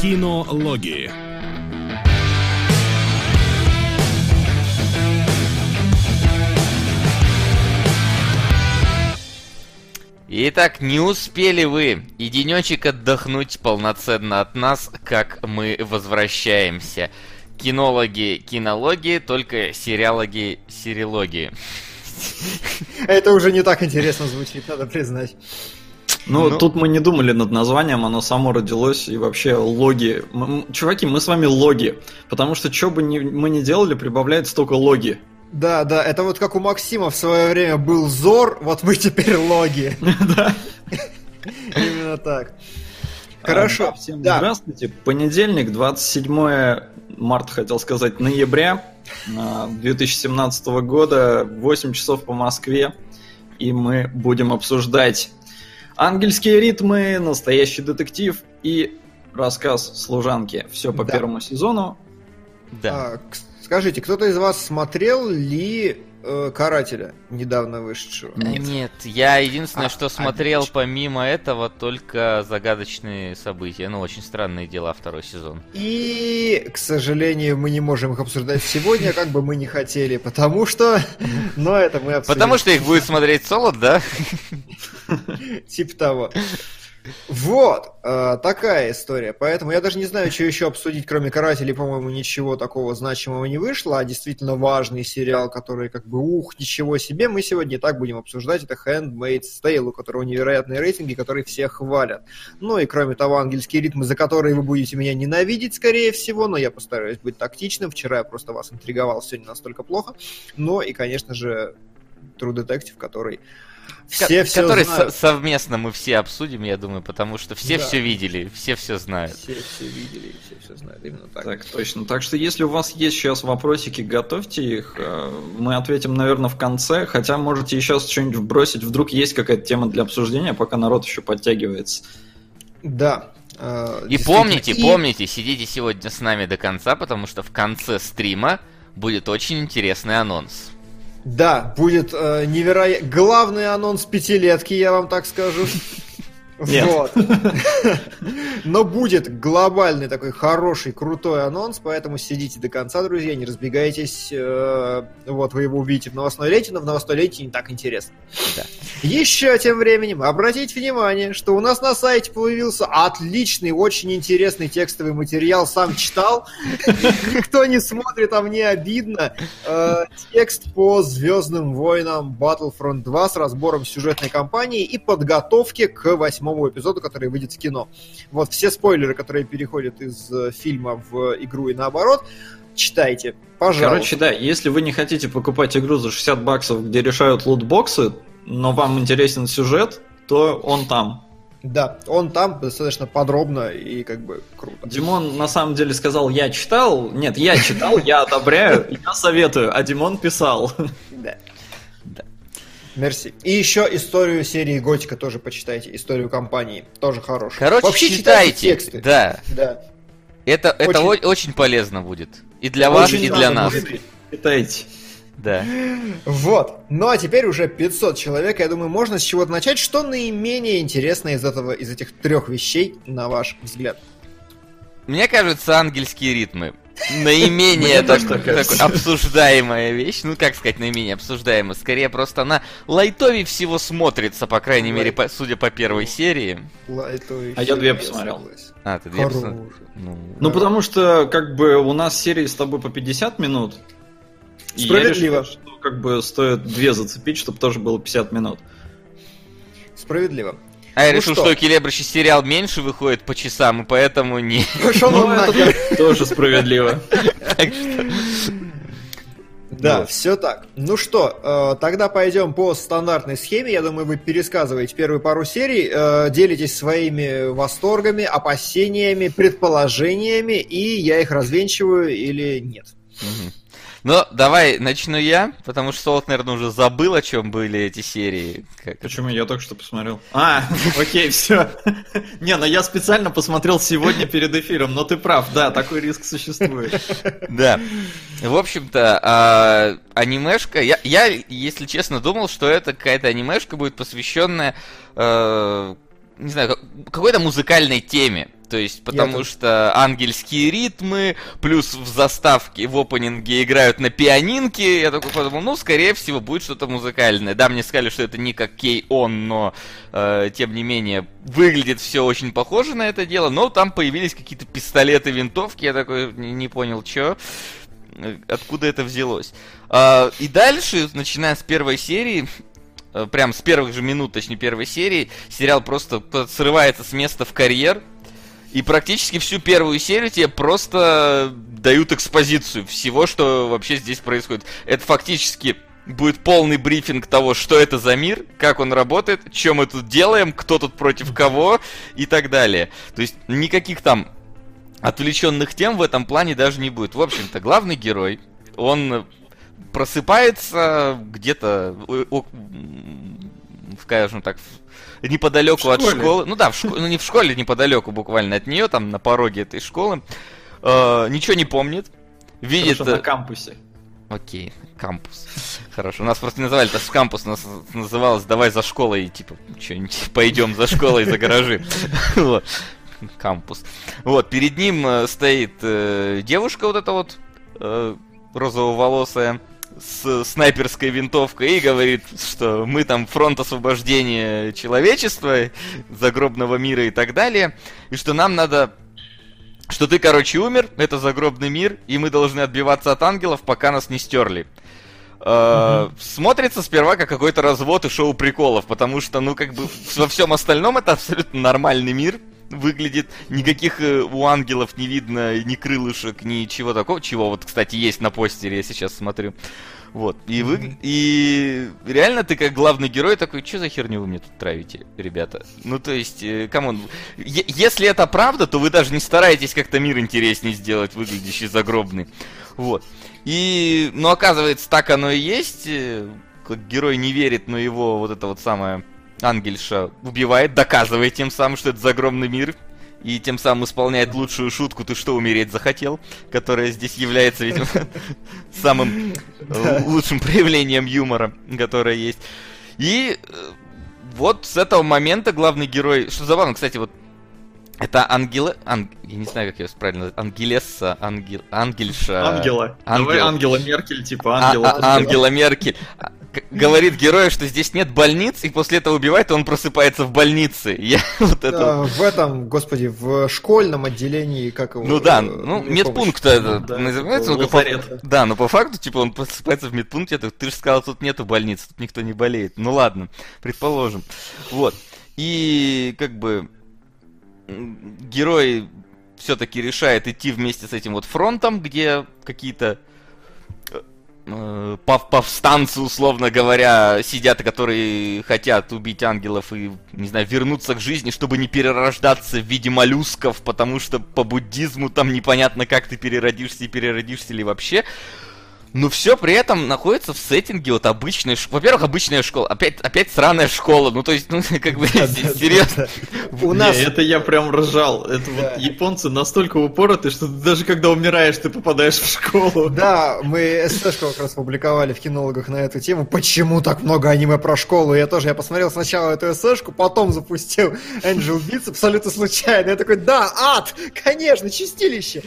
Кинологии. Итак, не успели вы и денечек отдохнуть полноценно от нас, как мы возвращаемся. Кинологи, кинологи, только сериалоги, сериалогии. Это уже не так интересно звучит, надо признать. Ну, ну, тут мы не думали над названием, оно само родилось, и вообще логи. Чуваки, мы с вами логи, потому что что бы ни, мы ни делали, прибавляется только логи. Да, да, это вот как у Максима в свое время был Зор, вот мы теперь логи. Да. Именно так. Хорошо. А, всем здравствуйте. Понедельник, 27 марта, хотел сказать, ноября 2017 года, 8 часов по Москве, и мы будем обсуждать ангельские ритмы, настоящий детектив и рассказ служанки. Все по да. первому сезону. Да. А, Скажите, кто-то из вас смотрел ли э, Карателя, недавно вышедшего? Нет. Нет, я единственное, а, что смотрел отлично. помимо этого, только загадочные события. Ну, очень странные дела второй сезон. И, к сожалению, мы не можем их обсуждать сегодня, как бы мы не хотели, потому что... Но это мы обсудим. Потому что их будет смотреть Солод, да? Типа того. Вот, э, такая история. Поэтому я даже не знаю, что еще обсудить, кроме «Карателей», по-моему, ничего такого значимого не вышло, а действительно важный сериал, который как бы, ух, ничего себе, мы сегодня и так будем обсуждать, это «Handmaid's Tale», у которого невероятные рейтинги, которые все хвалят. Ну и кроме того, ангельские ритмы, за которые вы будете меня ненавидеть, скорее всего, но я постараюсь быть тактичным. Вчера я просто вас интриговал, сегодня настолько плохо. Но и, конечно же, True Detective, который все все который знают. совместно мы все обсудим, я думаю, потому что все да. все видели, все все знают. Все все видели, все все знают, именно так. Так, точно. Так что если у вас есть сейчас вопросики, готовьте их. Э, мы ответим, наверное, в конце, хотя можете еще что-нибудь вбросить, вдруг есть какая-то тема для обсуждения, пока народ еще подтягивается. Да, э, и помните, и... помните, сидите сегодня с нами до конца, потому что в конце стрима будет очень интересный анонс. Да, будет э, невероятно... Главный анонс пятилетки, я вам так скажу. Нет. Вот. Но будет глобальный такой хороший, крутой анонс, поэтому сидите до конца, друзья, не разбегайтесь. Э, вот, вы его увидите в новостной ленте, но в новостной ленте не так интересно. Да. Еще тем временем обратите внимание, что у нас на сайте появился отличный, очень интересный текстовый материал. Сам читал. Никто не смотрит, а мне обидно. Э, текст по Звездным войнам Battlefront 2 с разбором сюжетной кампании и подготовки к восьмому восьмому эпизоду, который выйдет в кино. Вот все спойлеры, которые переходят из э, фильма в игру и наоборот, читайте, пожалуйста. Короче, да, если вы не хотите покупать игру за 60 баксов, где решают лутбоксы, но вам интересен сюжет, то он там. Да, он там достаточно подробно и как бы круто. Димон на самом деле сказал, я читал. Нет, я читал, я одобряю, я советую, а Димон писал. Да. Мерси. И еще историю серии Готика тоже почитайте, историю компании, тоже хорошая. Короче, Вообще читайте, читайте тексты. Да. Да. Это, очень... это очень полезно будет. И для очень вас, и для нас. Читайте. Да. Вот. Ну а теперь уже 500 человек. Я думаю, можно с чего-то начать. Что наименее интересно из этого, из этих трех вещей, на ваш взгляд? Мне кажется, ангельские ритмы наименее так, обсуждаемая вещь. Ну, как сказать, наименее обсуждаемая. Скорее, просто она лайтовее всего смотрится, по крайней мере, по, судя по первой серии. А я две посмотрел. А, ты две посмотрел? Ну, ну потому что, как бы, у нас серии с тобой по 50 минут. Справедливо. И я решил, что, как бы, стоит две зацепить, чтобы тоже было 50 минут. Справедливо. А я ну решил, что, что келебрыщий сериал меньше выходит по часам, и поэтому не... Пошел ну, это тоже справедливо. Да, все так. Ну что, э, тогда пойдем по стандартной схеме. Я думаю, вы пересказываете первую пару серий, э, делитесь своими восторгами, опасениями, предположениями, и я их развенчиваю или нет. Угу. Но давай начну я, потому что Солод, наверное, уже забыл, о чем были эти серии. Как Почему? Я только что посмотрел. А, окей, все. Не, ну я специально посмотрел сегодня перед эфиром, но ты прав, да, такой риск существует. Да. В общем-то, а, анимешка... Я, я, если честно, думал, что это какая-то анимешка будет посвященная, э, не знаю, какой-то музыкальной теме. То есть, потому Я что ангельские ритмы, плюс в заставке, в опенинге играют на пианинке. Я такой подумал, ну, скорее всего, будет что-то музыкальное. Да, мне сказали, что это не как Кей-Он, но, э, тем не менее, выглядит все очень похоже на это дело. Но там появились какие-то пистолеты, винтовки. Я такой не, не понял, что откуда это взялось. А, и дальше, начиная с первой серии, э, прям с первых же минут, точнее первой серии, сериал просто срывается с места в карьер. И практически всю первую серию тебе просто дают экспозицию всего, что вообще здесь происходит. Это фактически будет полный брифинг того, что это за мир, как он работает, что мы тут делаем, кто тут против кого и так далее. То есть никаких там отвлеченных тем в этом плане даже не будет. В общем-то, главный герой, он просыпается где-то, скажем так, неподалеку от школы. Ну да, в школе, ну не в школе, неподалеку буквально от нее, там на пороге этой школы. Э, ничего не помнит. Видит... Хорошо, на э, кампусе. Окей, кампус. Хорошо. У нас просто не называли это кампус, у нас называлось давай за школой, типа, что-нибудь пойдем за школой, за гаражи. Вот. Кампус. Вот, перед ним э, стоит э, девушка вот эта вот, э, розово-волосая, с снайперской винтовкой и говорит, что мы там фронт освобождения человечества, загробного мира и так далее, и что нам надо что ты, короче, умер, это загробный мир, и мы должны отбиваться от ангелов, пока нас не стерли. Uh-huh. Смотрится сперва как какой-то развод и шоу приколов, потому что, ну, как бы во всем остальном это абсолютно нормальный мир, выглядит. Никаких э, у ангелов не видно ни крылышек, ничего такого. Чего вот, кстати, есть на постере, я сейчас смотрю. Вот. И вы. И реально ты как главный герой такой, что за херню вы мне тут травите, ребята? Ну, то есть, э, come on. Е- если это правда, то вы даже не стараетесь как-то мир интереснее сделать, выглядящий загробный. Вот. И, ну, оказывается, так оно и есть. Э, как герой не верит, но его вот это вот самое Ангельша убивает, доказывая тем самым, что это за огромный мир, и тем самым исполняет лучшую шутку «Ты что, умереть захотел?», которая здесь является, видимо, самым э, лучшим проявлением юмора, которое есть. И э, вот с этого момента главный герой... Что забавно, кстати, вот это Ангела... Анг... Я не знаю, как ее правильно Ангелесса, Ангел... Ангельша... Ангела. Ангел... Давай Ангела Меркель, типа Ангела. А, а, Ангела Меркель говорит герою, что здесь нет больниц, и после этого убивает, и он просыпается в больнице. Я вот это... А, в этом, господи, в школьном отделении, как его... Ну да, э, ну медпункт это да, называется. Ну, по... Да, но по факту, типа, он просыпается в медпункте, ты, ты же сказал, тут нету больниц, тут никто не болеет. Ну ладно, предположим. Вот. И как бы герой все-таки решает идти вместе с этим вот фронтом, где какие-то э, повстанцы, условно говоря, сидят, которые хотят убить ангелов и, не знаю, вернуться к жизни, чтобы не перерождаться в виде моллюсков, потому что по буддизму там непонятно, как ты переродишься и переродишься ли вообще но все при этом находится в сеттинге вот обычной школы. Во-первых, обычная школа. Опять, опять сраная школа. Ну, то есть, ну, как бы, серьезно. У нас... Это я прям ржал. Это вот японцы настолько упороты, что даже когда умираешь, ты попадаешь в школу. Да, мы СТшку как раз публиковали в кинологах на эту тему. Почему так много аниме про школу? Я тоже, я посмотрел сначала эту СТшку, потом запустил Angel Beats абсолютно случайно. Я такой, да, ад! Конечно, чистилище!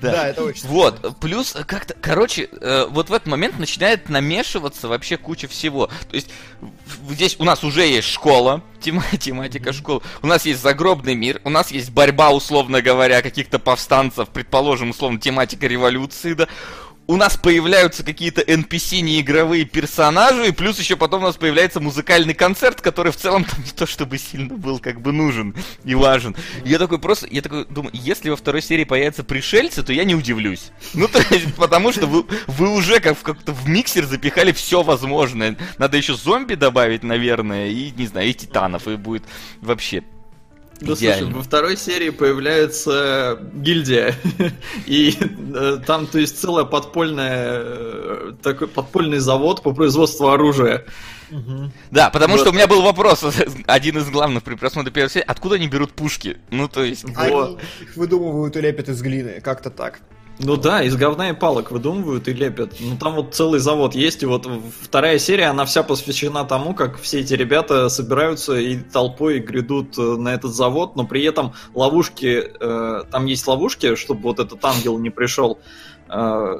Да, да это очень Вот, плюс как-то, короче, э, вот в этот момент начинает намешиваться вообще куча всего. То есть здесь у нас уже есть школа, тема, тематика школы, у нас есть загробный мир, у нас есть борьба, условно говоря, каких-то повстанцев, предположим, условно, тематика революции, да, у нас появляются какие-то NPC неигровые персонажи, и плюс еще потом у нас появляется музыкальный концерт, который в целом там не то чтобы сильно был как бы нужен и важен. Я такой просто, я такой думаю, если во второй серии появятся пришельцы, то я не удивлюсь. Ну, то есть, потому что вы, вы уже как, как-то в миксер запихали все возможное. Надо еще зомби добавить, наверное, и, не знаю, и титанов, и будет вообще да слушай, во второй серии появляется гильдия, и э, там, то есть, целая подпольная, э, такой подпольный завод по производству оружия. Угу. Да, потому вот. что у меня был вопрос, один из главных при просмотре первой серии, откуда они берут пушки? Ну, то есть... Они вот. их выдумывают и лепят из глины, как-то так. Ну да, из говна и палок выдумывают и лепят. Ну там вот целый завод есть, и вот вторая серия, она вся посвящена тому, как все эти ребята собираются и толпой грядут э, на этот завод, но при этом ловушки, э, там есть ловушки, чтобы вот этот ангел не пришел. Э,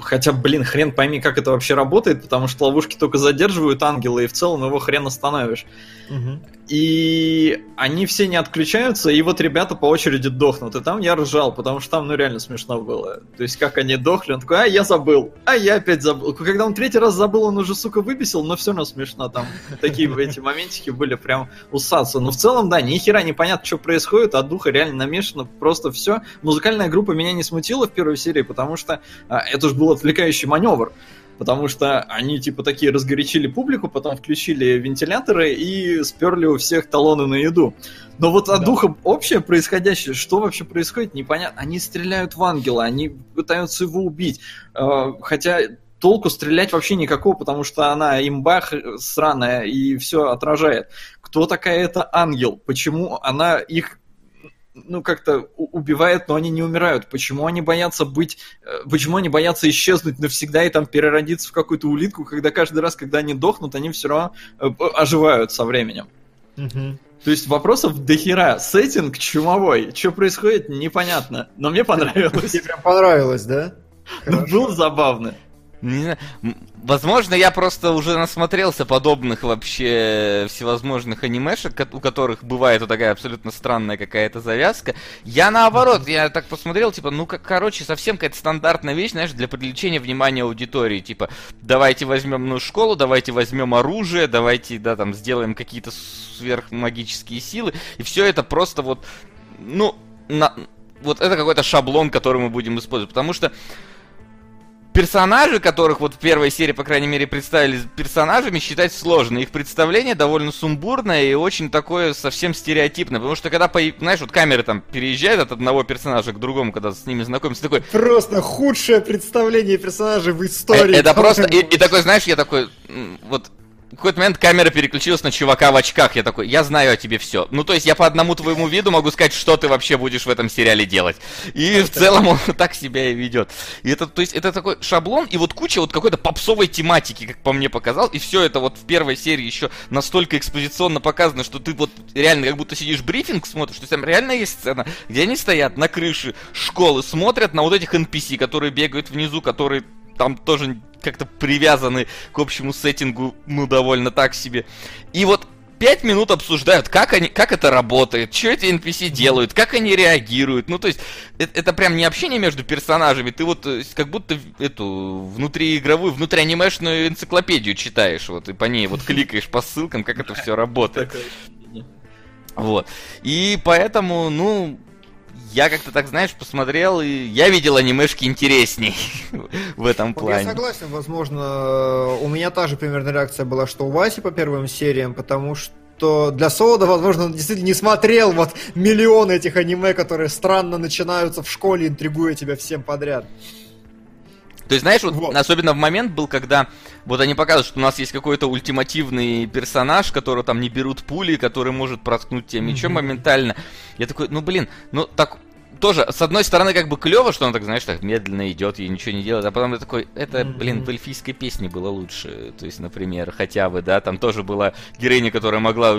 Хотя, блин, хрен пойми, как это вообще работает, потому что ловушки только задерживают ангела, и в целом его хрен остановишь. И они все не отключаются, и вот ребята по очереди дохнут. И там я ржал, потому что там, ну, реально смешно было. То есть, как они дохли, он такой, а, я забыл, а, я опять забыл. Когда он третий раз забыл, он уже, сука, выбесил, но все равно смешно. Там такие эти моментики были прям усаться. Но в целом, да, ни хера непонятно, что происходит, а духа реально намешано, просто все. Музыкальная группа меня не смутила в первой серии, потому что а, это же был отвлекающий маневр потому что они типа такие разгорячили публику, потом включили вентиляторы и сперли у всех талоны на еду. Но вот от да. духа общее происходящее, что вообще происходит, непонятно. Они стреляют в ангела, они пытаются его убить, э, хотя толку стрелять вообще никакого, потому что она имбах сраная и все отражает. Кто такая эта ангел? Почему она их ну, как-то убивает, но они не умирают. Почему они боятся быть... Э, почему они боятся исчезнуть навсегда и там переродиться в какую-то улитку, когда каждый раз, когда они дохнут, они все равно э, оживают со временем? Угу. То есть вопросов до хера. Сеттинг чумовой. Что происходит, непонятно. Но мне понравилось. Тебе прям понравилось, да? Ну, было забавно. Не знаю. Возможно, я просто уже насмотрелся подобных вообще всевозможных анимешек, у которых бывает вот такая абсолютно странная какая-то завязка. Я наоборот, я так посмотрел, типа, ну, как, короче, совсем какая-то стандартная вещь, знаешь, для привлечения внимания аудитории. Типа, давайте возьмем ну школу, давайте возьмем оружие, давайте, да, там, сделаем какие-то сверхмагические силы. И все это просто вот, ну, на, вот это какой-то шаблон, который мы будем использовать. Потому что персонажи, которых вот в первой серии, по крайней мере, представили персонажами, считать сложно. Их представление довольно сумбурное и очень такое совсем стереотипное. Потому что когда, знаешь, вот камера там переезжает от одного персонажа к другому, когда с ними знакомится, такой... Просто худшее представление персонажей в истории. Это просто... И, и такой, знаешь, я такой... Вот в какой-то момент камера переключилась на чувака в очках. Я такой, я знаю о тебе все. Ну, то есть я по одному твоему виду могу сказать, что ты вообще будешь в этом сериале делать. И в целом он так себя и ведет. И это, то есть, это такой шаблон и вот куча вот какой-то попсовой тематики, как по мне показал. И все это вот в первой серии еще настолько экспозиционно показано, что ты вот реально как будто сидишь брифинг смотришь, что там реально есть сцена, где они стоят на крыше школы, смотрят на вот этих NPC, которые бегают внизу, которые там тоже как-то привязаны к общему сеттингу, ну, довольно так себе. И вот пять минут обсуждают, как, они, как это работает, что эти NPC делают, как они реагируют. Ну, то есть, это, это прям не общение между персонажами, ты вот э, как будто эту внутриигровую, внутрианимешную энциклопедию читаешь, вот, и по ней вот кликаешь по ссылкам, как это все работает. Вот. И поэтому, ну, я как-то так, знаешь, посмотрел, и я видел анимешки интересней в этом плане. Я согласен, возможно, у меня та же примерно реакция была, что у Васи по первым сериям, потому что для Солода, возможно, он действительно не смотрел вот миллион этих аниме, которые странно начинаются в школе, интригуя тебя всем подряд. То есть, знаешь, вот, вот. особенно в момент был, когда вот они показывают, что у нас есть какой-то ультимативный персонаж, которого там не берут пули, который может проткнуть тебя мечом mm-hmm. моментально. Я такой, ну блин, ну так тоже, с одной стороны, как бы клево, что он так, знаешь, так медленно идет и ничего не делает, а потом я такой, это, блин, в эльфийской песне было лучше. То есть, например, хотя бы, да, там тоже была героиня, которая могла...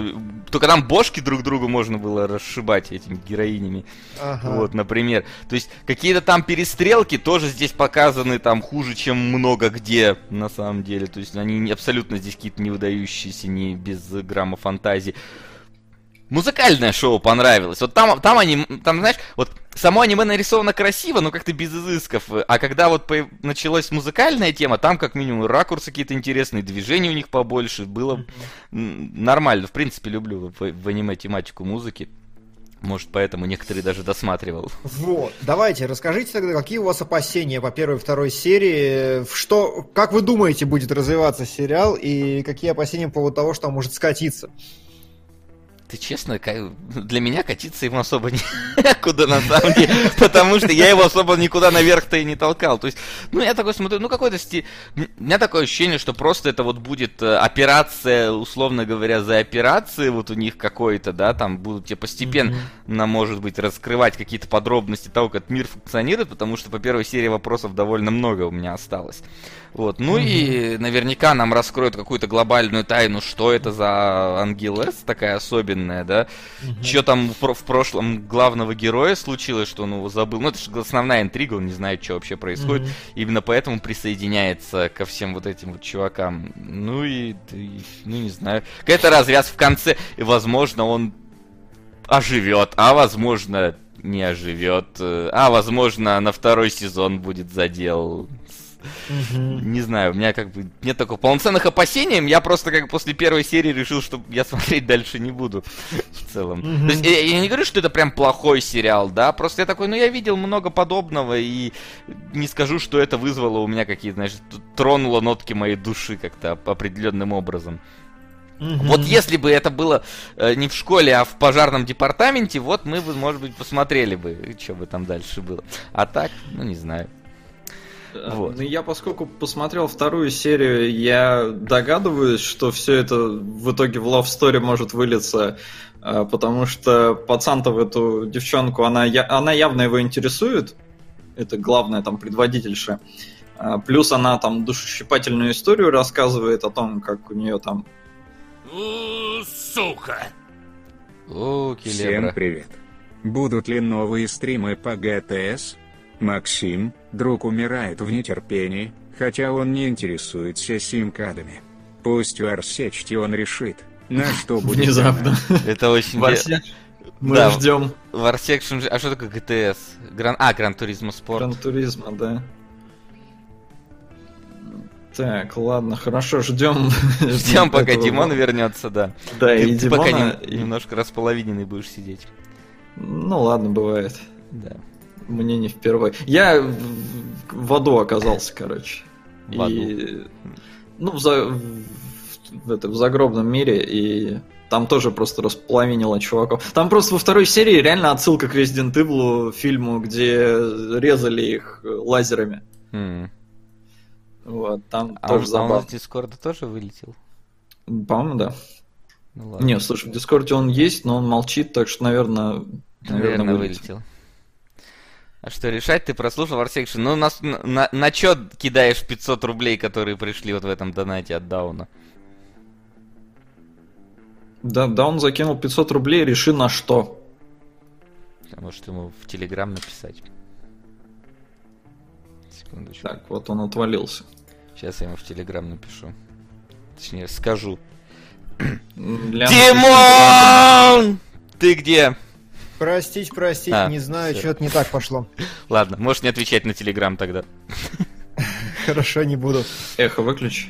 Только там бошки друг другу можно было расшибать этими героинями. Ага. Вот, например. То есть, какие-то там перестрелки тоже здесь показаны там хуже, чем много где, на самом деле. То есть, они абсолютно здесь какие-то не выдающиеся, не без грамма фантазии музыкальное шоу понравилось. Вот там, там они, там, знаешь, вот само аниме нарисовано красиво, но как-то без изысков. А когда вот по... началась музыкальная тема, там как минимум ракурсы какие-то интересные, движения у них побольше, было нормально. В принципе, люблю в, в аниме тематику музыки. Может, поэтому некоторые даже досматривал. Вот. Давайте, расскажите тогда, какие у вас опасения по первой и второй серии? Что, как вы думаете, будет развиваться сериал? И какие опасения по поводу того, что он может скатиться? Ты честно, для меня катиться ему особо некуда на самом деле, потому что я его особо никуда наверх-то и не толкал. То есть, ну, я такой смотрю, ну, какой-то стиль... У меня такое ощущение, что просто это вот будет э, операция, условно говоря, за операцией вот у них какой-то, да, там будут тебе постепенно, mm-hmm. может быть, раскрывать какие-то подробности того, как мир функционирует, потому что по первой серии вопросов довольно много у меня осталось. Вот. Ну mm-hmm. и наверняка нам раскроют какую-то глобальную тайну, что это за Ангелес такая особенная, да? Mm-hmm. Что там в, в прошлом главного героя случилось, что он его забыл. Ну, это же основная интрига, он не знает, что вообще происходит. Mm-hmm. Именно поэтому присоединяется ко всем вот этим вот чувакам. Ну и, и ну не знаю. Какая-то развязка в конце, и, возможно, он оживет, а возможно не оживет, а возможно на второй сезон будет задел не знаю, у меня как бы нет такого полноценных опасений. Я просто как после первой серии решил, что я смотреть дальше не буду в целом. То есть я, я не говорю, что это прям плохой сериал, да, просто я такой, ну я видел много подобного и не скажу, что это вызвало у меня какие-то, знаешь, тронуло нотки моей души как-то определенным образом. Mm-hmm. Вот если бы это было э, не в школе, а в пожарном департаменте, вот мы бы, может быть, посмотрели бы, что бы там дальше было. А так, ну не знаю. Вот. Ну, я, поскольку посмотрел вторую серию, я догадываюсь, что все это в итоге в Love Story может вылиться, а, потому что пацан-то в эту девчонку, она, она явно его интересует, это главная там предводительша. А, плюс она там душещипательную историю рассказывает о том, как у нее там... Сука! О, Всем привет. Будут ли новые стримы по ГТС? Максим, друг умирает в нетерпении, хотя он не интересуется симкадами. Пусть Варсекшн решит, на что будет Внезапно. Это очень... Мы да, ждем. Варсекшн... А что такое GTS? Гран... А, Gran Turismo Sport. Гран Туризма, да. Так, ладно, хорошо, ждем. Ждем, пока Димон вернется, да. Да, ты, и ты Димона... пока немножко располовиненный будешь сидеть. Ну ладно, бывает. Да. Мне не впервые. Я в аду оказался, короче. В аду. И, ну, в, за, в, в, это, в загробном мире, и там тоже просто располовинило чуваков. Там просто во второй серии реально отсылка к Resident Evil фильму, где резали их лазерами. Mm. Вот, там а тоже он, забавно. А он из Дискорда тоже вылетел? По-моему, да. Ну, ладно. Не, слушай, в Дискорде он есть, но он молчит, так что, наверное, наверное, наверное вылетел. вылетел. А что решать, ты прослушал Варсекшн. Ну, на, на, на чё кидаешь 500 рублей, которые пришли вот в этом донате от Дауна? Да, Даун закинул 500 рублей, реши на что. А может ему в Телеграм написать. Секундочку. Так, вот он отвалился. Сейчас я ему в Телеграм напишу. Точнее, скажу. Димон! Ты где? Простить, простить, а, не знаю, что-то не так пошло. Ладно, можешь не отвечать на Телеграм тогда. Хорошо, не буду. Эхо выключи.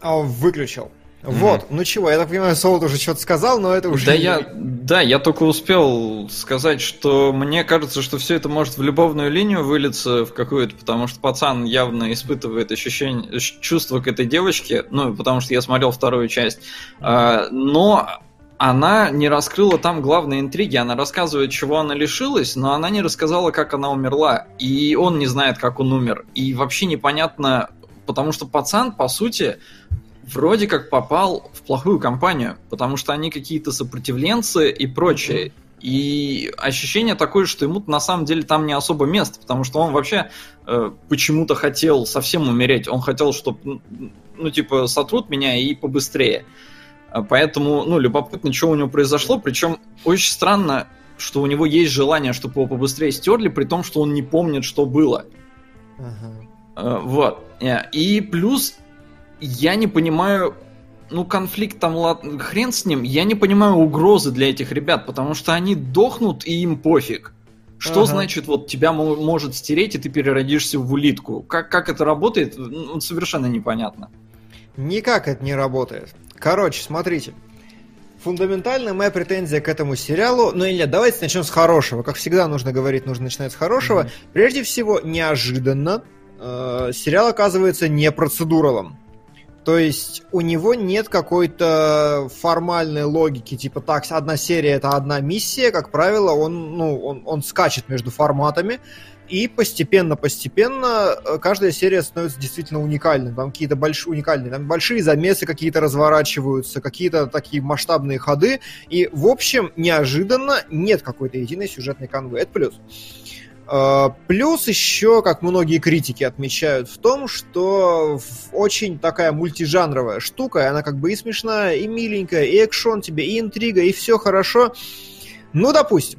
А, выключил. Вот, ну чего, я так понимаю, Солод уже что-то сказал, но это уже... Да, я, да, я только успел сказать, что мне кажется, что все это может в любовную линию вылиться в какую-то, потому что пацан явно испытывает ощущение, чувство к этой девочке, ну, потому что я смотрел вторую часть, а, но она не раскрыла там главные интриги. Она рассказывает, чего она лишилась, но она не рассказала, как она умерла. И он не знает, как он умер. И вообще непонятно, потому что пацан, по сути, вроде как попал в плохую компанию, потому что они какие-то сопротивленцы и прочее. И ощущение такое, что ему на самом деле там не особо место, потому что он вообще э, почему-то хотел совсем умереть. Он хотел, чтобы, ну, типа, сотрут меня и побыстрее. А поэтому, ну, любопытно, что у него произошло. Причем очень странно, что у него есть желание, чтобы его побыстрее стерли, при том, что он не помнит, что было. Uh-huh. Вот. Э, и плюс я не понимаю, ну, конфликт там, ладно, хрен с ним, я не понимаю угрозы для этих ребят, потому что они дохнут, и им пофиг. Что ага. значит, вот тебя может стереть, и ты переродишься в улитку? Как, как это работает, ну, совершенно непонятно. Никак это не работает. Короче, смотрите. Фундаментальная моя претензия к этому сериалу, ну или давайте начнем с хорошего. Как всегда нужно говорить, нужно начинать с хорошего. Mm-hmm. Прежде всего, неожиданно э, сериал оказывается не процедуралом. То есть у него нет какой-то формальной логики, типа так, одна серия это одна миссия, как правило, он, ну, он, он скачет между форматами, и постепенно-постепенно э, каждая серия становится действительно уникальной. Там какие-то большие, уникальные, там большие замесы какие-то разворачиваются, какие-то такие масштабные ходы. И, в общем, неожиданно нет какой-то единой сюжетной канвы. Это плюс. А, плюс еще, как многие критики отмечают, в том, что очень такая мультижанровая штука, она как бы и смешная, и миленькая, и экшон тебе, и интрига, и все хорошо. Ну, допустим.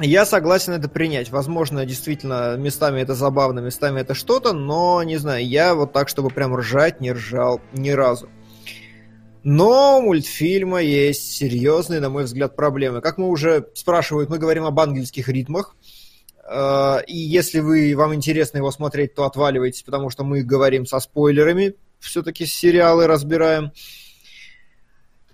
Я согласен это принять. Возможно, действительно, местами это забавно, местами это что-то, но, не знаю, я вот так, чтобы прям ржать, не ржал ни разу. Но у мультфильма есть серьезные, на мой взгляд, проблемы. Как мы уже спрашивают, мы говорим об ангельских ритмах. Э, и если вы, вам интересно его смотреть, то отваливайтесь, потому что мы говорим со спойлерами, все-таки сериалы разбираем.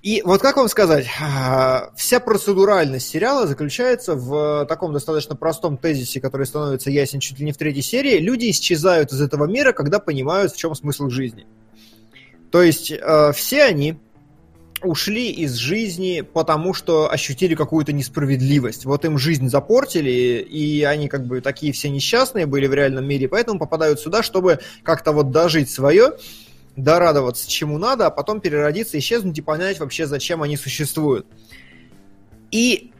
И вот как вам сказать, э, вся процедуральность сериала заключается в таком достаточно простом тезисе, который становится ясен чуть ли не в третьей серии. Люди исчезают из этого мира, когда понимают, в чем смысл жизни. То есть э, все они ушли из жизни, потому что ощутили какую-то несправедливость. Вот им жизнь запортили, и они как бы такие все несчастные были в реальном мире, поэтому попадают сюда, чтобы как-то вот дожить свое, дорадоваться чему надо, а потом переродиться, исчезнуть и понять вообще, зачем они существуют. И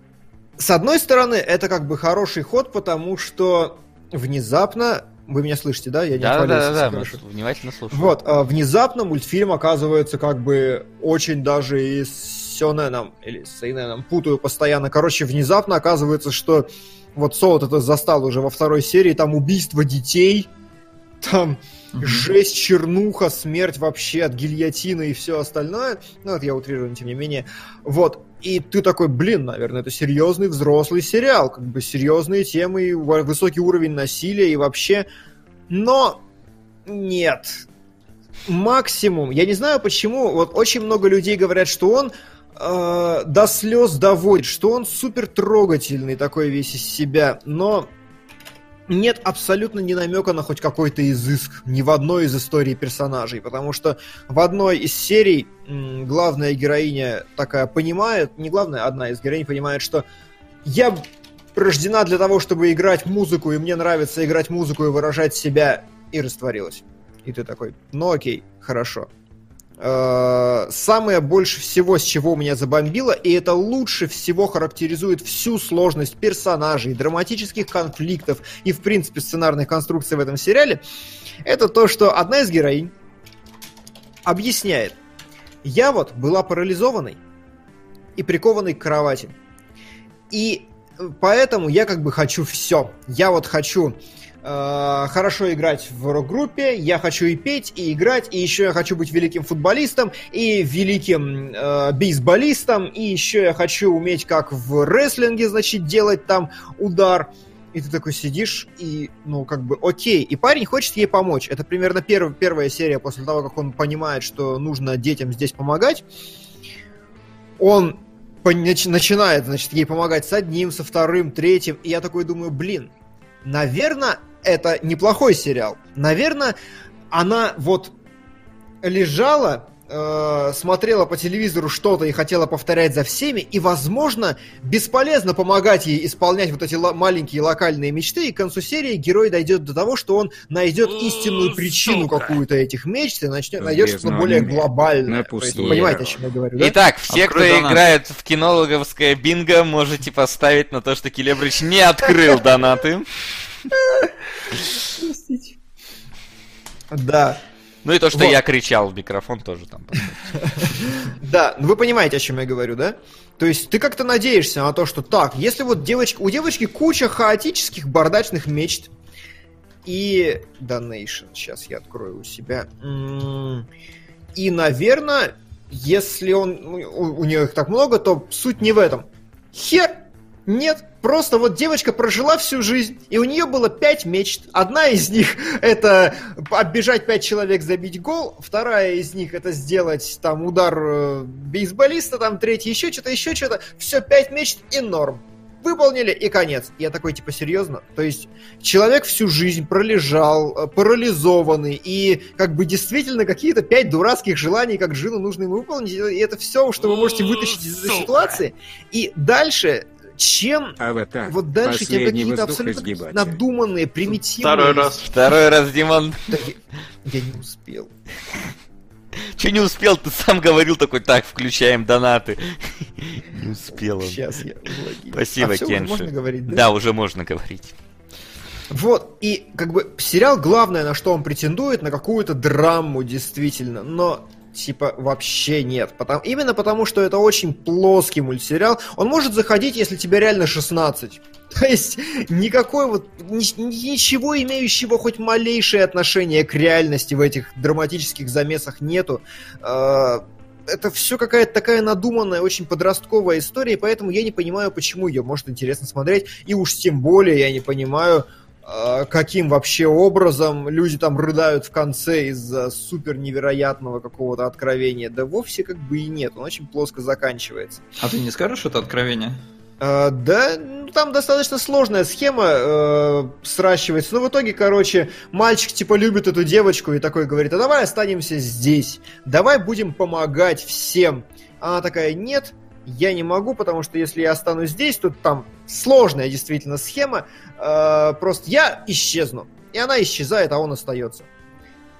с одной стороны, это как бы хороший ход, потому что внезапно вы меня слышите, да? Я не да, да, да, да, внимательно слушаю. Вот, а, внезапно мультфильм оказывается как бы очень даже и с Сёненом, или с Эйненом, путаю постоянно. Короче, внезапно оказывается, что вот Солод это застал уже во второй серии, там убийство детей, там mm-hmm. жесть, чернуха, смерть вообще от гильотины и все остальное. Ну, это я утрирую, тем не менее. Вот. И ты такой, блин, наверное, это серьезный взрослый сериал, как бы серьезные темы, высокий уровень насилия и вообще. Но нет. Максимум. Я не знаю почему. Вот очень много людей говорят, что он э, до слез доводит, что он супер трогательный такой весь из себя. Но нет абсолютно ни намека на хоть какой-то изыск ни в одной из историй персонажей, потому что в одной из серий главная героиня такая понимает, не главная, одна из героинь понимает, что я рождена для того, чтобы играть музыку, и мне нравится играть музыку и выражать себя, и растворилась. И ты такой, ну окей, хорошо. Э, самое больше всего, с чего меня забомбило, и это лучше всего характеризует всю сложность персонажей, драматических конфликтов и, в принципе, сценарной конструкции в этом сериале, это то, что одна из героинь объясняет, я вот была парализованной и прикованной к кровати. И поэтому я как бы хочу все. Я вот хочу Э, хорошо играть в рок-группе, я хочу и петь, и играть, и еще я хочу быть великим футболистом, и великим э, бейсболистом, и еще я хочу уметь как в рестлинге, значит, делать там удар. И ты такой сидишь, и, ну, как бы, окей. И парень хочет ей помочь. Это примерно перв, первая серия после того, как он понимает, что нужно детям здесь помогать. Он начинает, значит, ей помогать с одним, со вторым, третьим. И я такой думаю, блин, наверное, это неплохой сериал. Наверное, она вот лежала, э, смотрела по телевизору что-то и хотела повторять за всеми, и, возможно, бесполезно помогать ей исполнять вот эти л- маленькие локальные мечты, и к концу серии герой дойдет до того, что он найдет истинную причину какую-то этих мечт и начнет, найдет что-то более глобальное. есть, понимаете, о чем я говорю, да? Итак, все, Открой кто донат. играет в кинологовское бинго, можете поставить на то, что Келебрич не открыл донаты. Простите. Да. Ну и то, что вот. я кричал в микрофон, тоже там. Да, ну вы понимаете, о чем я говорю, да? То есть ты как-то надеешься на то, что так, если вот девочка, у девочки куча хаотических бардачных мечт, и Donation, сейчас я открою у себя. И, наверное, если он, ну, у, у нее их так много, то суть не в этом. Хер нет, просто вот девочка прожила всю жизнь, и у нее было пять мечт. Одна из них это оббежать пять человек, забить гол. Вторая из них это сделать там удар э, бейсболиста, там третья еще что-то, еще что-то. Все, пять мечт и норм. выполнили и конец. Я такой, типа, серьезно? То есть человек всю жизнь пролежал, э, парализованный, и как бы действительно какие-то пять дурацких желаний, как Джину нужно ему выполнить, и это все, что вы можете вытащить из этой ситуации. И дальше чем Аватар. вот дальше тебе какие-то абсолютно надуманные, примитивные... Второй раз. Второй раз, Димон. Да, я, я не успел. Че не успел? Ты сам говорил такой, так, включаем донаты. Не успел он. Сейчас я, Спасибо, а Кенши. можно говорить, да? Да, уже можно говорить. Вот, и как бы сериал главное, на что он претендует, на какую-то драму, действительно, но типа вообще нет. Потому, именно потому, что это очень плоский мультсериал. Он может заходить, если тебе реально 16. То есть никакой вот ни, ничего имеющего хоть малейшее отношение к реальности в этих драматических замесах нету. А, это все какая-то такая надуманная, очень подростковая история, и поэтому я не понимаю, почему ее может интересно смотреть, и уж тем более я не понимаю, каким вообще образом люди там рыдают в конце из-за супер невероятного какого-то откровения. Да вовсе как бы и нет, он очень плоско заканчивается. А ты не скажешь это откровение? Uh, да, ну, там достаточно сложная схема uh, сращивается. Но в итоге, короче, мальчик типа любит эту девочку и такой говорит, а давай останемся здесь, давай будем помогать всем. Она такая, нет, я не могу, потому что если я останусь здесь, тут там сложная действительно схема, э, просто я исчезну. И она исчезает, а он остается.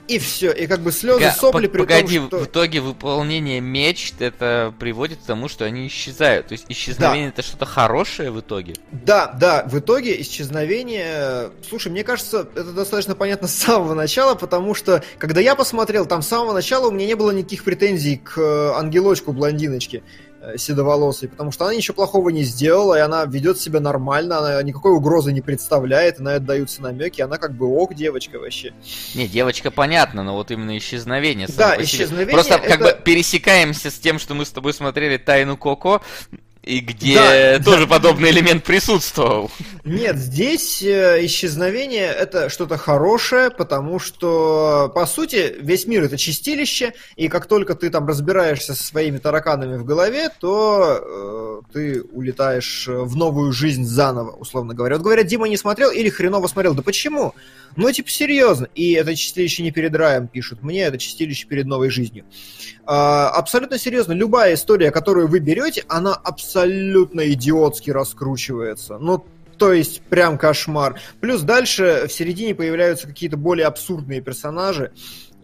И все, и как бы слезы, Га, сопли при Погоди, том, что... в итоге выполнение мечт это приводит к тому, что они исчезают. То есть исчезновение да. это что-то хорошее в итоге? Да, да, в итоге исчезновение... Слушай, мне кажется, это достаточно понятно с самого начала, потому что, когда я посмотрел, там с самого начала у меня не было никаких претензий к э, ангелочку-блондиночке. Э, седоволосой, потому что она ничего плохого не сделала, и она ведет себя нормально, она никакой угрозы не представляет, и на это даются намеки, она как бы ок девочка вообще. Не, девочка понятно, но вот именно исчезновение. Да, исчезновение. Просто это... как бы пересекаемся с тем, что мы с тобой смотрели Тайну Коко, и где да, тоже да. подобный элемент присутствовал. Нет, здесь э, исчезновение это что-то хорошее, потому что, по сути, весь мир это чистилище, и как только ты там разбираешься со своими тараканами в голове, то э, ты улетаешь в новую жизнь заново, условно говоря. Вот говорят, Дима не смотрел или хреново смотрел. Да почему? Ну, типа, серьезно. И это чистилище не перед раем пишут. Мне это чистилище перед новой жизнью. А, абсолютно серьезно, любая история, которую вы берете, она абсолютно идиотски раскручивается. Ну, то есть прям кошмар. Плюс дальше в середине появляются какие-то более абсурдные персонажи.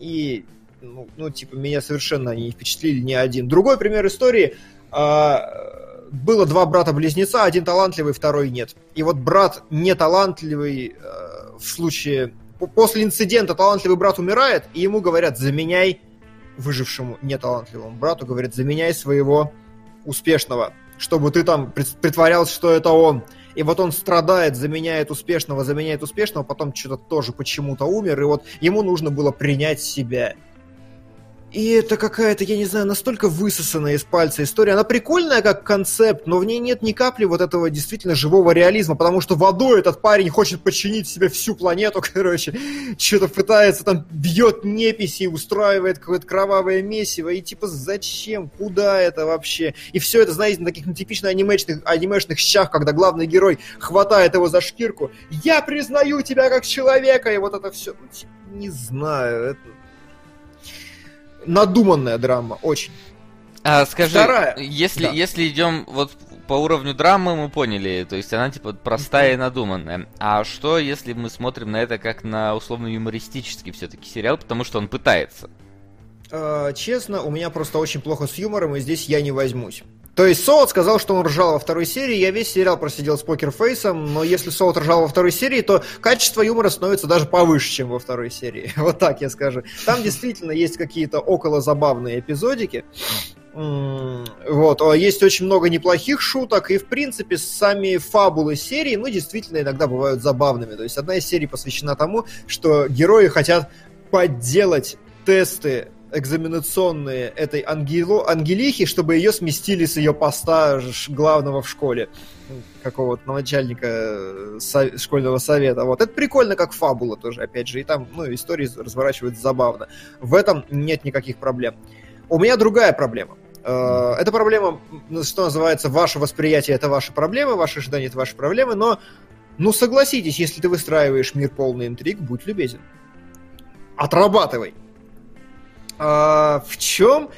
И, ну, ну типа, меня совершенно не впечатлили ни один. Другой пример истории. А, было два брата-близнеца, один талантливый, второй нет. И вот брат неталантливый а, в случае... После инцидента талантливый брат умирает, и ему говорят, заменяй выжившему неталантливому брату, говорит, заменяй своего успешного, чтобы ты там притворялся, что это он. И вот он страдает, заменяет успешного, заменяет успешного, потом что-то тоже почему-то умер, и вот ему нужно было принять себя. И это какая-то, я не знаю, настолько высосанная из пальца история. Она прикольная как концепт, но в ней нет ни капли вот этого действительно живого реализма, потому что водой этот парень хочет подчинить себе всю планету, короче, что-то пытается, там бьет неписи, устраивает какое-то кровавое месиво, и типа зачем, куда это вообще? И все это, знаете, на таких типично анимешных, анимешных щах, когда главный герой хватает его за шкирку, я признаю тебя как человека, и вот это все, ну, типа, не знаю, это надуманная драма, очень. А скажи, Вторая. если, да. если идем вот по уровню драмы, мы поняли, то есть она типа простая и надуманная. А что, если мы смотрим на это как на условно юмористический все-таки сериал, потому что он пытается? Э, честно, у меня просто очень плохо с юмором, и здесь я не возьмусь. То есть Солод сказал, что он ржал во второй серии, я весь сериал просидел с покерфейсом, но если Солод ржал во второй серии, то качество юмора становится даже повыше, чем во второй серии. Вот так я скажу. Там действительно есть какие-то около забавные эпизодики. Вот, а есть очень много неплохих шуток, и, в принципе, сами фабулы серии, ну, действительно, иногда бывают забавными. То есть одна из серий посвящена тому, что герои хотят подделать тесты экзаменационные этой ангело, ангелихи, чтобы ее сместили с ее поста главного в школе какого-то начальника э, со- школьного совета. Вот. Это прикольно, как фабула тоже, опять же. И там, ну, истории разворачиваются забавно. В этом нет никаких проблем. У меня другая проблема. Э, эта проблема, что называется, ваше восприятие это ваша проблема, ваши ожидания это ваши проблемы, но, ну согласитесь, если ты выстраиваешь мир полный интриг, будь любезен. Отрабатывай. А, в чем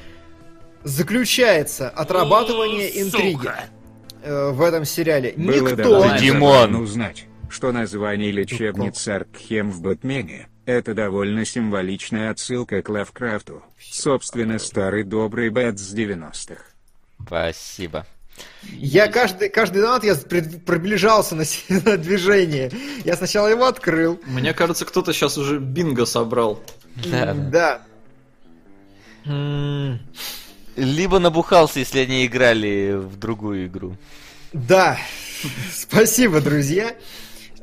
заключается отрабатывание О, интриги э, в этом сериале? Было Никто... Димон! узнать, что название лечебницы Аркхем в Бэтмене — это довольно символичная отсылка к Лавкрафту. Собственно, старый добрый Бэт с 90-х. Спасибо. Я каждый, каждый донат я приближался на, на движение. Я сначала его открыл. Мне кажется, кто-то сейчас уже бинго собрал. Да. да. Либо набухался, если они играли в другую игру. Да. Спасибо, друзья.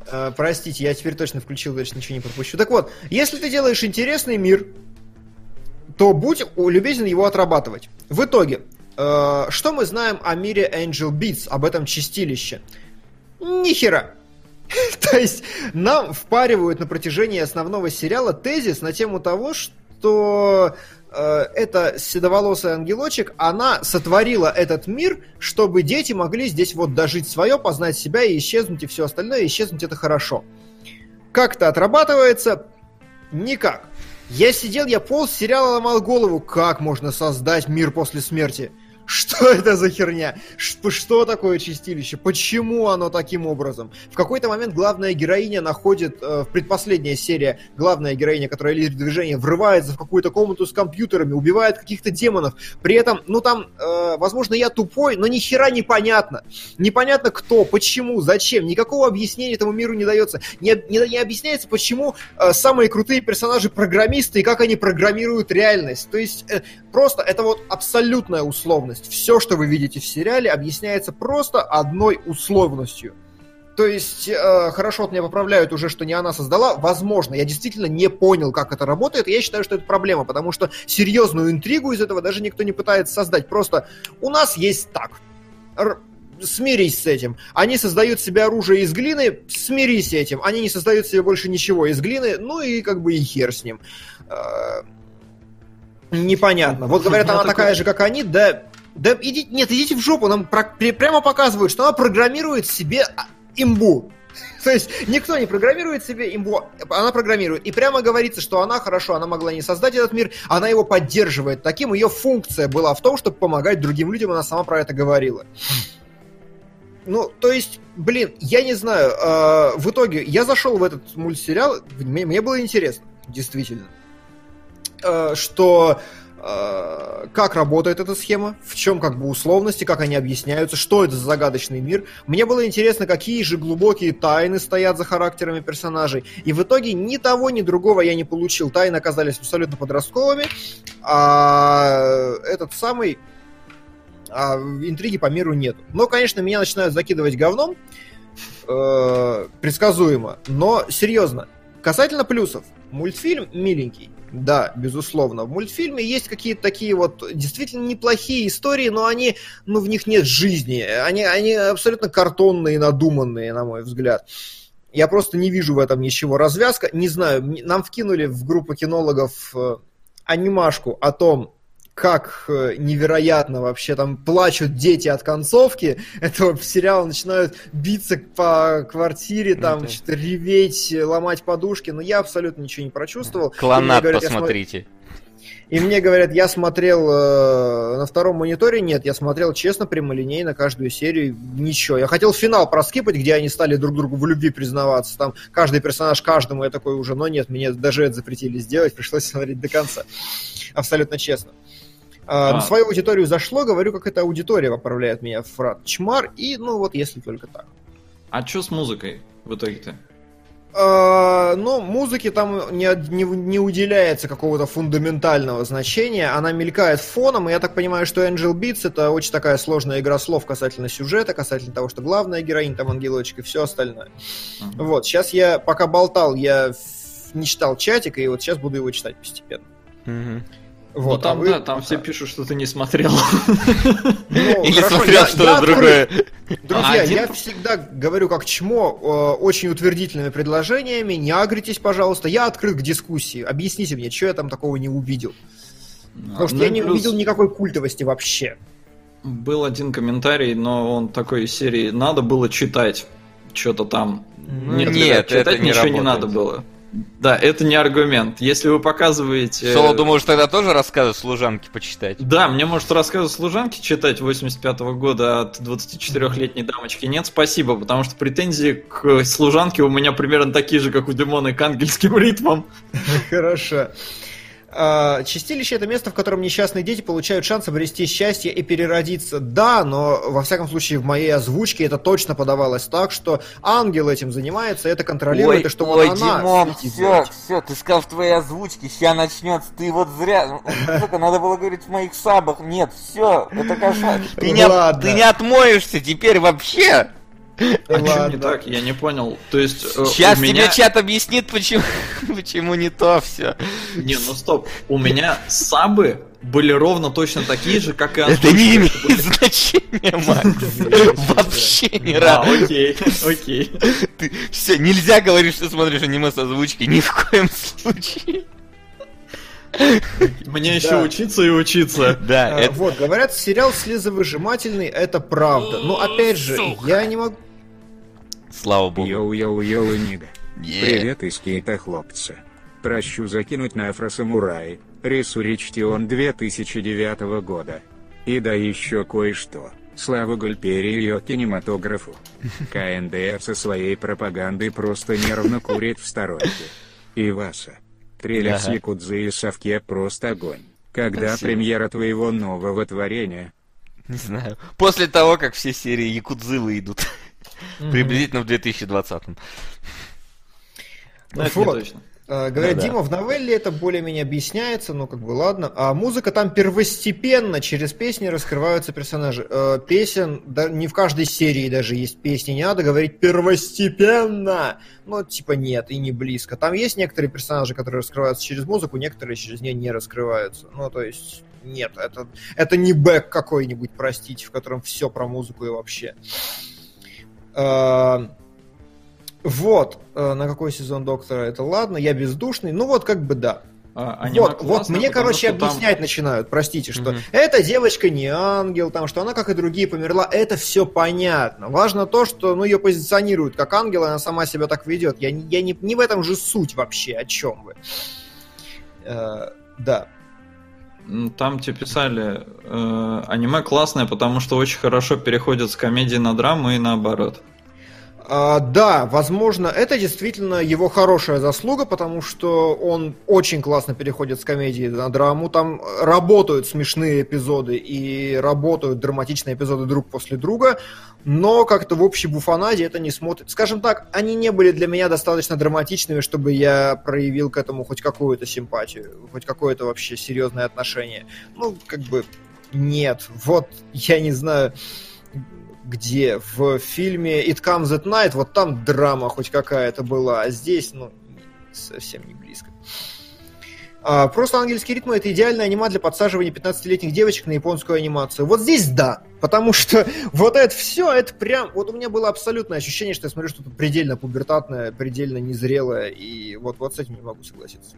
Э, простите, я теперь точно включил, точно ничего не пропущу. Так вот, если ты делаешь интересный мир, то будь любезен его отрабатывать. В итоге, э, что мы знаем о мире Angel Beats, об этом чистилище? Нихера. То есть нам впаривают на протяжении основного сериала тезис на тему того, что эта седоволосая ангелочек, она сотворила этот мир, чтобы дети могли здесь вот дожить свое, познать себя и исчезнуть, и все остальное, и исчезнуть это хорошо. Как это отрабатывается? Никак. Я сидел, я полз, сериал ломал голову, как можно создать мир после смерти. Что это за херня? Что, что такое чистилище? Почему оно таким образом? В какой-то момент главная героиня находит, э, в предпоследняя серия, главная героиня, которая лидер движения, врывается в какую-то комнату с компьютерами, убивает каких-то демонов. При этом, ну там, э, возможно, я тупой, но ни хера непонятно. Непонятно кто, почему, зачем. Никакого объяснения этому миру не дается. Не, не, не объясняется, почему э, самые крутые персонажи программисты и как они программируют реальность. То есть, э, просто это вот абсолютная условность условность. Все, что вы видите в сериале, объясняется просто одной условностью. То есть, э, хорошо, вот меня поправляют уже, что не она создала. Возможно, я действительно не понял, как это работает. И я считаю, что это проблема, потому что серьезную интригу из этого даже никто не пытается создать. Просто у нас есть так. Р- смирись с этим. Они создают себе оружие из глины, смирись с этим. Они не создают себе больше ничего из глины, ну и как бы и хер с ним. Э- непонятно. Вот говорят, она такая же, как они, да да идите, нет, идите в жопу, нам про, прямо показывают, что она программирует себе а, имбу. То есть никто не программирует себе имбу, она программирует. И прямо говорится, что она хорошо, она могла не создать этот мир, она его поддерживает. Таким ее функция была в том, чтобы помогать другим людям, она сама про это говорила. Ну, то есть, блин, я не знаю, э, в итоге я зашел в этот мультсериал, мне, мне было интересно, действительно, э, что как работает эта схема, в чем как бы условности, как они объясняются, что это за загадочный мир. Мне было интересно, какие же глубокие тайны стоят за характерами персонажей. И в итоге ни того, ни другого я не получил. Тайны оказались абсолютно подростковыми, а этот самый а интриги по миру нет. Но, конечно, меня начинают закидывать говном, э, предсказуемо. Но серьезно, касательно плюсов, мультфильм миленький. Да, безусловно. В мультфильме есть какие-то такие вот действительно неплохие истории, но они, ну, в них нет жизни. Они, они абсолютно картонные, надуманные, на мой взгляд. Я просто не вижу в этом ничего. Развязка, не знаю, нам вкинули в группу кинологов э, анимашку о том, как э, невероятно вообще там плачут дети от концовки этого сериала, начинают биться по квартире, ну там, ну, что-то реветь, ломать подушки, но я абсолютно ничего не прочувствовал. Клонат говорят, посмотрите. И мне говорят, я смотрел э, на втором мониторе, нет, я смотрел честно, прямолинейно каждую серию, ничего. Я хотел финал проскипать, где они стали друг другу в любви признаваться, там каждый персонаж каждому, я такой уже, но нет, мне даже это запретили сделать, пришлось смотреть до конца. Абсолютно честно. А, на свою аудиторию зашло, говорю, как эта аудитория поправляет меня в фрат чмар, и, ну, вот если только так. А что с музыкой в итоге-то? Uh, ну, музыке там не, не, не уделяется какого-то фундаментального значения. Она мелькает фоном, и я так понимаю, что Angel Beats это очень такая сложная игра слов касательно сюжета, касательно того, что главная героиня там ангелочек и все остальное. Uh-huh. Вот, сейчас я пока болтал, я не читал чатик, и вот сейчас буду его читать постепенно. Uh-huh. Вот, ну там, а вы... да, там все пишут, что ты не смотрел. Ну, Или смотрел что-то другое. Друзья, я всегда говорю как чмо, э, очень утвердительными предложениями, не агритесь, пожалуйста. Я открыт к дискуссии. Объясните мне, что я там такого не увидел. Потому что ну, я не увидел никакой культовости вообще. Был один комментарий, но он такой из серии «надо было читать что-то там». Ну, нет, нет читать это не ничего работает. не надо было. Да, это не аргумент. Если вы показываете... Соло, думаешь, тогда тоже рассказы служанки почитать? Да, мне может рассказы служанки читать 85 -го года от 24-летней дамочки. Нет, спасибо, потому что претензии к служанке у меня примерно такие же, как у Димона к ангельским ритмам. Хорошо. А, чистилище это место, в котором несчастные дети получают шанс обрести счастье и переродиться. Да, но во всяком случае в моей озвучке это точно подавалось так, что ангел этим занимается, это контролирует, ой, и что ой, вот она... Димон, все, все, ты сказал в твоей озвучке, сейчас начнется, ты вот зря... Сука, надо было говорить в моих сабах. Нет, все, это кошмар. Ты не, ты не отмоешься теперь вообще. А что не так? Я не понял. То есть Сейчас меня... тебе чат объяснит, почему, почему не то все. Не, ну стоп. У меня сабы были ровно точно такие же, как и озвучка. Это не имеет значения, Макс. Вообще ни разу. Окей, окей. Все, нельзя говорить, что смотришь аниме с озвучкой. Ни в коем случае. Мне еще учиться и учиться. Да. А, вот, говорят, сериал слезовыжимательный, это правда. Но опять же, я не могу... Слава богу. Yo-yo-yo, nigga. Yeah. Привет из Кейта, хлопцы. Прошу закинуть на Afro Samurai, Resurrection 2009 года. И да еще кое-что. Слава Гульпери и ее кинематографу. КНДР со своей пропагандой просто нервно курит в сторонке. И Васа. Трейлер ага. с Якудзы и Совке просто огонь. Когда Спасибо. премьера твоего нового творения? Не знаю. После того, как все серии Якудзы выйдут. Приблизительно в 2020-м. Ну, это вот. точно. Uh, говорят, да, Дима, да. в новелле это более-менее объясняется, ну как бы ладно. А музыка там первостепенно, через песни раскрываются персонажи. Uh, песен, да, не в каждой серии даже есть песни, не надо говорить первостепенно. Ну, типа нет, и не близко. Там есть некоторые персонажи, которые раскрываются через музыку, некоторые через нее не раскрываются. Ну, то есть, нет, это, это не бэк какой-нибудь, простите, в котором все про музыку и вообще. А, вот, э, на какой сезон Доктора это ладно, я бездушный, ну вот как бы да. А, вот, вот мне, короче, объяснять там... начинают, простите, что угу. эта девочка не ангел, там, что она, как и другие, померла, это все понятно. Важно то, что ну, ее позиционируют как ангел, и она сама себя так ведет. Я, я не, не в этом же суть вообще, о чем вы. Э, да. Там тебе писали, э, аниме классное, потому что очень хорошо переходит с комедии на драму и наоборот. А, да, возможно, это действительно его хорошая заслуга, потому что он очень классно переходит с комедии на драму. Там работают смешные эпизоды и работают драматичные эпизоды друг после друга, но как-то в общей буфанаде это не смотрит. Скажем так, они не были для меня достаточно драматичными, чтобы я проявил к этому хоть какую-то симпатию, хоть какое-то вообще серьезное отношение. Ну, как бы нет. Вот, я не знаю где в фильме It Comes at Night, вот там драма хоть какая-то была, а здесь, ну, совсем не близко. А, просто ангельские ритмы это идеальная анима для подсаживания 15-летних девочек на японскую анимацию. Вот здесь да, потому что вот это все, это прям... Вот у меня было абсолютное ощущение, что я смотрю что-то предельно пубертатное, предельно незрелое, и вот, вот с этим не могу согласиться.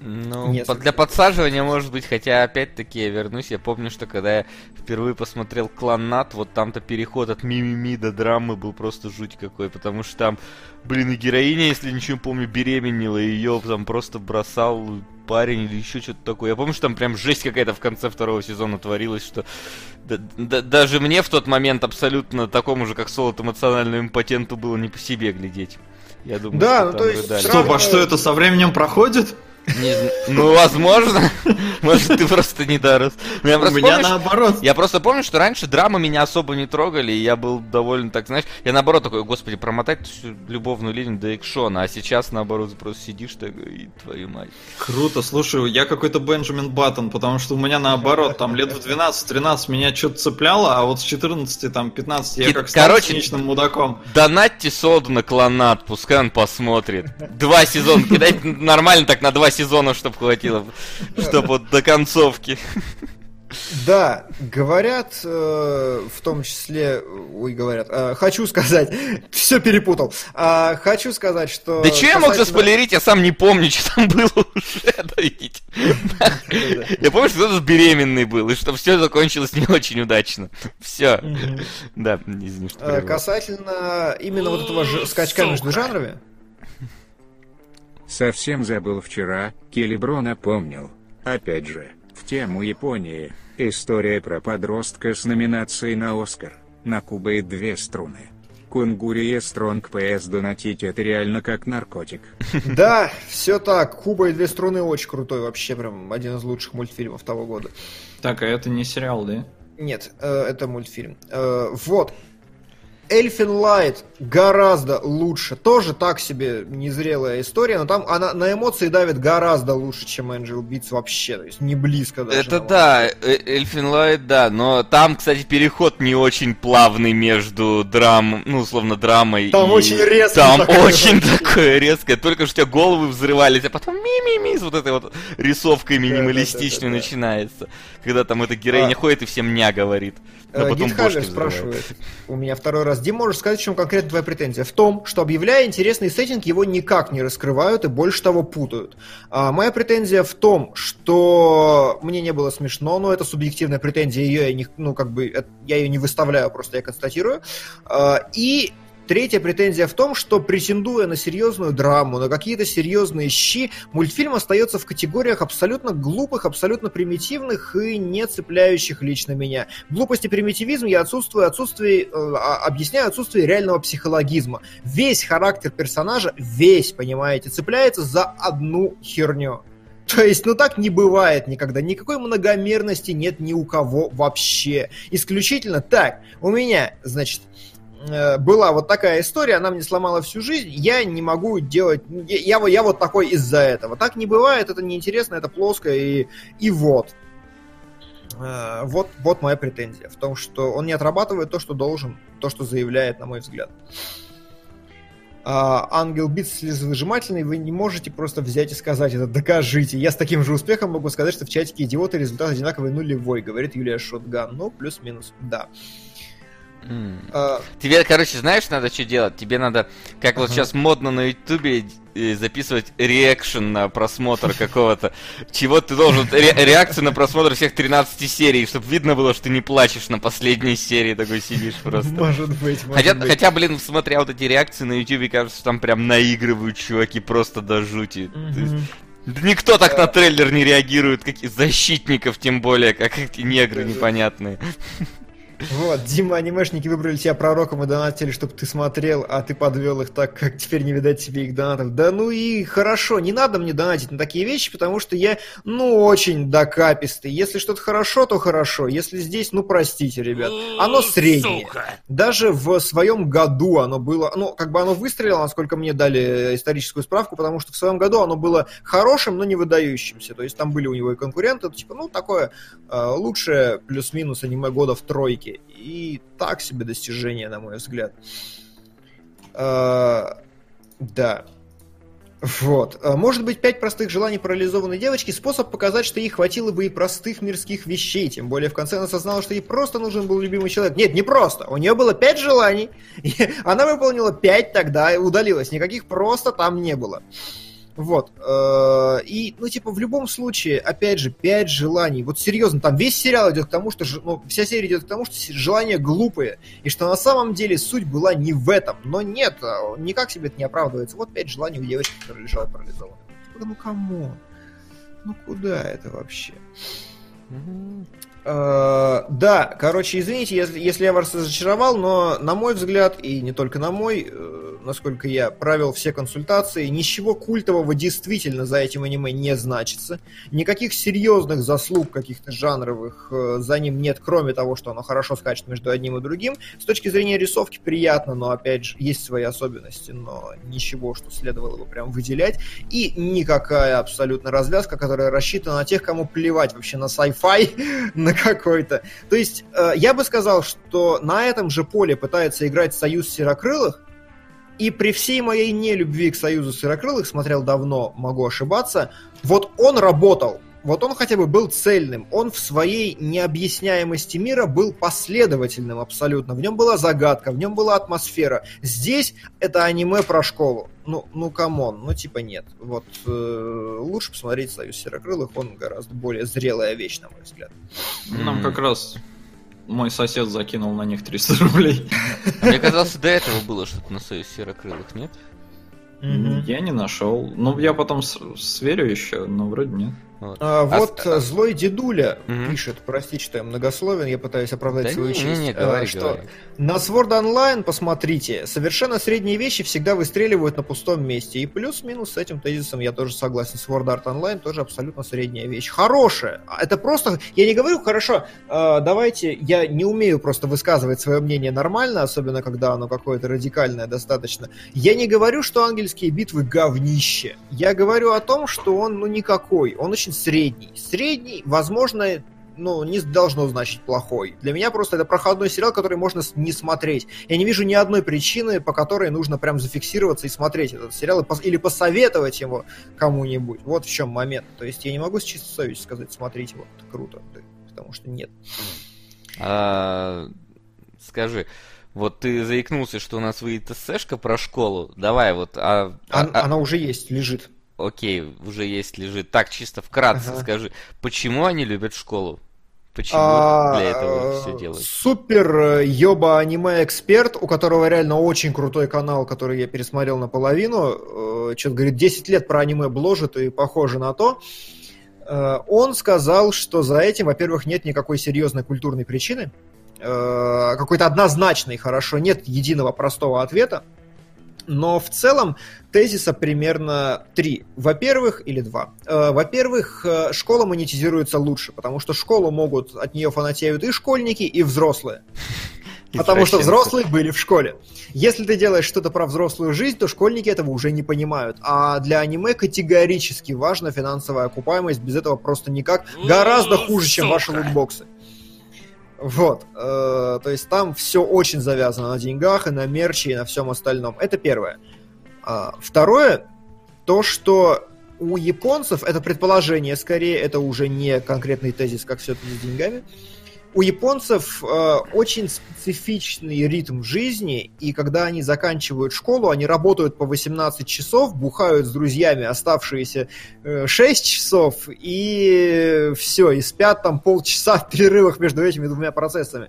Ну, Несколько. для подсаживания может быть, хотя опять-таки я вернусь, я помню, что когда я впервые посмотрел Клан Нат, вот там-то переход от мимими до драмы был просто жуть какой, потому что там, блин, и героиня, если ничего не помню, беременела, и ее там просто бросал парень или еще что-то такое. Я помню, что там прям жесть какая-то в конце второго сезона творилась, что да, да, даже мне в тот момент абсолютно такому же, как Солод, эмоциональному импотенту было не по себе глядеть. Я думаю, да, что ну, то есть... Стоп, а что это со временем проходит? Не, ну, возможно. Может, ты просто не дорос. Ну, У меня помню, наоборот. Я просто помню, что раньше драмы меня особо не трогали, и я был довольно так, знаешь, я наоборот такой, господи, промотать всю любовную линию до экшона, а сейчас, наоборот, просто сидишь так и твою мать. Круто, слушай, я какой-то Бенджамин Баттон, потому что у меня наоборот, там лет в 12-13 меня что-то цепляло, а вот с 14, там, 15 я как стал циничным мудаком. Донатьте на клонат, пускай он посмотрит. Два сезона, кидайте нормально так на два сезона, чтобы хватило, чтобы вот до концовки. Да, говорят, э, в том числе, ой, говорят, э, хочу сказать, все перепутал, э, хочу сказать, что... Да что я мог заспойлерить, я сам не помню, что там было уже, Я помню, что кто-то беременный был, и что все закончилось не очень удачно. Все. Да, извини, что э, Касательно именно вот этого скачка между жанрами, Совсем забыл вчера, Келебро напомнил. Опять же, в тему Японии, история про подростка с номинацией на Оскар, на Кубе две струны. Кунгурия Стронг ПС донатить это реально как наркотик. Да, все так. Куба и две струны очень крутой, вообще прям один из лучших мультфильмов того года. Так, а это не сериал, да? Нет, э, это мультфильм. Э, вот, Elfen Lied гораздо лучше. Тоже так себе незрелая история, но там она на эмоции давит гораздо лучше, чем Angel Beats вообще. То есть не близко даже. Это да, Elfen Lied, да. Но там, кстати, переход не очень плавный между драм, ну, условно, драмой Там и... очень резко. Там такое очень такое резкое. Только что у тебя головы взрывались, а потом ми-ми-ми с вот этой вот рисовкой минималистичной начинается. Когда там эта героиня а. ходит и всем ня говорит. Гитхагер спрашивает у меня второй раз. Дим, можешь сказать, в чем конкретно твоя претензия? В том, что объявляя интересный сеттинг, его никак не раскрывают и больше того путают. А моя претензия в том, что мне не было смешно, но это субъективная претензия, ее я не, ну, как бы, я ее не выставляю, просто я констатирую. А, и Третья претензия в том, что претендуя на серьезную драму, на какие-то серьезные щи, мультфильм остается в категориях абсолютно глупых, абсолютно примитивных и не цепляющих лично меня. Глупость и примитивизм я отсутствую, отсутствие, э, а, объясняю отсутствие реального психологизма. Весь характер персонажа, весь, понимаете, цепляется за одну херню. То есть, ну так не бывает никогда. Никакой многомерности нет ни у кого вообще. Исключительно так. У меня, значит, была вот такая история, она мне сломала всю жизнь, я не могу делать, я, я, я вот такой из-за этого. Так не бывает, это неинтересно, это плоско, и, и вот. Э, вот, вот моя претензия в том, что он не отрабатывает то, что должен, то, что заявляет, на мой взгляд. А, ангел Бит слезовыжимательный, вы не можете просто взять и сказать это, докажите. Я с таким же успехом могу сказать, что в чатике идиоты результат одинаковый нулевой, говорит Юлия Шотган. Ну, плюс-минус, да. Mm. А... Тебе, короче, знаешь, надо что делать? Тебе надо, как uh-huh. вот сейчас модно на Ютубе, э, записывать реакшн на просмотр какого-то. Чего ты должен... Ре- реакцию на просмотр всех 13 серий, чтобы видно было, что ты не плачешь на последней серии, такой сидишь просто. Может быть, может хотя, быть. Хотя, блин, смотря вот эти реакции на Ютубе, кажется, там прям наигрывают чуваки просто до жути. Mm-hmm. Никто так на трейлер не реагирует, как и защитников, тем более, как эти негры непонятные. Вот, Дима, анимешники выбрали тебя пророком и донатили, чтобы ты смотрел, а ты подвел их так, как теперь не видать тебе их донатов. Да ну и хорошо, не надо мне донатить на такие вещи, потому что я, ну, очень докапистый. Если что-то хорошо, то хорошо. Если здесь, ну, простите, ребят. Оно среднее. Сука. Даже в своем году оно было, ну, как бы оно выстрелило, насколько мне дали историческую справку, потому что в своем году оно было хорошим, но не выдающимся. То есть там были у него и конкуренты, типа, ну, такое э, лучшее плюс-минус аниме года в тройке графики. И так себе достижение, на мой взгляд. А, да. Вот. А, может быть, пять простых желаний парализованной девочки способ показать, что ей хватило бы и простых мирских вещей. Тем более в конце она осознала, что ей просто нужен был любимый человек. Нет, не просто. У нее было пять желаний. она выполнила пять тогда и удалилась. Никаких просто там не было. Вот. Э, и, ну, типа, в любом случае, опять же, пять желаний. Вот серьезно, там весь сериал идет к тому, что... Ну, вся серия идет к тому, что желания глупые. И что на самом деле суть была не в этом. Но нет, а, никак себе это не оправдывается. Вот пять желаний у девочки, которая лежала парализованной. Ну, кому? Ну, куда это вообще? Э, да, короче, извините, если, если я вас разочаровал, но на мой взгляд, и не только на мой, э, насколько я провел все консультации, ничего культового действительно за этим аниме не значится. Никаких серьезных заслуг каких-то жанровых э, за ним нет, кроме того, что оно хорошо скачет между одним и другим. С точки зрения рисовки приятно, но опять же, есть свои особенности, но ничего, что следовало бы прям выделять. И никакая абсолютно развязка, которая рассчитана на тех, кому плевать вообще на sci-fi, на какой-то. То есть э, я бы сказал, что на этом же поле пытается играть Союз Серокрылых, и при всей моей нелюбви к Союзу Серокрылых, смотрел давно, могу ошибаться, вот он работал. Вот он хотя бы был цельным. Он в своей необъясняемости мира был последовательным абсолютно. В нем была загадка, в нем была атмосфера. Здесь это аниме про школу. Ну, ну, come on, ну типа нет. Вот э, лучше посмотреть «Союз Серокрылых», он гораздо более зрелая вещь, на мой взгляд. Нам как раз мой сосед закинул на них 300 рублей. Мне казалось, до этого было что-то на «Союз Серокрылых», нет? Mm-hmm. Я не нашел. Ну, я потом сверю еще, но вроде нет. Вот, а, вот а... злой дедуля угу. пишет, простите, что я многословен, я пытаюсь оправдать да свою не, честь, не, не, говори, а, что говори. на Sword Online посмотрите, совершенно средние вещи всегда выстреливают на пустом месте, и плюс-минус с этим тезисом я тоже согласен, Sword Art Online тоже абсолютно средняя вещь, хорошая, это просто, я не говорю, хорошо, э, давайте, я не умею просто высказывать свое мнение нормально, особенно когда оно какое-то радикальное достаточно, я не говорю, что ангельские битвы говнище, я говорю о том, что он, ну, никакой, он очень средний. Средний, возможно, ну, не должно значить плохой. Для меня просто это проходной сериал, который можно не смотреть. Я не вижу ни одной причины, по которой нужно прям зафиксироваться и смотреть этот сериал, или посоветовать его кому-нибудь. Вот в чем момент. То есть я не могу с чистой совестью сказать, смотрите, вот, круто, потому что нет. А, скажи, вот ты заикнулся, что у нас выйдет эссешка про школу. Давай вот. А, а, а... Она уже есть, лежит окей, уже есть лежит. Так, чисто вкратце ага. скажи, почему они любят школу? Почему а, для этого все делают? Супер Йоба аниме эксперт, у которого реально очень крутой канал, который я пересмотрел наполовину. Э, Что-то говорит, 10 лет про аниме бложит и похоже на то. Э, он сказал, что за этим, во-первых, нет никакой серьезной культурной причины. Э, какой-то однозначной, хорошо, нет единого простого ответа. Но в целом тезиса примерно три. Во-первых, или два. Э, во-первых, э, школа монетизируется лучше, потому что школу могут, от нее фанатеют и школьники, и взрослые. Потому что взрослые были в школе. Если ты делаешь что-то про взрослую жизнь, то школьники этого уже не понимают. А для аниме категорически важна финансовая окупаемость. Без этого просто никак. Гораздо хуже, чем ваши лутбоксы. Вот. Э, то есть там все очень завязано на деньгах и на мерче и на всем остальном. Это первое. А, второе, то, что у японцев, это предположение скорее, это уже не конкретный тезис, как все это с деньгами, у японцев э, очень специфичный ритм жизни, и когда они заканчивают школу, они работают по 18 часов, бухают с друзьями оставшиеся э, 6 часов, и все, и спят там полчаса в перерывах между этими двумя процессами.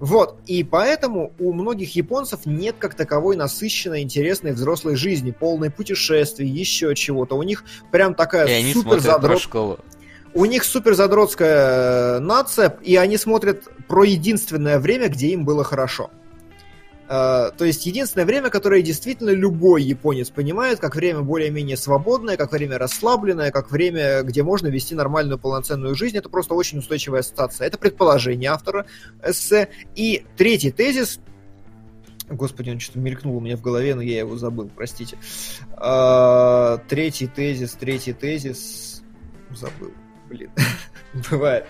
Вот, и поэтому у многих японцев нет как таковой насыщенной, интересной взрослой жизни, полной путешествий, еще чего-то. У них прям такая и супер задрот... школу у них супер задротская э, нация, и они смотрят про единственное время, где им было хорошо. Uh, то есть единственное время, которое действительно любой японец понимает, как время более-менее свободное, как время расслабленное, как время, где можно вести нормальную полноценную жизнь, это просто очень устойчивая ассоциация. Это предположение автора эссе. И третий тезис, Господи, он что-то мелькнул у меня в голове, но я его забыл, простите. Uh, третий тезис, третий тезис, забыл блин, бывает.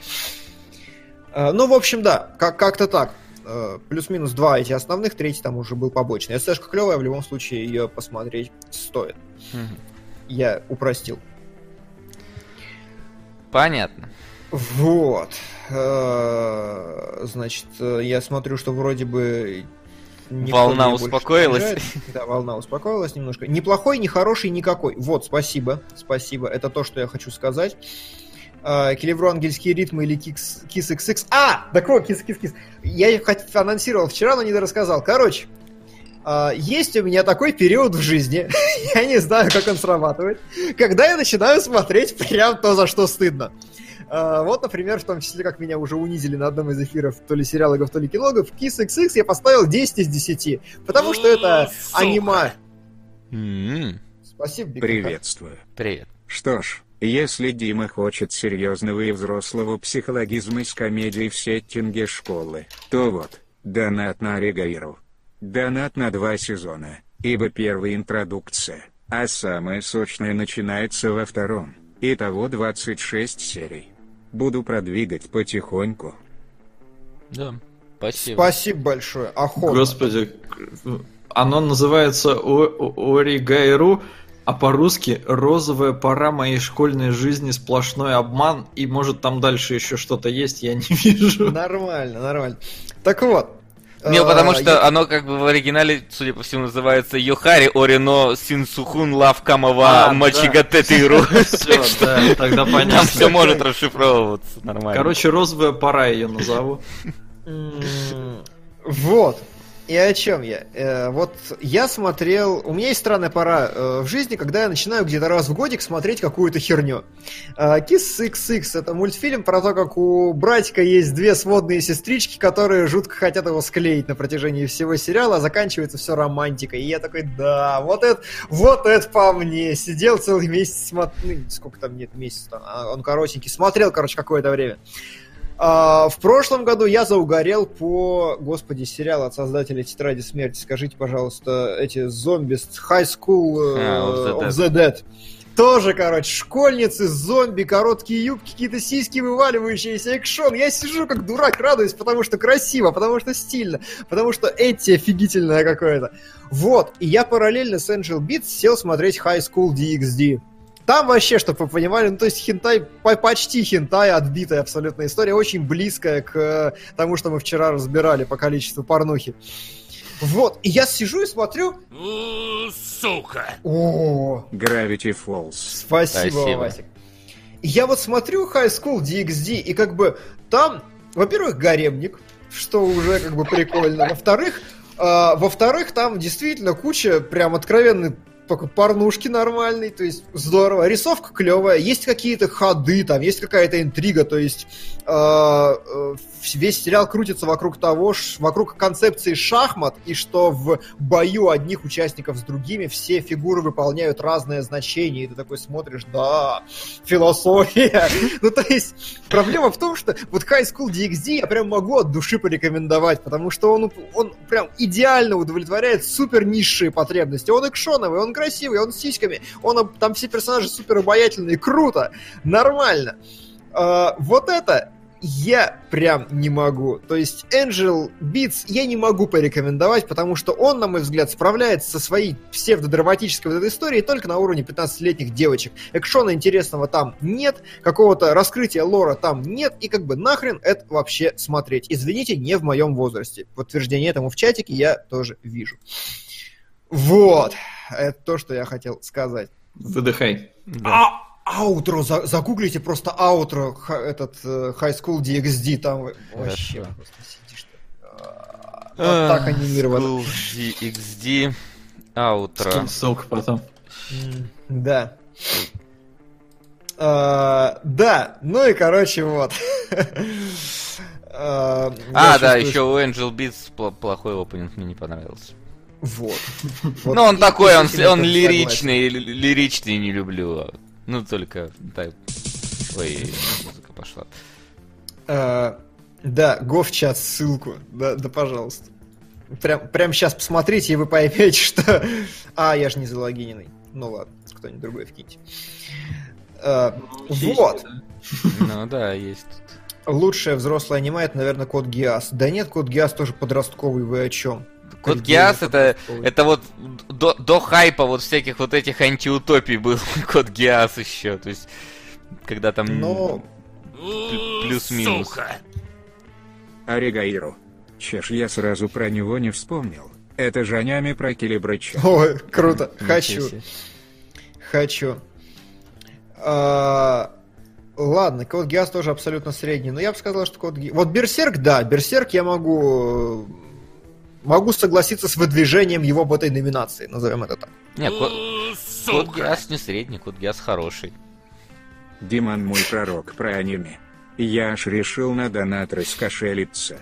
А, ну, в общем, да, как- как-то так. А, плюс-минус два эти основных, третий там уже был побочный. ССшка клевая, в любом случае ее посмотреть стоит. Я упростил. Понятно. Вот. А, значит, я смотрю, что вроде бы волна успокоилась. Да, волна успокоилась немножко. Неплохой, не хороший, никакой. Вот, спасибо, спасибо. Это то, что я хочу сказать э, Келевру ангельские ритмы или Kiss, Kiss XX. А, да Kiss Kiss Kiss. Я их анонсировал вчера, но не рассказал. Короче, э, есть у меня такой период в жизни, я не знаю, как он срабатывает, когда я начинаю смотреть прям то, за что стыдно. Uh, вот, например, в том числе, как меня уже унизили на одном из эфиров то ли сериалогов, то ли кинологов, Kiss XX я поставил 10 из 10, потому что это аниме. Спасибо, Приветствую. Привет. Что ж, если Дима хочет серьезного и взрослого психологизма с комедией в сеттинге школы, то вот, донат на Регаиру. Донат на два сезона, ибо первая интродукция, а самое сочное начинается во втором. Итого 26 серий. Буду продвигать потихоньку. Да, спасибо. Спасибо большое, охотно. Господи, оно называется Оригайру. А по-русски «Розовая пора моей школьной жизни сплошной обман», и может там дальше еще что-то есть, я не вижу. Нормально, нормально. Так вот, не, потому а, что я... оно как бы в оригинале, судя по всему, называется Йохари Орино Синсухун Лавкамова а, Мачигатетиру. Все, да, тогда понятно. Там все может расшифровываться нормально. Короче, розовая пора ее назову. Вот. И о чем я? Э, вот я смотрел... У меня есть странная пора э, в жизни, когда я начинаю где-то раз в годик смотреть какую-то херню. Э, Kiss XX — это мультфильм про то, как у братика есть две сводные сестрички, которые жутко хотят его склеить на протяжении всего сериала, а заканчивается все романтикой. И я такой, да, вот это, вот это по мне. Сидел целый месяц, смотрел... Ну, сколько там нет, месяц, а он коротенький. Смотрел, короче, какое-то время. А, в прошлом году я заугорел по, господи, сериал от создателя Тетради Смерти. Скажите, пожалуйста, эти зомби High School uh, of, the of the Dead. Тоже, короче, школьницы, зомби, короткие юбки, какие-то сиськи вываливающиеся, экшон. Я сижу как дурак, радуюсь, потому что красиво, потому что стильно, потому что эти офигительное какое-то. Вот, и я параллельно с Angel Beats сел смотреть High School DxD. Там вообще, чтобы вы понимали, ну то есть хентай, почти хентай, отбитая абсолютно история, очень близкая к э, тому, что мы вчера разбирали по количеству порнухи. Вот, и я сижу и смотрю... Сука! О, Gravity Falls. Спасибо, Спасибо. Васик. Я вот смотрю High School DxD, и как бы там, во-первых, гаремник, что уже как бы прикольно. Во-вторых, э, во-вторых, там действительно куча прям откровенной только порнушки нормальный, то есть здорово. Рисовка клевая, есть какие-то ходы, там есть какая-то интрига, то есть э, э, весь сериал крутится вокруг того, вокруг концепции шахмат, и что в бою одних участников с другими все фигуры выполняют разное значение, и ты такой смотришь, да, философия. Ну, то есть, проблема в том, что вот High School DxD я прям могу от души порекомендовать, потому что он, он прям идеально удовлетворяет супер низшие потребности. Он экшоновый, он красивый, он с сиськами, он, там все персонажи супер обаятельные, круто, нормально. Uh, вот это я прям не могу. То есть Angel Beats я не могу порекомендовать, потому что он, на мой взгляд, справляется со своей псевдодраматической вот этой историей только на уровне 15-летних девочек. Экшона интересного там нет, какого-то раскрытия лора там нет, и как бы нахрен это вообще смотреть. Извините, не в моем возрасте. Подтверждение этому в чатике я тоже вижу. Вот. Это то, что я хотел сказать. Выдыхай. Да. А! аутро, за, загуглите просто аутро, ха, этот uh, High School DxD, там вообще просто сидишь. Вот так анимировано. School DxD, аутро. Ссылку потом. да. Uh, да, ну и короче вот. uh, а, да, еще у Angel Beats плохой опенинг мне не понравился. Вот. вот. Ну, он такой, он, он лиричный, лиричный не люблю. Ну, только... Да. Ой, музыка пошла. А, да, го в чат ссылку. Да, да, пожалуйста. Прям, прям сейчас посмотрите, и вы поймете, что... А, я же не залогиненный. Ну ладно, кто-нибудь другой вкиньте. А, вот. Ну да, есть Лучшее взрослое аниме это, наверное, Код Гиас. Да нет, Код Гиас тоже подростковый, вы о чем? Код Гиас это, это вот до, до хайпа вот всяких вот этих антиутопий был Код Гиас еще. То есть, когда там Но... плюс-минус. Оригаиру. Чеш, я сразу про него не вспомнил. Это же Анями про Килибрача. Ой, круто. Хочу. Хочу. А, ладно, Код Гиас тоже абсолютно средний. Но я бы сказал, что Код Гиас... Вот Берсерк, да, Берсерк я могу могу согласиться с выдвижением его в этой номинации, назовем это так. Не, код, код Гиас не средний, код Гиас хороший. Диман мой пророк про аниме. Я аж решил на донат раскошелиться.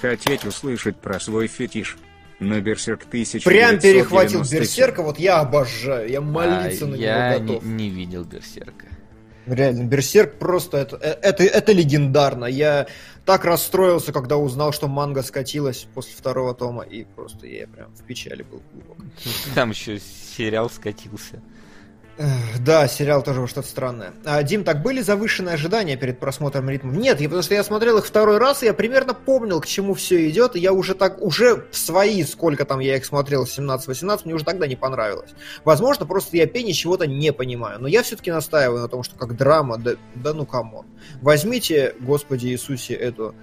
Хотеть услышать про свой фетиш. На Берсерк 1000 Прям перехватил Берсерка, вот я обожаю, я молиться а на я него готов. Я не, не видел Берсерка. Реально, Берсерк просто это, э, это, это легендарно. Я так расстроился, когда узнал, что манга скатилась после второго тома, и просто я прям в печали был глубоко. Там еще сериал скатился. Да, сериал тоже что-то странное. А, Дим, так были завышенные ожидания перед просмотром ритмов? Нет, я, потому что я смотрел их второй раз, и я примерно помнил, к чему все идет, и я уже так, уже в свои, сколько там я их смотрел, 17-18, мне уже тогда не понравилось. Возможно, просто я в аниме чего-то не понимаю, но я все-таки настаиваю на том, что как драма, да, да ну come on. Возьмите, Господи Иисусе, эту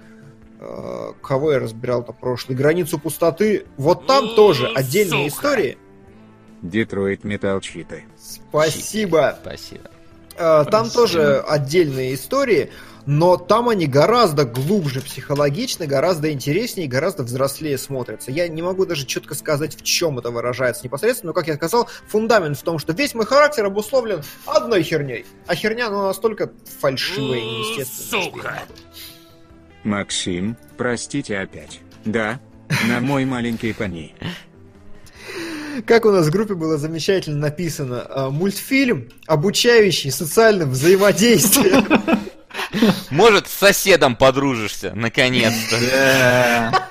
э, кого я разбирал-то прошлый, границу пустоты, вот там тоже отдельные истории, Детройт Металл Читы. Спасибо. Спасибо. Э, Там тоже отдельные истории, но там они гораздо глубже психологично, гораздо интереснее, гораздо взрослее смотрятся. Я не могу даже четко сказать, в чем это выражается непосредственно, но, как я сказал, фундамент в том, что весь мой характер обусловлен одной херней. А херня, ну, настолько фальшивая и неестественная. Сука. Максим, простите опять. Да, на мой маленький пони. Как у нас в группе было замечательно написано, э, мультфильм, обучающий социальным взаимодействием. Может, с соседом подружишься, наконец-то.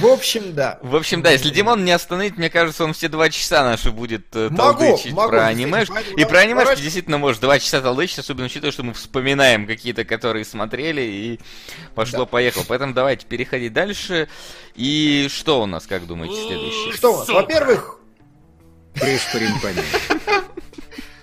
В общем, да. В общем, да, если Димон не остановит, мне кажется, он все два часа наши будет э, толдычить могу, про анимешки. И про анимешки действительно может два часа толдычить, особенно учитывая, что мы вспоминаем какие-то, которые смотрели, и пошло-поехало. Поэтому давайте переходить дальше. И что у нас, как думаете, следующее? Что у нас? Во-первых, Пришпорим пони.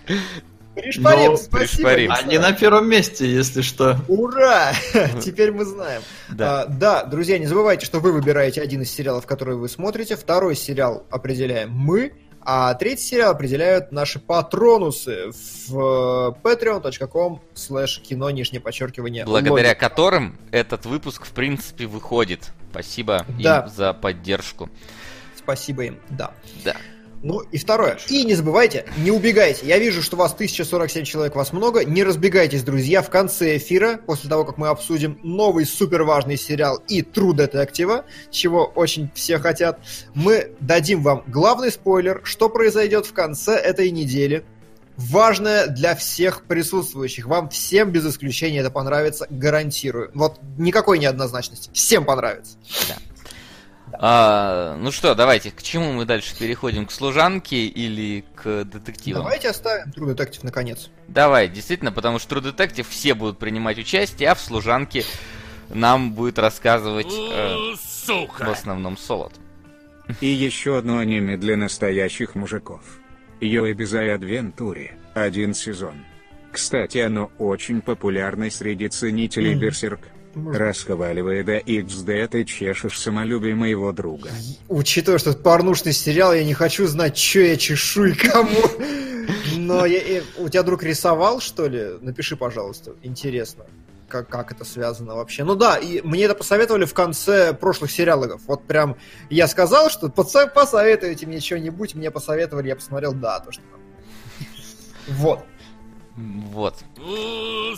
Пришпарим, Ну, спасибо. пришпарим. Они на первом месте, если что. Ура! Теперь мы знаем. Да. А, да, друзья, не забывайте, что вы выбираете один из сериалов, которые вы смотрите. Второй сериал определяем мы. А третий сериал определяют наши патронусы в э, patreon.com slash кино нижнее подчеркивание. Благодаря логика. которым этот выпуск, в принципе, выходит. Спасибо Да. им за поддержку. Спасибо им, да. Да. Ну и второе. И не забывайте, не убегайте. Я вижу, что вас 1047 человек, вас много. Не разбегайтесь, друзья. В конце эфира, после того, как мы обсудим новый супер важный сериал и True Detective, чего очень все хотят, мы дадим вам главный спойлер, что произойдет в конце этой недели. Важное для всех присутствующих. Вам всем без исключения это понравится, гарантирую. Вот никакой неоднозначности. Всем понравится. А, ну что, давайте, к чему мы дальше переходим? К служанке или к детективам? Давайте оставим True Detective наконец. Давай, действительно, потому что True Detective все будут принимать участие, а в служанке нам будет рассказывать э, в основном Солод. И еще одно аниме для настоящих мужиков. Йоэ Бизай Адвентуре. Один сезон. Кстати, оно очень популярно среди ценителей Мгм. Берсерк. Расхваливая до XD, ты чешешь самолюбие моего друга. Учитывая, что это порнушный сериал, я не хочу знать, что я чешу и кому. Но я- э, у тебя друг рисовал, что ли? Напиши, пожалуйста. Интересно, как, как это связано вообще. Ну да, и мне это посоветовали в конце прошлых сериалов. Вот прям я сказал, что посоветуйте мне что-нибудь, мне посоветовали, я посмотрел, да, то, что там. Вот. Вот.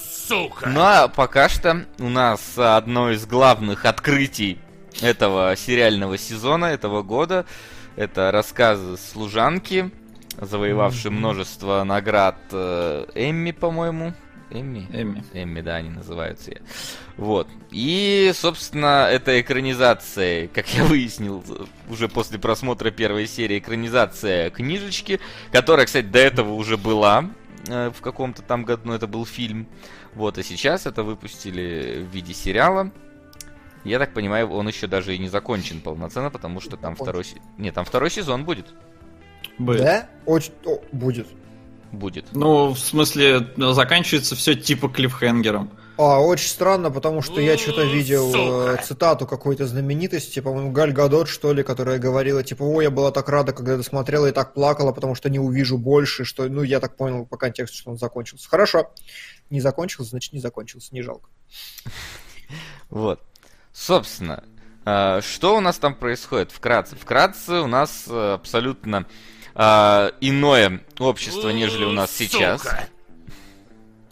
Сука. Ну а пока что у нас одно из главных открытий этого сериального сезона, этого года. Это рассказы служанки, завоевавшие множество наград э, Эмми, по-моему. Эмми? Эми. Эмми, да, они называются. Вот. И, собственно, это экранизация, как я выяснил уже после просмотра первой серии, экранизация книжечки, которая, кстати, до этого уже была в каком-то там году, но это был фильм. Вот, и сейчас это выпустили в виде сериала. Я так понимаю, он еще даже и не закончен полноценно, потому что там второй... Не, там второй сезон будет. Бы. Да? Очень... о, будет. Будет. Ну, в смысле, заканчивается все типа клиффхенгером. А, очень странно, потому что я что-то видел Сука. э, цитату какой-то знаменитости, по-моему, Галь Гадот, что ли, которая говорила, типа, ой, я была так рада, когда досмотрела и так плакала, потому что не увижу больше, что, ну, я так понял по контексту, что он закончился. Хорошо. Не закончился, значит, не закончился, не жалко. Вот. Собственно, э, что у нас там происходит вкратце? Вкратце у нас э, абсолютно иное общество, нежели у нас сейчас.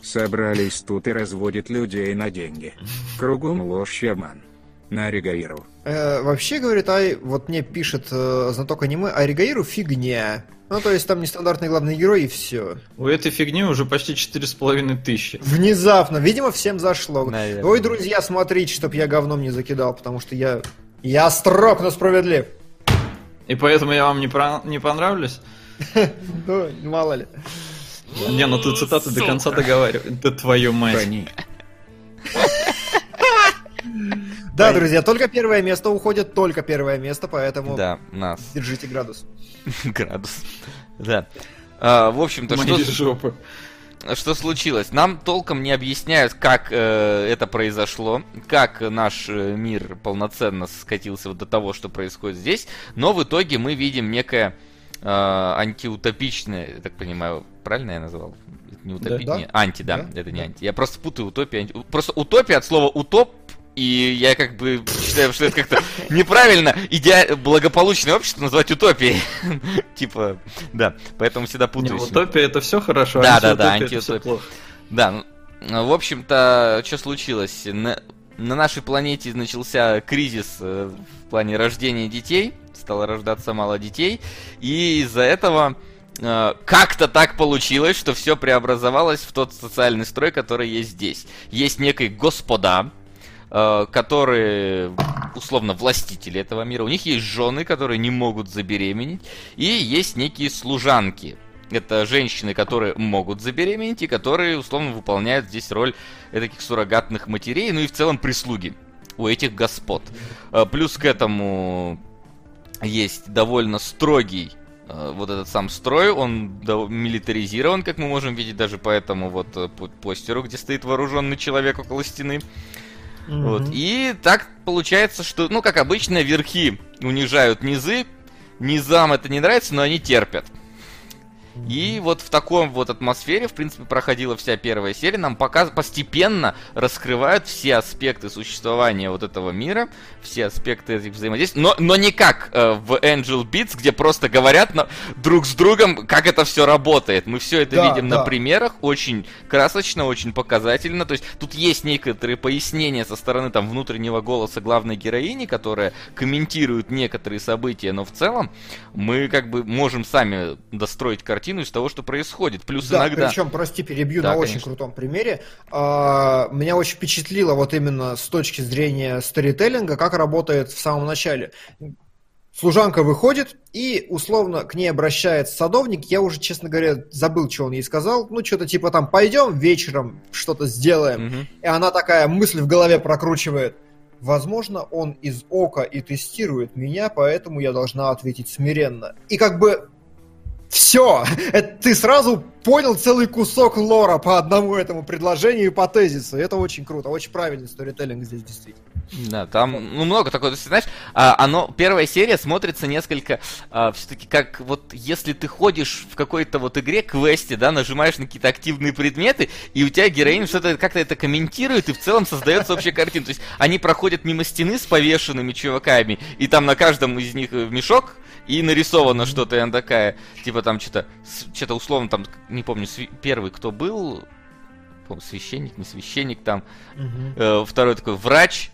Собрались тут и разводят людей на деньги. Кругом ложь и обман. На Ригаиру. Э, вообще, говорит, ай, вот мне пишет э, знаток аниме, Аригаиру фигня. Ну, то есть там нестандартный главный герой и все. У этой фигни уже почти четыре с половиной тысячи. Внезапно, видимо, всем зашло. Наверное. Ой, друзья, смотрите, чтоб я говном не закидал, потому что я... Я строг, но справедлив. И поэтому я вам не, про- не понравлюсь? Ну, мало ли. Не, ну ты цитаты до конца договаривай. Да твою мать. Да, друзья, только первое место уходит, только первое место, поэтому Да, нас. держите градус. Градус. Да. А, в общем-то, Мои что, жопы. что случилось? Нам толком не объясняют, как э, это произошло, как наш э, мир полноценно скатился вот до того, что происходит здесь, но в итоге мы видим некое э, антиутопичное, я так понимаю, правильно я назвал? Это Не утопи... Да, да. не, анти, да, Да, это не анти. Я просто путаю утопия, анти... Просто утопия от слова утоп, и я как бы считаю, что это как-то неправильно иде... благополучное общество назвать утопией. типа, да, поэтому всегда Не, путаюсь. утопия это все хорошо, Да, а да, да, антиутопия это всё антиутопия. плохо. Да, ну, в общем-то, что случилось? На, на нашей планете начался кризис э, в плане рождения детей, стало рождаться мало детей, и из-за этого э, как-то так получилось, что все преобразовалось в тот социальный строй, который есть здесь. Есть некий господа, э, которые условно властители этого мира. У них есть жены, которые не могут забеременеть, и есть некие служанки. Это женщины, которые могут забеременеть и которые условно выполняют здесь роль таких суррогатных матерей, ну и в целом прислуги у этих господ. Э, Плюс к этому есть довольно строгий э, вот этот сам строй, он милитаризирован, как мы можем видеть даже по этому вот э, по- постеру, где стоит вооруженный человек около стены. Вот. Мгм. И так получается, что, ну, как обычно, верхи унижают низы, низам это не нравится, но они терпят. И вот в таком вот атмосфере, в принципе, проходила вся первая серия. Нам пока постепенно раскрывают все аспекты существования вот этого мира, все аспекты этих взаимодействий. Но, но не как э, в Angel Beats, где просто говорят на- друг с другом, как это все работает. Мы все это Да, видим на да. примерах, очень красочно, очень показательно. То есть тут есть некоторые пояснения со стороны там внутреннего голоса главной героини, которая комментирует некоторые события, но в целом мы как бы можем сами достроить картину из того, что происходит. Плюс Да, иногда... причем, прости, перебью Да, на очень конечно. крутом примере. А, Меня очень впечатлило вот именно с точки зрения сторителлинга, как работает в самом начале. Служанка выходит, и условно к ней обращается садовник. Я уже, честно говоря, забыл, что он ей сказал. Ну, что-то типа там, пойдем вечером что-то сделаем. Мгм. И она такая мысль в голове прокручивает. Возможно, он из ока и тестирует меня, поэтому я должна ответить смиренно. И как бы все, ты сразу понял целый кусок лора по одному этому предложению и по тезису. Это очень круто, очень правильный сторителлинг здесь действительно. Да, там ну, много такого. То есть, знаешь, а, оно, первая серия смотрится несколько все-таки как вот если ты ходишь в какой-то вот игре, квесте, да, нажимаешь на какие-то активные предметы, и у тебя героиня что-то как-то это комментирует, и в целом создается общая картина. То есть они проходят мимо стены с повешенными чуваками, и там на каждом из них э, мешок, и нарисовано что-то, и она такая, типа там что-то, что-то условно там, не помню, первый кто был, священник, не священник там, Э, второй такой врач,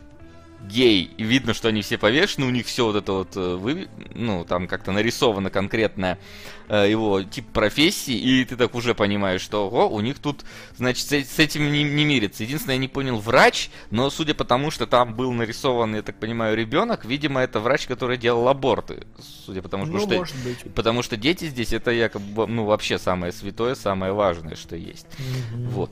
гей, и видно, что они все повешены, у них все вот это вот, э, вы, ну, там как-то нарисовано конкретное э, его тип профессии, и ты так уже понимаешь, что, ого, у них тут, значит, с, с этим не, не мирится. Единственное, я не понял, врач, но судя по тому, что там был нарисован, я так понимаю, ребенок, видимо, это врач, который делал аборты, судя по тому, Ну, что... может быть. Потому что дети здесь это якобы, ну, вообще самое святое, самое важное, что есть. Вот.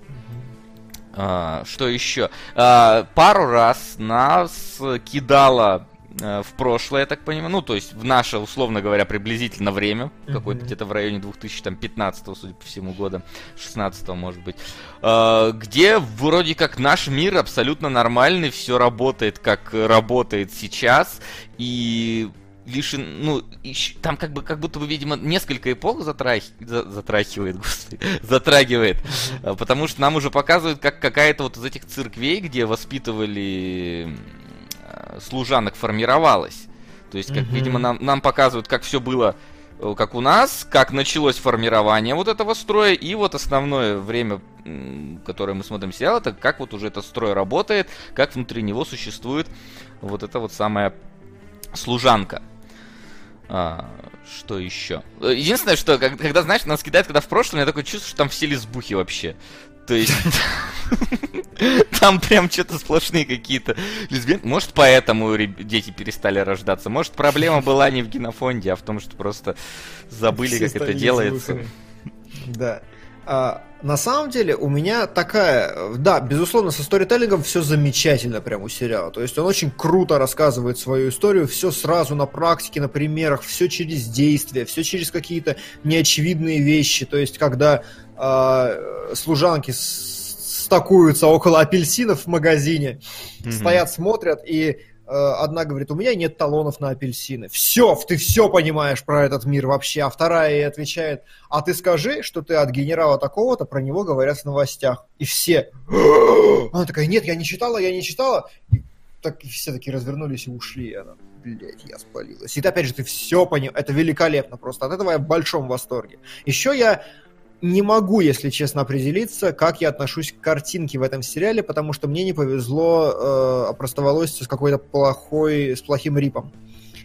А, что еще? А, пару раз нас кидало э, в прошлое, я так понимаю, ну, то есть в наше, условно говоря, приблизительно время, какое-то Мгм. где-то в районе 2015, судя по всему, года, 16 может быть, а, где вроде как наш мир абсолютно нормальный, все работает, как работает сейчас, и лишен, ну, ищ- там как бы, как будто бы, видимо, несколько эпох затрах... за- затрахивает, господи, затрагивает, а, потому что нам уже показывают, как какая-то вот из этих церквей, где воспитывали а, служанок, формировалась. То есть, как, видимо, нам, нам показывают, как все было э, как у нас, как началось формирование вот этого строя, и вот основное время, которое мы смотрим сериал, это как вот уже этот строй работает, как внутри него существует вот эта вот самая служанка. А, что еще? Э, Единственное, что как- когда, знаешь, нас кидают, когда в прошлом, я такое чувство, что там все лесбухи вообще. То есть... Там прям что-то сплошные какие-то лесбиянки. Может, поэтому дети перестали рождаться. Может, проблема была не в генофонде, а в том, что просто забыли, как это делается. Да. А, на самом деле у меня такая, да, безусловно, со сторителлингом все замечательно прям у сериала. То есть он очень круто рассказывает свою историю, все сразу на практике, на примерах, все через действия, все через какие-то неочевидные вещи. То есть когда э, служанки стакуются около апельсинов в магазине, mm-hmm. стоят, смотрят и одна говорит, у меня нет талонов на апельсины. Все, ты все понимаешь про этот мир вообще. А вторая ей отвечает, а ты скажи, что ты от генерала такого-то, про него говорят в новостях. И все. Она такая, нет, я не читала, я не читала. И так все такие развернулись и ушли. И она, блядь, я спалилась. И опять же, ты все понимаешь. Это великолепно просто. От этого я в большом восторге. Еще я не могу, если честно, определиться, как я отношусь к картинке в этом сериале, потому что мне не повезло э, опростоволоситься с какой-то плохой, с плохим рипом.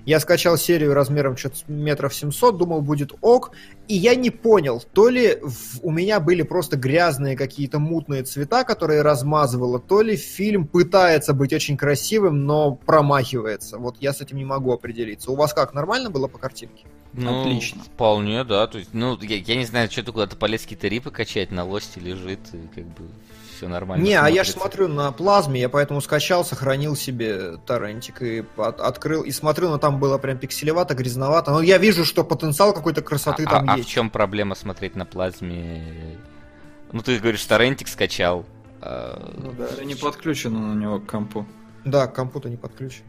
Я скачал серию размером что-то метров 700, думал, будет ок, и я не понял, то ли в, у меня были просто грязные какие-то мутные цвета, которые размазывало, то ли фильм пытается быть очень красивым, но промахивается. Вот я с этим не могу определиться. У вас как, нормально было по картинке? Ну, Отлично. Вполне, да. То есть, ну, я, я не знаю, что ты куда-то полез какие-то рипы качать, на лосте лежит, и как бы все нормально. Не, смотрится. а я же смотрю на плазме, я поэтому скачал, сохранил себе торрентик и от, открыл, и смотрю, но там было прям пикселевато, грязновато. Но я вижу, что потенциал какой-то красоты а, там а, есть. А в чем проблема смотреть на плазме? Ну, ты говоришь, торрентик скачал. А... Ну да, не подключено на него к компу. Да, к компу-то не подключен.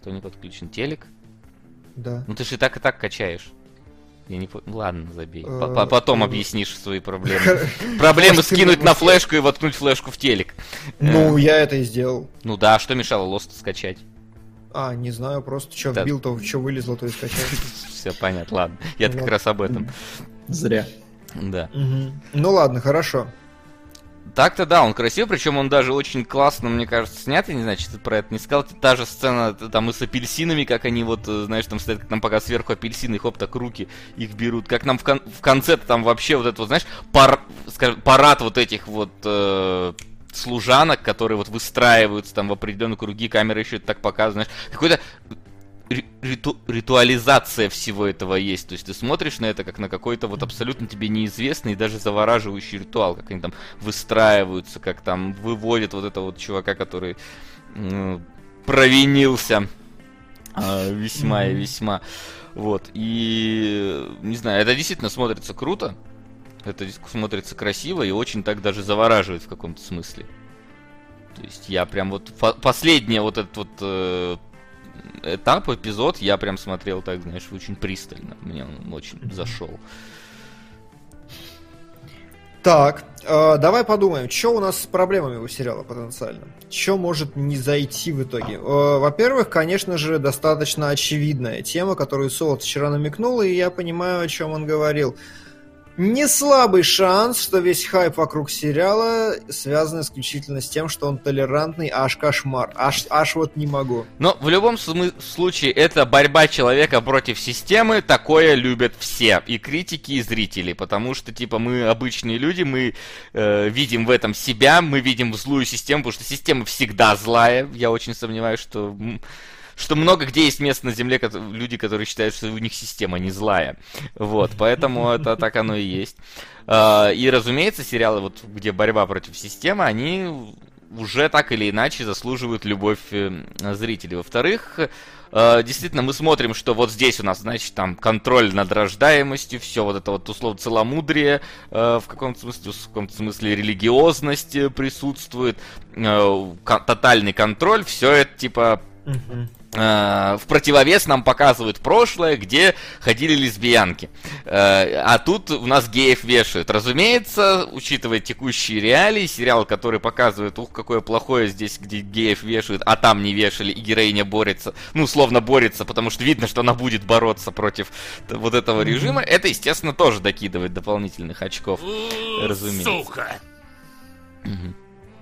Кто не подключен? Телек? Да. Ну ты же и так и так качаешь. Я не ну, Ладно, забей. Э, Потом э, объяснишь свои проблемы. Проблемы скинуть на флешку и воткнуть флешку в телек. Ну, э. я это и сделал. Ну да, что мешало Lost скачать? А, не знаю, просто что вбил, то что вылезло, то и скачал. Все понятно, ладно. Я как раз об этом. Зря. Да. Ну ладно, хорошо. Так-то да, он красив, причем он даже очень классно, мне кажется, снят, я не знаю, что ты про это не сказал, та же сцена там и с апельсинами, как они вот, э, знаешь, там стоят, как нам пока сверху апельсины, хоп, так руки их берут, как нам в, кон- в конце там вообще вот это вот, знаешь, пар, скажем, парад вот этих вот э, служанок, которые вот выстраиваются там в определенные круги, камера еще так показывает, знаешь, какой-то риту, ритуализация всего этого есть. То есть ты смотришь на это как на какой-то вот абсолютно тебе неизвестный и даже завораживающий ритуал, как они там выстраиваются, как там выводят вот этого вот чувака, который ну, провинился э, весьма и весьма. Вот. И не знаю, это действительно смотрится круто. Это смотрится красиво и очень так даже завораживает в каком-то смысле. То есть я прям вот последнее вот этот вот э, этап, эпизод я прям смотрел так, знаешь, очень пристально. Мне он очень зашел. Так, э, давай подумаем, что у нас с проблемами у сериала потенциально? Что может не зайти в итоге? Э, во-первых, конечно же, достаточно очевидная тема, которую Солод вчера намекнул, и я понимаю, о чем он говорил не слабый шанс, что весь хайп вокруг сериала связан исключительно с тем, что он толерантный, аж кошмар. Аж, аж вот не могу. Но в любом случае, это борьба человека против системы, такое любят все. И критики, и зрители. Потому что, типа, мы обычные люди, мы э, видим в этом себя, мы видим злую систему, потому что система всегда злая. Я очень сомневаюсь, что что много где есть мест на Земле, люди, которые считают, что у них система не злая. Вот, поэтому это так оно и есть. А, и, разумеется, сериалы, вот, где борьба против системы, они уже так или иначе заслуживают любовь э, зрителей. Во-вторых, э, действительно, мы смотрим, что вот здесь у нас, значит, там контроль над рождаемостью, все вот это вот условно целомудрие, э, в каком-то смысле, в каком-то смысле религиозность присутствует, тотальный контроль, все это типа в противовес нам показывают прошлое, где ходили лесбиянки. Э, а тут у нас геев вешают. Разумеется, учитывая текущие реалии, сериал, который показывает, ух, какое плохое здесь, где геев вешают, а там не вешали, и героиня борется, ну, словно борется, потому что видно, что она будет бороться против вот этого режима, это, естественно, тоже докидывает дополнительных очков, разумеется. Сука!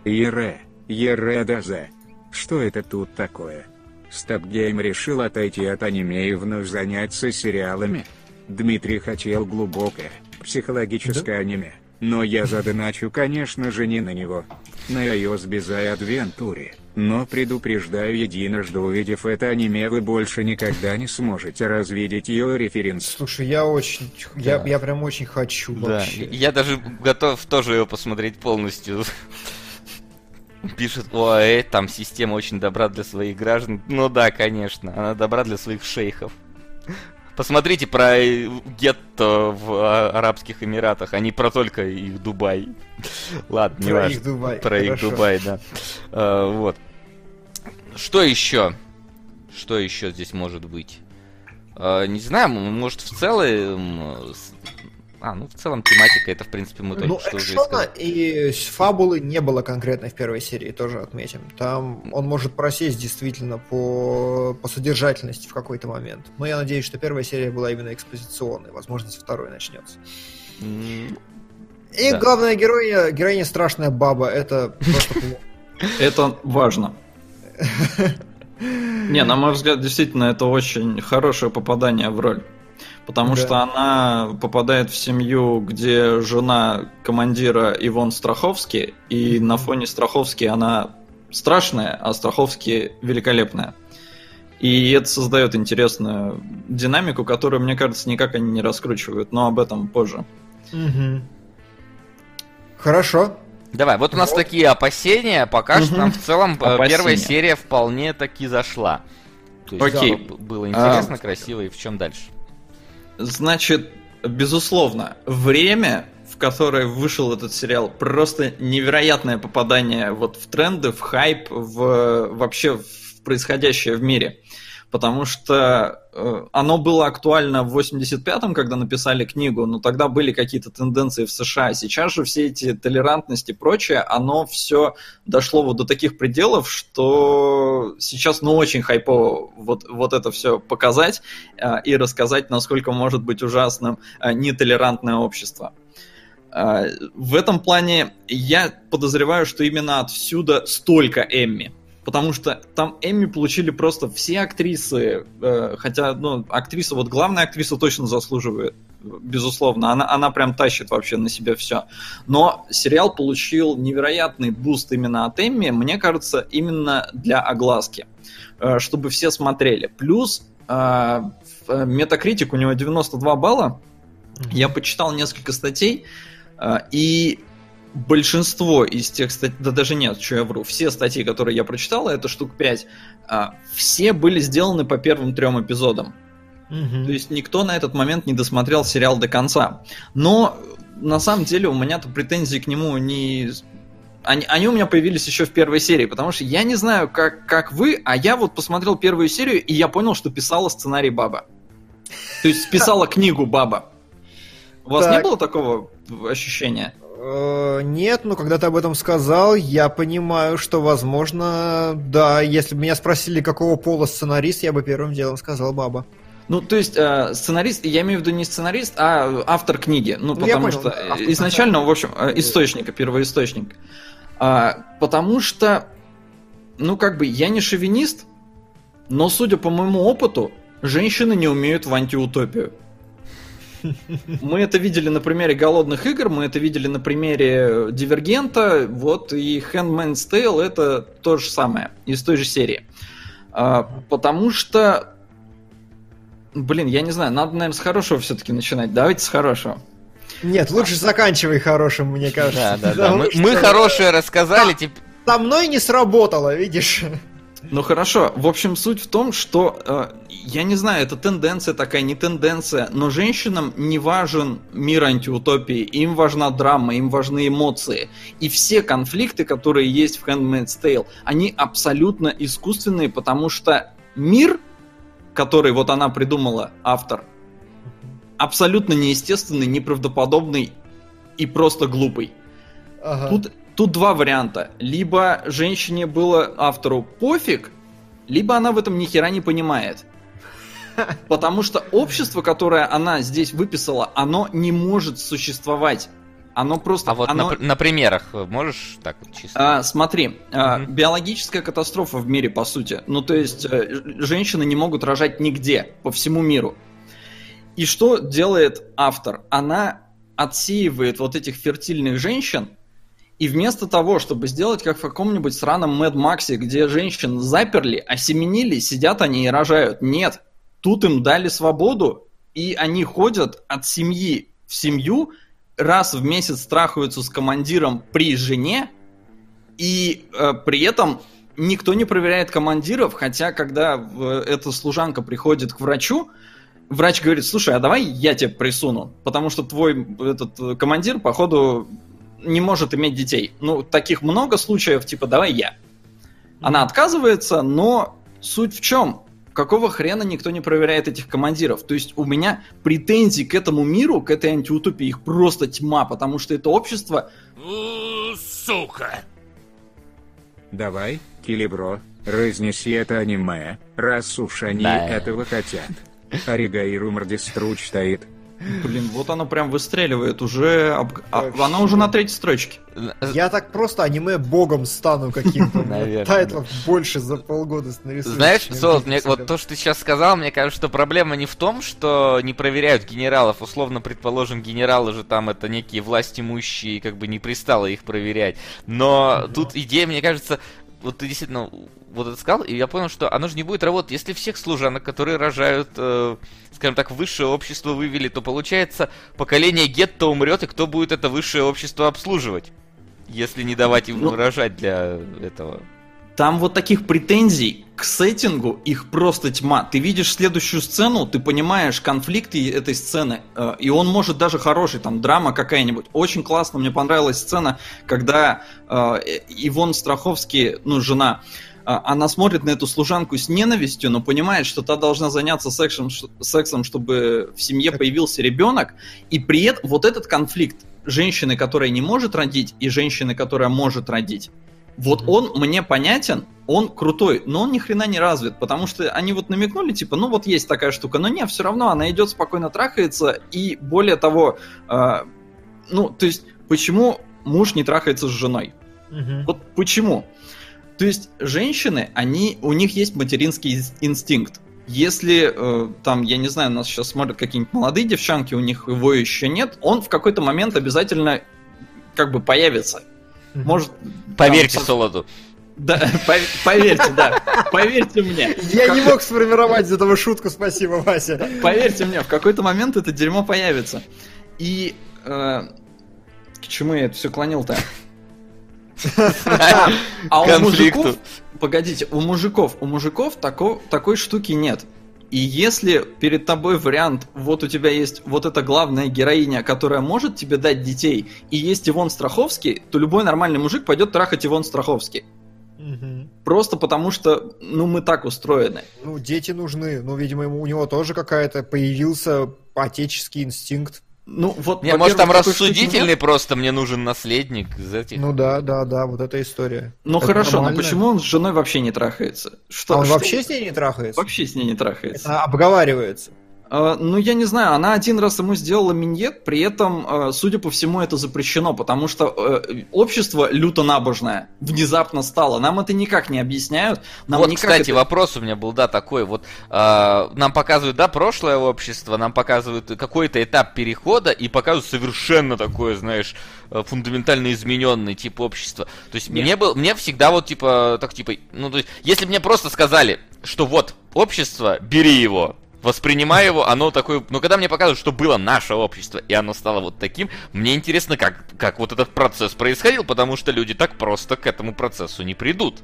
Ере, Ере Дазе. Что это тут такое? Стопгейм решил отойти от аниме и вновь заняться сериалами. Дмитрий хотел глубокое, психологическое да? аниме. Но я задоначу, конечно же, не на него. На iOS Bizarre Adventure. Но предупреждаю единожды увидев это аниме, вы больше никогда не сможете развидеть ее референс. Слушай, я очень... Да. Я, я прям очень хочу да. вообще. Я даже готов тоже его посмотреть полностью. Пишет, ой, там система очень добра для своих граждан. Ну да, конечно, она добра для своих шейхов. Посмотрите про гетто в а, Арабских Эмиратах, а не про только их Дубай. Ладно, не Про их Дубай. Про их Дубай, да. А, вот. Что еще? Что еще здесь может быть? А, не знаю, может в целом а, ну в целом тематика, это в принципе мы только ну, что уже сказали. и фабулы не было конкретно в первой серии, тоже отметим. Там он может просесть действительно по, по содержательности в какой-то момент. Но я надеюсь, что первая серия была именно экспозиционной, возможно, со второй начнется. Mm, и да. главная героиня, героиня страшная баба, это просто... Это важно. Не, на мой взгляд, действительно, это очень хорошее попадание в роль потому да. что она попадает в семью, где жена командира Ивон Страховский, и на фоне Страховски она страшная, а Страховский великолепная. И это создает интересную динамику, которую, мне кажется, никак они не раскручивают, но об этом позже. Угу. Хорошо. Давай, вот у нас вот. такие опасения, пока угу. что нам в целом э, опасения. первая серия вполне таки зашла. То есть, Окей. Было интересно, а... красиво, и в чем дальше? Значит, безусловно, время, в которое вышел этот сериал, просто невероятное попадание вот в тренды, в хайп, в вообще в происходящее в мире потому что э, оно было актуально в 85-м, когда написали книгу, но тогда были какие-то тенденции в США. Сейчас же все эти толерантности и прочее, оно все дошло вот до таких пределов, что сейчас ну очень хайпово вот, вот это все показать э, и рассказать, насколько может быть ужасным э, нетолерантное общество. В этом плане я подозреваю, что именно отсюда столько Эмми потому что там Эмми получили просто все актрисы, э, хотя, ну, актриса, вот главная актриса точно заслуживает, безусловно, она, она прям тащит вообще на себя все. Но сериал получил невероятный boost именно от Эмми, мне кажется, именно для огласки, э, чтобы все смотрели. Плюс э, Metacritic у него 92 балла, я почитал несколько статей, э, и большинство из тех статей, да даже нет, что я вру, все статьи, которые я прочитал, это штук 5, а, все были сделаны по первым трем эпизодам. Угу. То есть никто на этот момент не досмотрел сериал до конца. Но на самом деле у меня-то претензий к нему не... Они, они у меня появились еще в первой серии, потому что я не знаю, как, как вы, а я вот посмотрел первую серию, и я понял, что писала сценарий баба. То есть писала книгу баба. У вас так. не было такого ощущения? Э, нет, но когда ты об этом сказал, я понимаю, что, возможно, да, если бы меня спросили, какого пола сценарист, я бы первым делом сказал баба. Ну, то есть, э, сценарист, я имею в виду не сценарист, а автор книги. Ну, ну потому понял, что да, изначально, в общем, э, источника, первоисточник. А, потому что, ну, как бы, я не шовинист, но, судя по моему опыту, женщины не умеют в антиутопию. Мы это видели на примере голодных игр, мы это видели на примере Дивергента, вот и Handmaid's Tale это то же самое, из той же серии. А, потому что, блин, я не знаю, надо, наверное, с хорошего все-таки начинать. Давайте с хорошего. Нет, лучше заканчивай хорошим, мне кажется. Да, да, да. Мы, мы хорошее рассказали. Типа... Со мной не сработало, видишь? Ну хорошо, в общем, суть в том, что э, я не знаю, это тенденция такая, не тенденция, но женщинам не важен мир антиутопии, им важна драма, им важны эмоции. И все конфликты, которые есть в Handmaid's Tale, они абсолютно искусственные, потому что мир, который вот она придумала, автор, абсолютно неестественный, неправдоподобный и просто глупый. Ага. Тут Тут два варианта. Либо женщине было автору пофиг, либо она в этом ни хера не понимает. Потому что общество, которое она здесь выписала, оно не может существовать. Оно просто... А вот оно... на, на примерах можешь так вот чисто? А, смотри, а, биологическая катастрофа в мире, по сути. Ну, то есть, э, женщины не могут рожать нигде, по всему миру. И что делает автор? Она отсеивает вот этих фертильных женщин, и вместо того, чтобы сделать как в каком-нибудь сраном Мэд Максе, где женщин заперли, осеменили, сидят они и рожают. Нет, тут им дали свободу, и они ходят от семьи в семью, раз в месяц страхуются с командиром при жене, и э, при этом никто не проверяет командиров, хотя когда э, эта служанка приходит к врачу, врач говорит, слушай, а давай я тебе присуну, потому что твой этот э, командир, походу, не может иметь детей. Ну, таких много случаев, типа, давай я. Она отказывается, но суть в чем? Какого хрена никто не проверяет этих командиров? То есть у меня претензий к этому миру, к этой антиутопии, их просто тьма, потому что это общество... Сука! Давай, Килибро, разнеси это аниме, раз уж они да. этого хотят. Аригаиру Мордиструч стоит, Блин, вот оно прям выстреливает уже. Об... А, она уже на третьей строчке. Я так просто аниме богом стану каким-то. Тайтлов больше за полгода нарисую. Знаешь, Солод, мне вот то, что ты сейчас сказал, мне кажется, что проблема не в том, что не проверяют генералов. Условно, предположим, генералы же там это некие власть имущие, как бы не пристало их проверять. Но тут идея, мне кажется, вот ты действительно вот это сказал, и я понял, что оно же не будет работать. Если всех служанок, которые рожают, э, скажем так, высшее общество вывели, то получается поколение гетто умрет, и кто будет это высшее общество обслуживать? Если не давать им ну, рожать для этого. Там вот таких претензий к сеттингу, их просто тьма. Ты видишь следующую сцену, ты понимаешь конфликты этой сцены, э, и он может даже хороший, там, драма какая-нибудь. Очень классно, мне понравилась сцена, когда э, Ивон Страховский, ну, жена, э, она смотрит на эту служанку с ненавистью, но понимает, что та должна заняться сексом, сексом чтобы в семье появился ребенок, и при этом вот этот конфликт женщины, которая не может родить, и женщины, которая может родить, вот он мне понятен, он крутой, но он ни хрена не развит, потому что они вот намекнули, типа, ну вот есть такая штука, но не, все равно она идет спокойно трахается, и более того, э, ну, то есть, почему муж не трахается с женой? Угу. Вот почему? То есть, женщины, они, у них есть материнский инстинкт. Если э, там, я не знаю, нас сейчас смотрят какие-нибудь молодые девчонки, у них его еще нет, он в какой-то момент обязательно как бы появится. Может... Поверьте Солоду. Да, поверьте, да. Поверьте мне. Я не мог сформировать из этого шутку, спасибо, Вася. Поверьте мне, в какой-то момент это дерьмо появится. И э, к чему я это все клонил-то? А у мужиков, погодите, у мужиков, у мужиков такой штуки нет. И если перед тобой вариант, вот у тебя есть вот эта главная героиня, которая может тебе дать детей, и есть Ивон Страховский, то любой нормальный мужик пойдет трахать Ивон Страховский. Угу. Просто потому что, ну, мы так устроены. Ну, дети нужны. Ну, видимо, ему, у него тоже какая-то появился отеческий инстинкт. Ну, вот, не, может, там рассудительный просто, мне нужен наследник из этих. Ну да, да, да, вот эта история. Ну это хорошо, нормально. но почему он с женой вообще не трахается? Что, а он что? вообще с ней не трахается? Вообще с ней не трахается. Это обговаривается. А, ну, я не знаю, она один раз ему сделала миньет, при этом, а, судя по всему, это запрещено, потому что э, общество люто набожное внезапно стало. Нам это никак не объясняют. Нам вот, кстати, это... вопрос у меня был, да, такой. Вот э, нам показывают, да, прошлое общество, нам показывают какой-то этап перехода и показывают совершенно такое, знаешь, э, фундаментально измененный тип общества. То есть Нет. мне был, мне всегда вот типа, так типа, ну то есть, если мне просто сказали, что вот общество, бери его, воспринимаю его, оно такое... Но когда мне показывают, что было наше общество, и оно стало вот таким, мне интересно, как, как вот этот процесс происходил, потому что люди так просто к этому процессу не придут.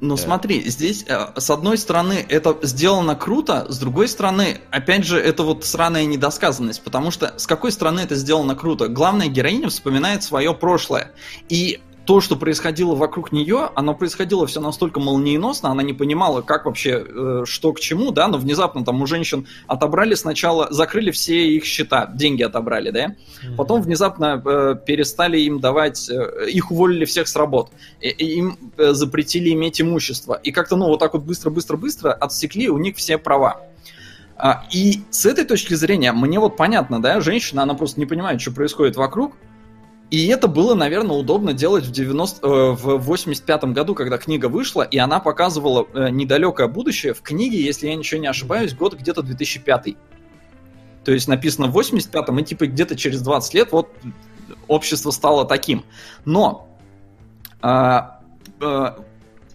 Ну да. смотри, здесь э, с одной стороны это сделано круто, с другой стороны, опять же, это вот сраная недосказанность, потому что с какой стороны это сделано круто? Главная героиня вспоминает свое прошлое. И то, что происходило вокруг нее, оно происходило все настолько молниеносно, она не понимала, как вообще, э, что к чему, да, но внезапно там у женщин отобрали сначала, закрыли все их счета, деньги отобрали, да, mm-hmm. потом внезапно э, перестали им давать, э, их уволили всех с работ, и, и им э, запретили иметь имущество, и как-то, ну, вот так вот быстро-быстро-быстро отсекли у них все права. А, и с этой точки зрения, мне вот понятно, да, женщина, она просто не понимает, что происходит вокруг, и это было, наверное, удобно делать в, 90, э, в 85 году, когда книга вышла, и она показывала э, недалекое будущее. В книге, если я ничего не ошибаюсь, год где-то 2005. То есть написано в 85-м, и типа где-то через 20 лет вот общество стало таким. Но а, а,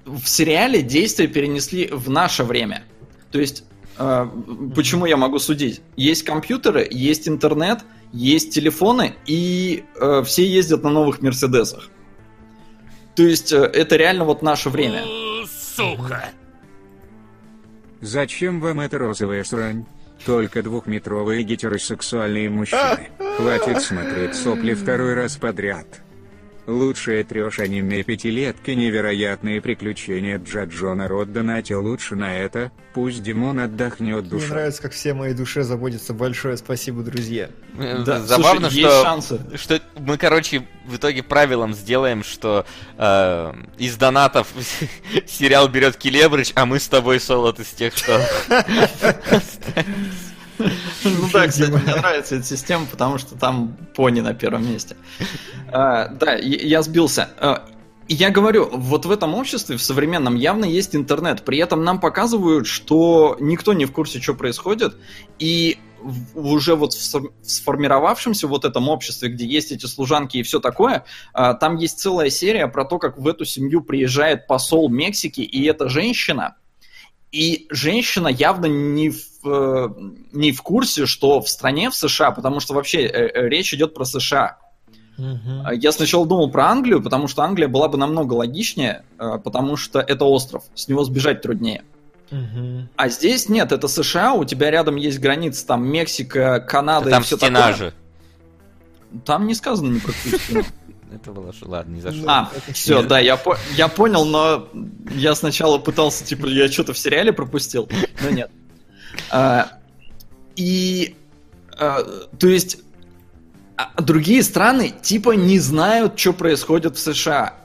в сериале действия перенесли в наше время. То есть, а, почему я могу судить? Есть компьютеры, есть интернет, есть телефоны, и а, все ездят на новых Мерседесах. То есть, а, это реально вот наше время. Сука! Зачем вам эта розовая срань? Только двухметровые гетеросексуальные мужчины. Хватит смотреть сопли второй раз подряд. Лучшее трёшь аниме пятилетки невероятные приключения Джаджона Роддонати лучше на это, пусть Димон отдохнет душа. Мне нравится, как все моей душе заботятся. Большое спасибо, друзья. Э, да, Забавно, слушай, что, шансы. что мы, короче, в итоге правилом сделаем, что э, из донатов сериал берет Келебрыч, а мы с тобой солод из тех, что Ну да, кстати, мне нравится эта система, потому что там пони на первом месте. А, да, я сбился. А, я говорю, вот в этом обществе, в современном, явно есть интернет. При этом нам показывают, что никто не в курсе, что происходит. И уже вот в сформировавшемся вот этом обществе, где есть эти служанки и все такое, а, там есть целая серия про то, как в эту семью приезжает посол Мексики, и эта женщина, и женщина явно не в, э, не в курсе, что в стране, в США, потому что вообще э, э, речь идет про США. Угу. Я сначала думал про Англию, потому что Англия была бы намного логичнее, потому что это остров, с него сбежать труднее. Угу. А здесь нет, это США, у тебя рядом есть граница, там Мексика, Канада там и все стена такое. же. Там не сказано ни про. Это было что, ладно, не зашло. А, все, да, я, по я понял, но я сначала пытался, типа, я что-то в сериале пропустил, но нет. А, и, а, то есть, а, другие страны, типа, не знают, что происходит в США.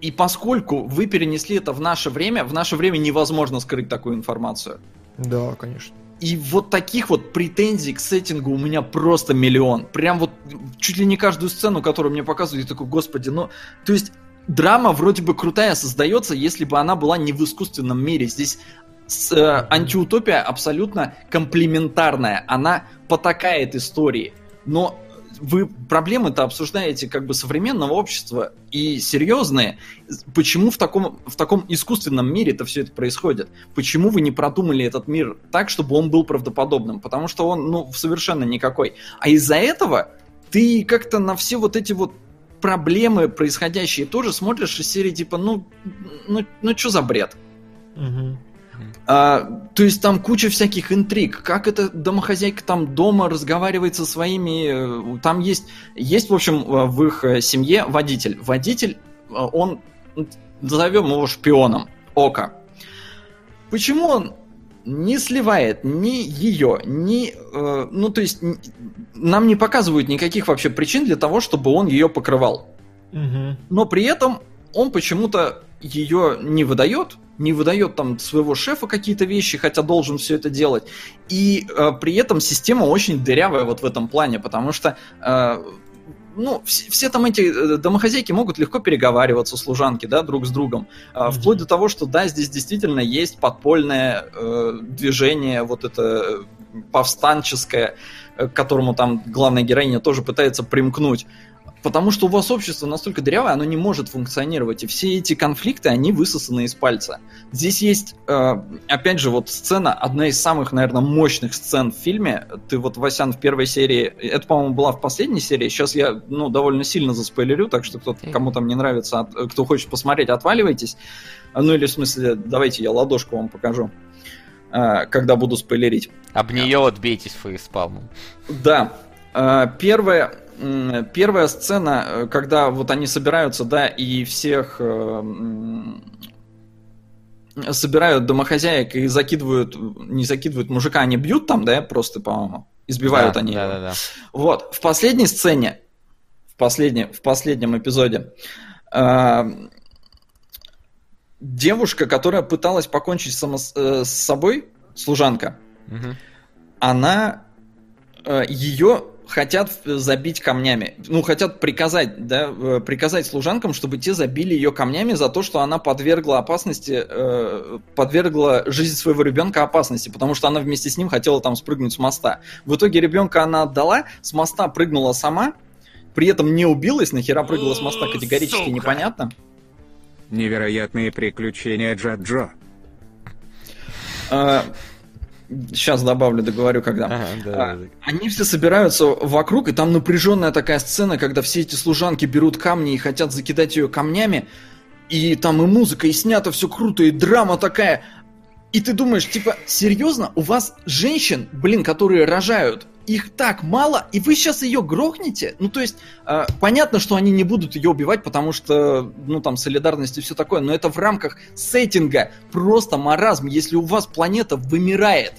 И поскольку вы перенесли это в наше время, в наше время невозможно скрыть такую информацию. Да, конечно. И вот таких вот претензий к сеттингу у меня просто миллион. Прям вот чуть ли не каждую сцену, которую мне показывают, я такой, господи, ну... То есть драма вроде бы крутая создается, если бы она была не в искусственном мире. Здесь с, э, антиутопия абсолютно комплементарная. Она потакает истории. Но вы проблемы-то обсуждаете как бы современного общества и серьезные. Почему в таком, в таком искусственном мире это все это происходит? Почему вы не продумали этот мир так, чтобы он был правдоподобным? Потому что он, ну, совершенно никакой. А из-за этого ты как-то на все вот эти вот проблемы происходящие тоже смотришь из серии типа, ну, ну, ну что за бред? Угу. А, то есть там куча всяких интриг. Как эта домохозяйка там дома разговаривает со своими... Э, там есть, есть в общем, э, в их э, семье водитель. Водитель, он, назовем его шпионом, Ока. Почему он не сливает ни ее, ни... Э, ну, то есть, нам не показывают никаких вообще причин для того, чтобы он ее покрывал. Угу. Но при этом он почему-то ее не выдает, не выдает там своего шефа какие-то вещи, хотя должен все это делать. И э, при этом система очень дырявая вот в этом плане, потому что э, ну, все, все там эти э, домохозяйки могут легко переговариваться, служанки, да, друг с другом. Mm-hmm. Вплоть до того, что, да, здесь действительно есть подпольное э, движение, вот это э, повстанческое, к которому там главная героиня тоже пытается примкнуть. Потому что у вас общество настолько дырявое, оно не может функционировать. И все эти конфликты, они высосаны из пальца. Здесь есть, э, опять же, вот сцена, одна из самых, наверное, мощных сцен в фильме. Ты вот, Васян, в первой серии, это, по-моему, была в последней серии, сейчас я, ну, довольно сильно заспойлерю, так что кто-то, кому там не нравится, кто хочет посмотреть, отваливайтесь. Ну, или в смысле, давайте я ладошку вам покажу э, когда буду спойлерить. Об нее вот бейтесь фейспалмом. Да. Э, первое, первая сцена, э, когда вот они собираются, да, и всех э, собирают домохозяек и закидывают, не закидывают мужика, они бьют там, да, просто, по-моему, избивают да, они да, его. Да, да. Вот, в последней сцене, в, последней, в последнем эпизоде, э, девушка, которая пыталась покончить само, э, с собой, служанка, угу. она, э, ее хотят забить камнями. Ну, хотят приказать, да, э, приказать служанкам, чтобы те забили ее камнями за то, что она подвергла опасности, э, подвергла жизнь своего ребенка опасности, потому что она вместе с ним хотела там спрыгнуть с моста. В итоге ребенка она отдала, с моста прыгнула сама, при этом не убилась, нахера прыгала с моста, категорически Сука. непонятно. Невероятные приключения Джаджо. А, Сейчас добавлю, договорю, когда. Ага, да, а, Они все собираются вокруг, и там напряженная такая сцена, когда все эти служанки берут камни и хотят закидать ее камнями. И там и музыка, и снято все круто, и драма такая. И ты думаешь, типа, серьезно, у вас женщин, блин, которые рожают, их так мало, и вы сейчас ее грохнете? Ну, то есть, э, понятно, что они не будут ее убивать, потому что, ну, там, солидарность и все такое, но это в рамках сеттинга просто маразм, если у вас планета вымирает.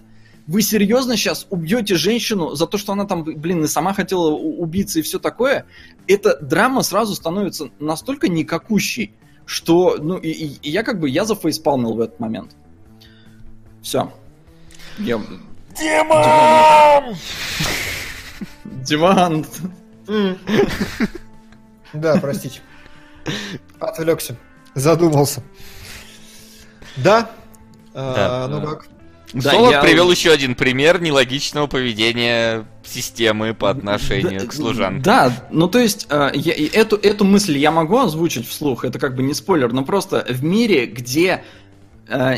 Вы серьезно сейчас убьете женщину за то, что она там, блин, и сама хотела убиться и все такое? Эта драма сразу становится настолько никакущей, что, ну, и, и я как бы, я зафейспалмил в этот момент. Все. Я... Диман! Диман! Да, простите. Отвлекся. Задумался. Да? а, ну как? Да, Солод я... привел еще один пример нелогичного поведения системы по отношению да, к служанкам. Да, ну то есть э, я, эту, эту мысль я могу озвучить вслух, это как бы не спойлер, но просто в мире, где э,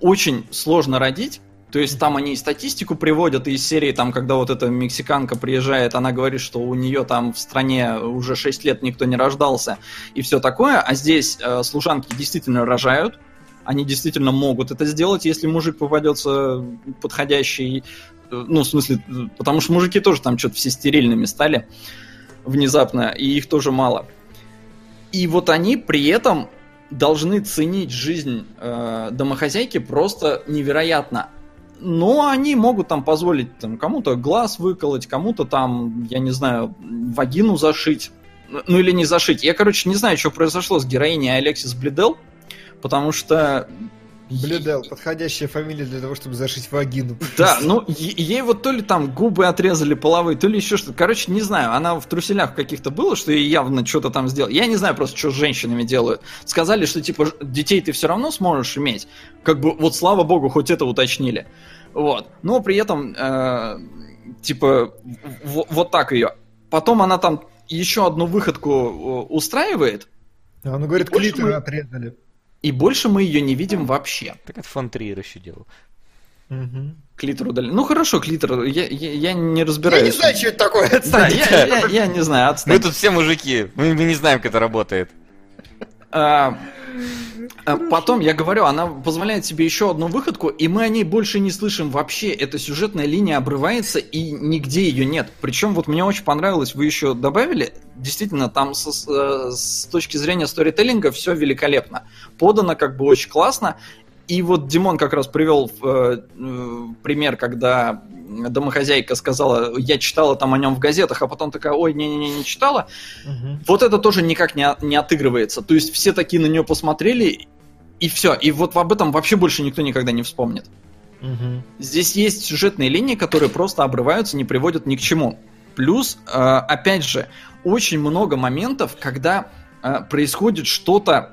очень сложно родить, то есть там они статистику приводят из серии, там, когда вот эта мексиканка приезжает, она говорит, что у нее там в стране уже 6 лет никто не рождался и все такое, а здесь э, служанки действительно рожают, они действительно могут это сделать, если мужик попадется подходящий, э, ну, в смысле, потому что мужики тоже там что-то все стерильными стали внезапно, и их тоже мало. И вот они при этом должны ценить жизнь э, домохозяйки просто невероятно. Но они могут там позволить там, кому-то глаз выколоть, кому-то там, я не знаю, вагину зашить. Ну или не зашить. Я, короче, не знаю, что произошло с героиней Алексис Бледел, потому что Блюдел, подходящая фамилия для того, чтобы зашить вагину. Да, ну ей вот то ли там губы отрезали половые, то ли еще что-то. Короче, не знаю, она в труселях каких-то было, что ей явно что-то там сделал. Я не знаю просто, что с женщинами делают. Сказали, что типа детей ты все равно сможешь иметь. Как бы вот слава богу, хоть это уточнили. Вот. Но при этом, э, типа, вот так ее. Потом она там еще одну выходку э, устраивает. Она говорит, клитор отрезали. И больше мы ее не видим вообще. Так это фон Триер еще делал. Угу. Клитор удалили. Ну хорошо, клитор, я, я, я не разбираюсь. Я не знаю, что это такое, отстаньте. Да, я, я, я не знаю, отстаньте. Мы тут все мужики, мы, мы не знаем, как это работает. А, а потом, я говорю, она позволяет себе еще одну выходку, и мы о ней больше не слышим вообще. Эта сюжетная линия обрывается, и нигде ее нет. Причем вот мне очень понравилось, вы еще добавили, действительно, там со, с, с точки зрения сторителлинга все великолепно. Подано как бы очень классно. И вот Димон как раз привел э, э, пример, когда домохозяйка сказала, я читала там о нем в газетах, а потом такая, ой, не-не-не, не читала. Угу. Вот это тоже никак не, не отыгрывается. То есть все такие на нее посмотрели, и все. И вот об этом вообще больше никто никогда не вспомнит. Угу. Здесь есть сюжетные линии, которые просто обрываются, не приводят ни к чему. Плюс, э, опять же, очень много моментов, когда э, происходит что-то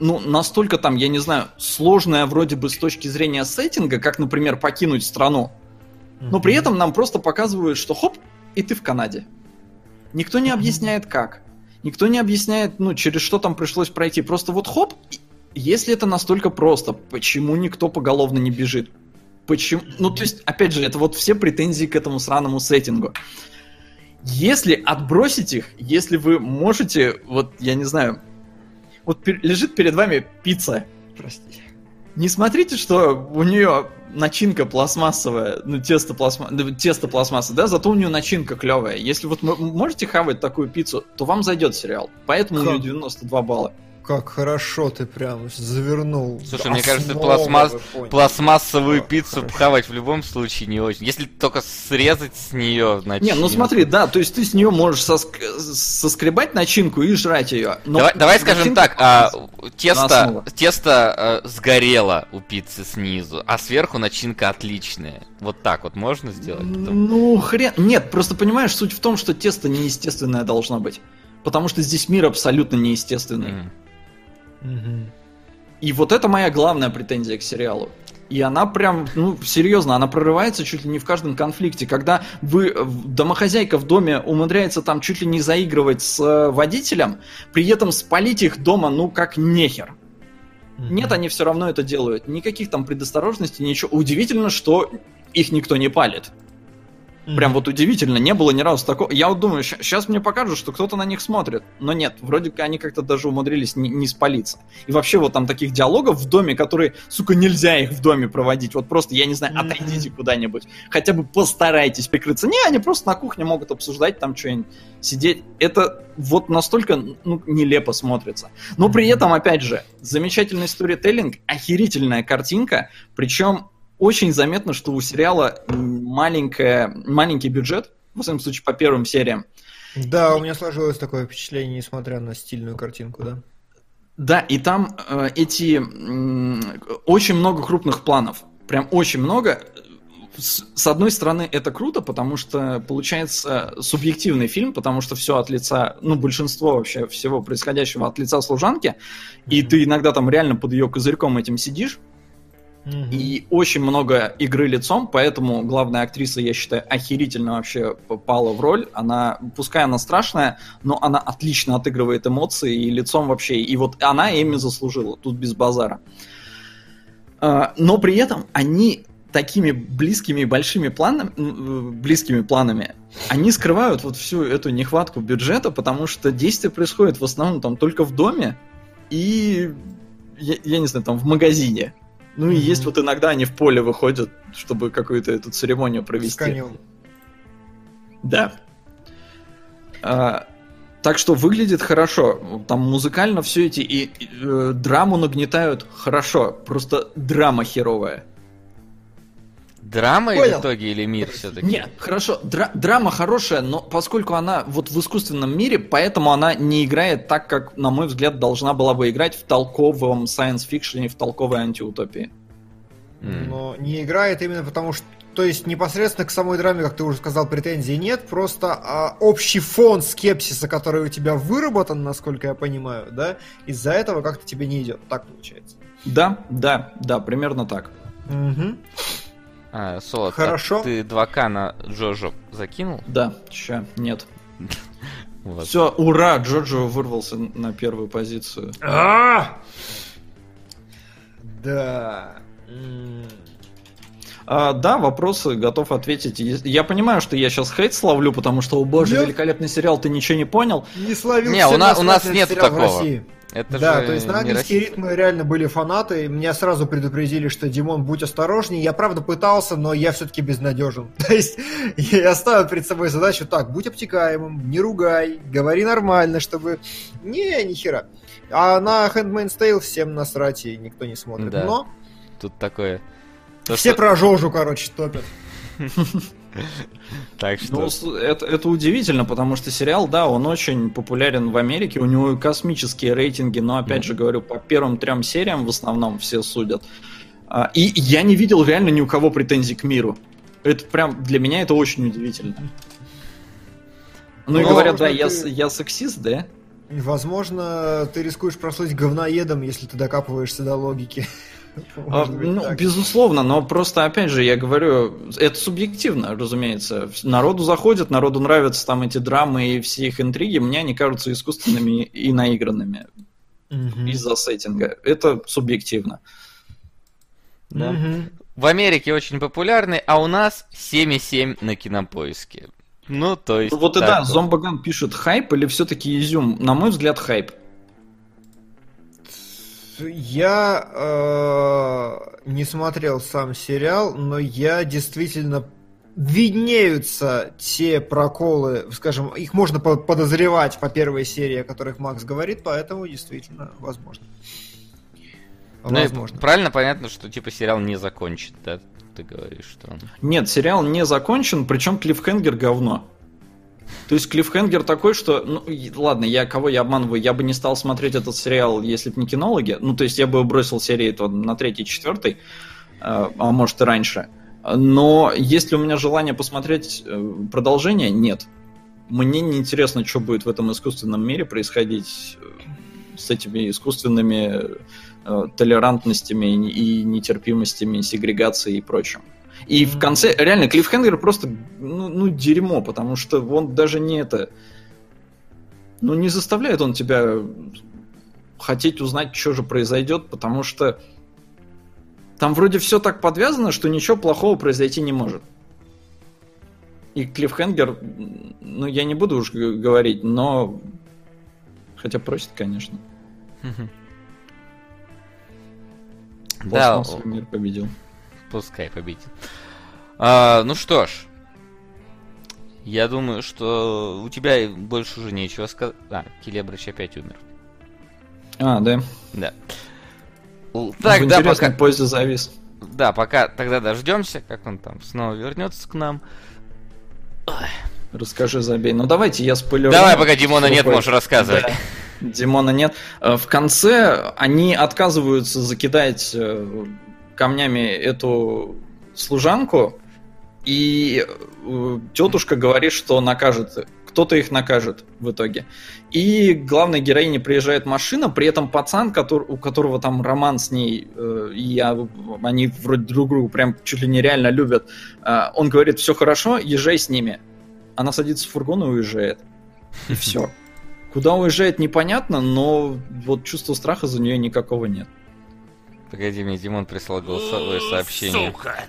ну, настолько там, я не знаю, сложное вроде бы с точки зрения сеттинга, как, например, покинуть страну. Но при этом нам просто показывают, что хоп, и ты в Канаде. Никто не объясняет как. Никто не объясняет, ну, через что там пришлось пройти. Просто вот хоп, если это настолько просто, почему никто поголовно не бежит? Почему? Ну, то есть, опять же, это вот все претензии к этому сраному сеттингу. Если отбросить их, если вы можете, вот, я не знаю, вот лежит перед вами пицца. Прости. Не смотрите, что у нее начинка пластмассовая, ну, тесто, пластма... тесто пластмасса, да, зато у нее начинка клевая. Если вот вы можете хавать такую пиццу, то вам зайдет сериал. Поэтому Ха. у нее 92 балла. Как хорошо ты прям завернул. Слушай, мне кажется, пластмасс... пластмассовую да, пиццу хорошо. пхавать в любом случае не очень. Если только срезать с нее начинку. Не, ну смотри, да, то есть ты с нее можешь соск... соскребать начинку и жрать ее. давай, давай скажем так, а, тесто, тесто а, сгорело у пиццы снизу, а сверху начинка отличная. Вот так вот можно сделать? Ну, хрен... Нет, просто понимаешь, суть в том, что тесто неестественное должно быть. Потому что здесь мир абсолютно неестественный. Mm. И вот это моя главная претензия к сериалу. И она прям, ну, серьезно, она прорывается чуть ли не в каждом конфликте. Когда вы, домохозяйка в доме умудряется там чуть ли не заигрывать с э, водителем, при этом спалить их дома, ну, как нехер. Mm-hmm. Нет, они все равно это делают. Никаких там предосторожностей, ничего. Удивительно, что их никто не палит. Mm-hmm. Прям вот удивительно, не было ни разу такого. Я вот думаю, сейчас мне покажут, что кто-то на них смотрит. Но нет, вроде как они как-то даже умудрились не, не спалиться. И вообще вот там таких диалогов в доме, которые, сука, нельзя их в доме проводить. Вот просто, я не знаю, отойдите mm-hmm. куда-нибудь. Хотя бы постарайтесь прикрыться. Не, они просто на кухне могут обсуждать там что-нибудь, сидеть. Это вот настолько ну, нелепо смотрится. Но при этом, опять же, замечательный сторителлинг, охерительная картинка, причем очень заметно, что у сериала маленькая, маленький бюджет, в всяком случае, по первым сериям. Да, у меня сложилось такое впечатление, несмотря на стильную картинку, да. Да, и там э, эти э, очень много крупных планов. Прям очень много. С, с одной стороны, это круто, потому что получается субъективный фильм, потому что все от лица, ну, большинство вообще всего происходящего от лица служанки, mm-hmm. и ты иногда там реально под ее козырьком этим сидишь, и очень много игры лицом, поэтому главная актриса, я считаю, охерительно вообще попала в роль. Она, пускай она страшная, но она отлично отыгрывает эмоции и лицом вообще. И вот она ими заслужила, тут без базара. А, но при этом они такими близкими большими планами, близкими планами, они скрывают вот всю эту нехватку бюджета, потому что действие происходит в основном там только в доме и, я, я не знаю, там в магазине. Ну и есть вот иногда они в поле выходят, чтобы какую-то эту церемонию провести. С конем. Да. А, так что выглядит хорошо. Там музыкально все эти и, и э, драму нагнетают хорошо. Просто драма херовая. Драма Понял. в итоге или мир все-таки? Нет, хорошо, дра- драма хорошая, но поскольку она вот в искусственном мире, поэтому она не играет так, как, на мой взгляд, должна была бы играть в толковом science fiction, в толковой антиутопии. Но не играет именно потому, что то есть непосредственно к самой драме, как ты уже сказал, претензий нет, просто а, общий фон скепсиса, который у тебя выработан, насколько я понимаю, да, из-за этого как-то тебе не идет. Так получается. Да, да, да, примерно так. Угу. А, Солод, Хорошо. А ты 2К на Джоджо закинул? Да, ща, нет. Вот. Все, ура, Джоджо вырвался на первую позицию. А! Да. А, да, вопросы готов ответить. Я понимаю, что я сейчас хейт словлю, потому что, о боже, нет. великолепный сериал, ты ничего не понял. Не словил. Не, у нас, у нас нет такого. Это да, то есть на ангельские ритмы реально были фанаты. Меня сразу предупредили, что Димон, будь осторожней. Я правда пытался, но я все-таки безнадежен. То есть я ставил перед собой задачу так, будь обтекаемым, не ругай, говори нормально, чтобы... Не, ни хера. А на Handmaid's Tale всем насрать, и никто не смотрит. Да. Но... Тут такое... То, Все что... про Жожу, короче, топят. Так что... Ну, это, это удивительно, потому что сериал, да, он очень популярен в Америке, у него космические рейтинги, но, опять же говорю, по первым трем сериям в основном все судят. А, и я не видел реально ни у кого претензий к миру. Это прям, для меня это очень удивительно. Ну и говорят, да, я, я сексист, да? Возможно, ты рискуешь прослыть говноедом, если ты докапываешься до логики. А, ну, безусловно, но просто, опять же, я говорю, это субъективно, разумеется. Народу заходит, народу нравятся там эти драмы и все их интриги, мне они кажутся искусственными и наигранными из-за сеттинга. Это субъективно. Да. В Америке очень популярный, а у нас 7,7 на кинопоиске. Ну, то есть... Ну, вот и да, Зомбаган пишет хайп или все-таки изюм? На мой взгляд, хайп. Я э, не смотрел сам сериал, но я действительно виднеются те проколы, скажем, их можно подозревать по первой серии, о которых Макс говорит, поэтому действительно возможно. Ну, возможно. правильно понятно, что типа сериал не закончит, да? Ты говоришь, что он... Нет, сериал не закончен, причем Клиффхенгер говно. То есть Клиффхенгер такой, что... Ну, ладно, я кого я обманываю? Я бы не стал смотреть этот сериал, если бы не кинологи. Ну, то есть я бы бросил серии то на третий, четвертый, э, а может и раньше. Но есть ли у меня желание посмотреть э, продолжение? Нет. Мне не интересно, что будет в этом искусственном мире происходить э, с этими искусственными толерантностями и нетерпимостями, сегрегацией и прочим. И в конце, реально, Клиффхенгер просто, ну, ну, дерьмо, потому что он даже не это... Ну, не заставляет он тебя хотеть узнать, что же произойдет, потому что там вроде все так подвязано, что ничего плохого произойти не может. И Клиффхенгер, ну, я не буду уж говорить, но... Хотя просит, конечно. Да, мир победил. Пускай победит. А, ну что ж, я думаю, что у тебя больше уже нечего сказать. А, Келебрыч опять умер. А, да. Да. Так, да, пока... поезде завис. Да, пока тогда дождемся, как он там снова вернется к нам. Расскажи, забей. Ну давайте я спойлерну. Давай, пока Димона нет, можешь рассказывать. Да. Димона нет. Э, в конце они отказываются закидать э, камнями эту служанку, и э, тетушка говорит, что накажет кто-то их накажет в итоге. И главной героине приезжает машина, при этом пацан, который, у которого там роман с ней, э, и они вроде друг друга прям чуть ли нереально любят, э, он говорит, все хорошо, езжай с ними. Она садится в фургон и уезжает. И все. Куда уезжает, непонятно, но вот чувства страха за нее никакого нет. Погоди, мне Димон прислал голосовое сообщение. Сука!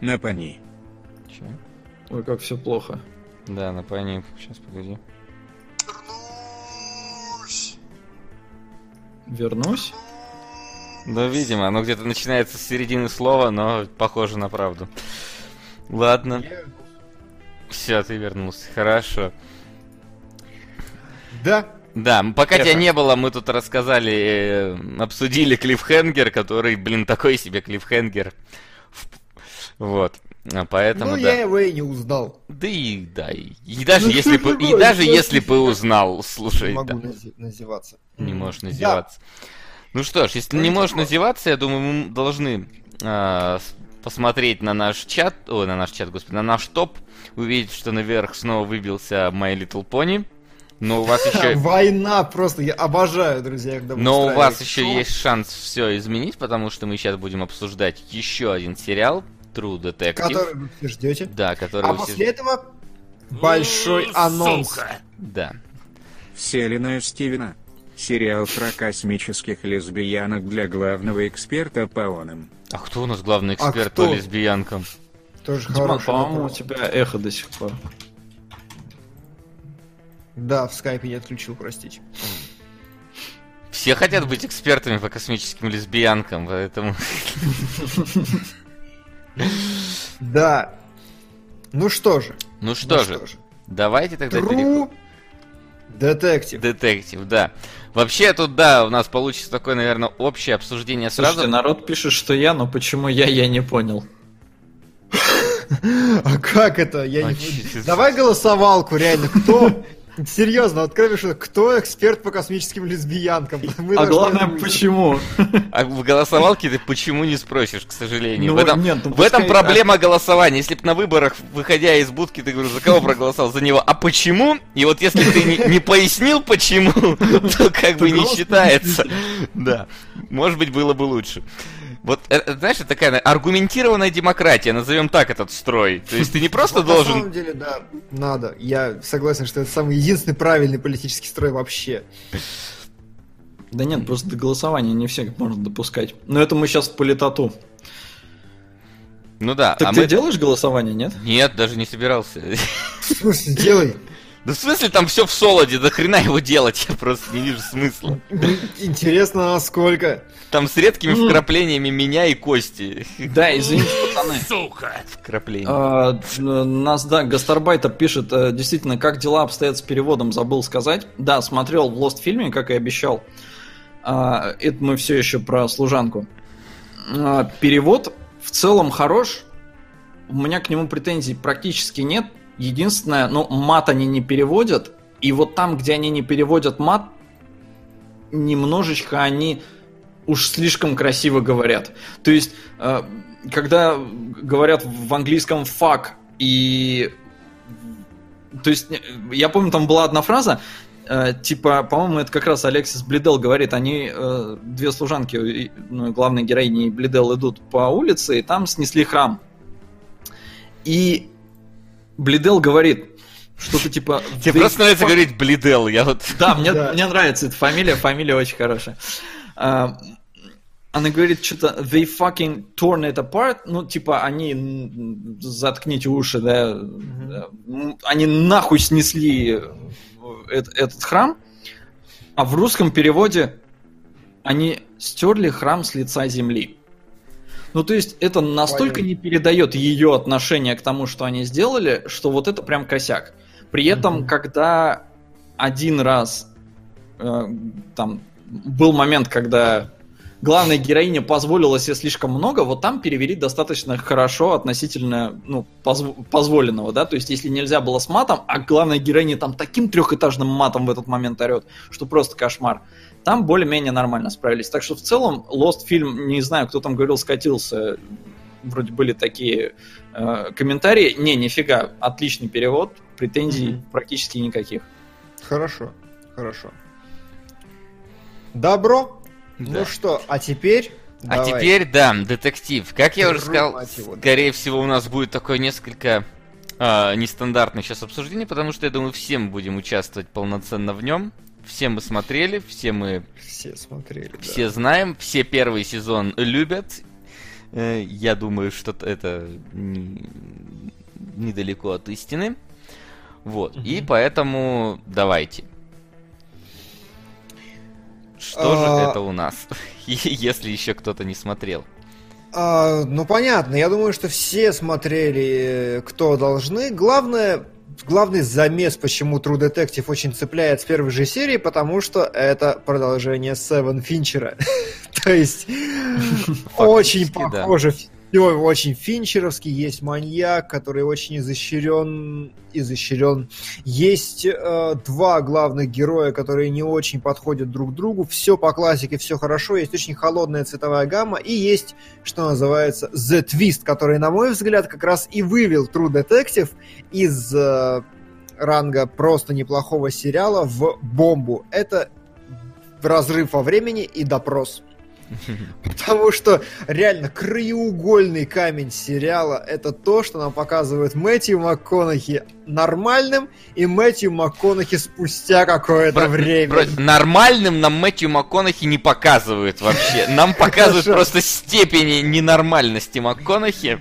Напани. Че? Ой, как все плохо. Да, на пани. Сейчас, погоди. Вернусь. Вернусь? Ну, видимо, оно где-то начинается с середины слова, но похоже на правду. Ладно. Все, ты вернулся. Хорошо. Да. Да, пока Это. тебя не было, мы тут рассказали, э, обсудили Клиффхенгер, который, блин, такой себе Клиффхенгер. Вот. А поэтому, ну, да. я его и не узнал. Да и да. И, и даже ну, если бы и даже если бы узнал, слушай. Не могу да. назеваться. Не можешь назеваться. Да. Ну что ж, если не можешь назеваться, я думаю, мы должны э, посмотреть на наш чат, о, на наш чат, господи, на наш топ, увидеть, что наверх снова выбился My Little Pony. Но у вас еще... Война просто, я обожаю, друзья, когда Но у вас еще есть шанс все изменить, потому что мы сейчас будем обсуждать еще один сериал, True Detective. Который вы все ждете. Да, который А вы после все... этого большой анонс. Сука. Да. Вселенная Стивена. Сериал про космических лесбиянок для главного эксперта по онам. А кто у нас главный а эксперт а по лесбиянкам? Тоже хороший По-моему, у тебя эхо до сих пор. Да, в скайпе не отключил, простите. Все хотят быть экспертами по космическим лесбиянкам, поэтому... Да. Ну что же. Ну что, ну же. что же. Давайте тогда переходим. Детектив. Детектив, да. Вообще тут, да, у нас получится такое, наверное, общее обсуждение Слушайте, сразу. народ пишет, что я, но почему я, я не понял. А как это? Я не... Давай голосовалку, реально. Кто Серьезно, открой что кто эксперт по космическим лесбиянкам? Мы а главное, почему? А в голосовалке ты почему не спросишь, к сожалению. Ну, в этом, нет, ну, в этом проблема голосования. Если бы на выборах, выходя из будки, ты говоришь, за кого проголосовал? За него. А почему? И вот если ты не, не пояснил, почему, то как бы не считается. Да. Может быть, было бы лучше. Вот, э, э, знаешь, это такая аргументированная демократия, назовем так этот строй. То есть ты не просто должен... На самом деле, да, надо. Я согласен, что это самый единственный правильный политический строй вообще. Да нет, просто до голосования не всех можно допускать. Но это мы сейчас в политоту. Ну да. Так а ты мы... делаешь голосование, нет? Нет, даже не собирался. Смысле, делай. Да в смысле там все в солоде, да хрена его делать, я просто не вижу смысла. Интересно, насколько. Там с редкими вкраплениями меня и Кости. Да, извините, пацаны. Сука! Вкрапления. А, нас, да, Гастарбайтер пишет, э, действительно, как дела обстоят с переводом, забыл сказать. Да, смотрел в Lost фильме, как и обещал. А, это мы все еще про служанку. А, перевод в целом хорош. У меня к нему претензий практически нет. Единственное, ну, мат они не переводят. И вот там, где они не переводят мат, немножечко они уж слишком красиво говорят. То есть, э, когда говорят в английском fuck и... То есть, я помню, там была одна фраза, э, типа, по-моему, это как раз Алексис Блидел говорит, они, э, две служанки, ну, главной героини Блидел идут по улице, и там снесли храм. И Блидел говорит, что-то типа... Тебе просто нравится говорить Блидел, я вот... Да, мне, мне нравится эта фамилия, фамилия очень хорошая. А, она говорит что-то they fucking torn it apart, ну типа они заткните уши, да, mm-hmm. они нахуй снесли этот, этот храм, а в русском переводе они стерли храм с лица земли. Ну, то есть это настолько не передает ее отношение к тому, что они сделали, что вот это прям косяк. При этом, mm-hmm. когда один раз э, там был момент, когда главная героиня позволила себе слишком много, вот там перевели достаточно хорошо относительно ну, позв- позволенного, да, то есть если нельзя было с матом, а главная героиня там таким трехэтажным матом в этот момент орет, что просто кошмар, там более-менее нормально справились. Так что в целом Lost фильм, не знаю, кто там говорил, скатился, вроде были такие э, комментарии. Не, нифига, отличный перевод, претензий mm-hmm. практически никаких. Хорошо, хорошо. Добро. Да. Ну что, а теперь... А давай. теперь, да, детектив. Как я уже сказал, его, скорее всего, у нас будет такое несколько э, нестандартное сейчас обсуждение, потому что, я думаю, все мы будем участвовать полноценно в нем. Все мы смотрели, все мы... Все смотрели, Все да. знаем, все первый сезон любят. Э, я думаю, что это не, недалеко от истины. Вот, угу. и поэтому давайте. Что же а. это у нас, если еще кто-то не смотрел? А, ну понятно, я думаю, что все смотрели, кто должны. Главное, главный замес, почему True Detective очень цепляет с первой же серии, потому что это продолжение Севен Финчера. То есть очень похоже все очень финчеровский, есть маньяк, который очень изощрен, изощрен. Есть э, два главных героя, которые не очень подходят друг другу. Все по классике, все хорошо. Есть очень холодная цветовая гамма. И есть, что называется, The Twist, который, на мой взгляд, как раз и вывел True Detective из э, ранга просто неплохого сериала в бомбу. Это разрыв во времени и допрос. Потому что реально краеугольный камень сериала это то, что нам показывает Мэтью МакКонахи нормальным и Мэтью МакКонахи спустя какое-то про, время. Про, нормальным нам Мэтью МакКонахи не показывают вообще. Нам показывают просто степени ненормальности МакКонахи,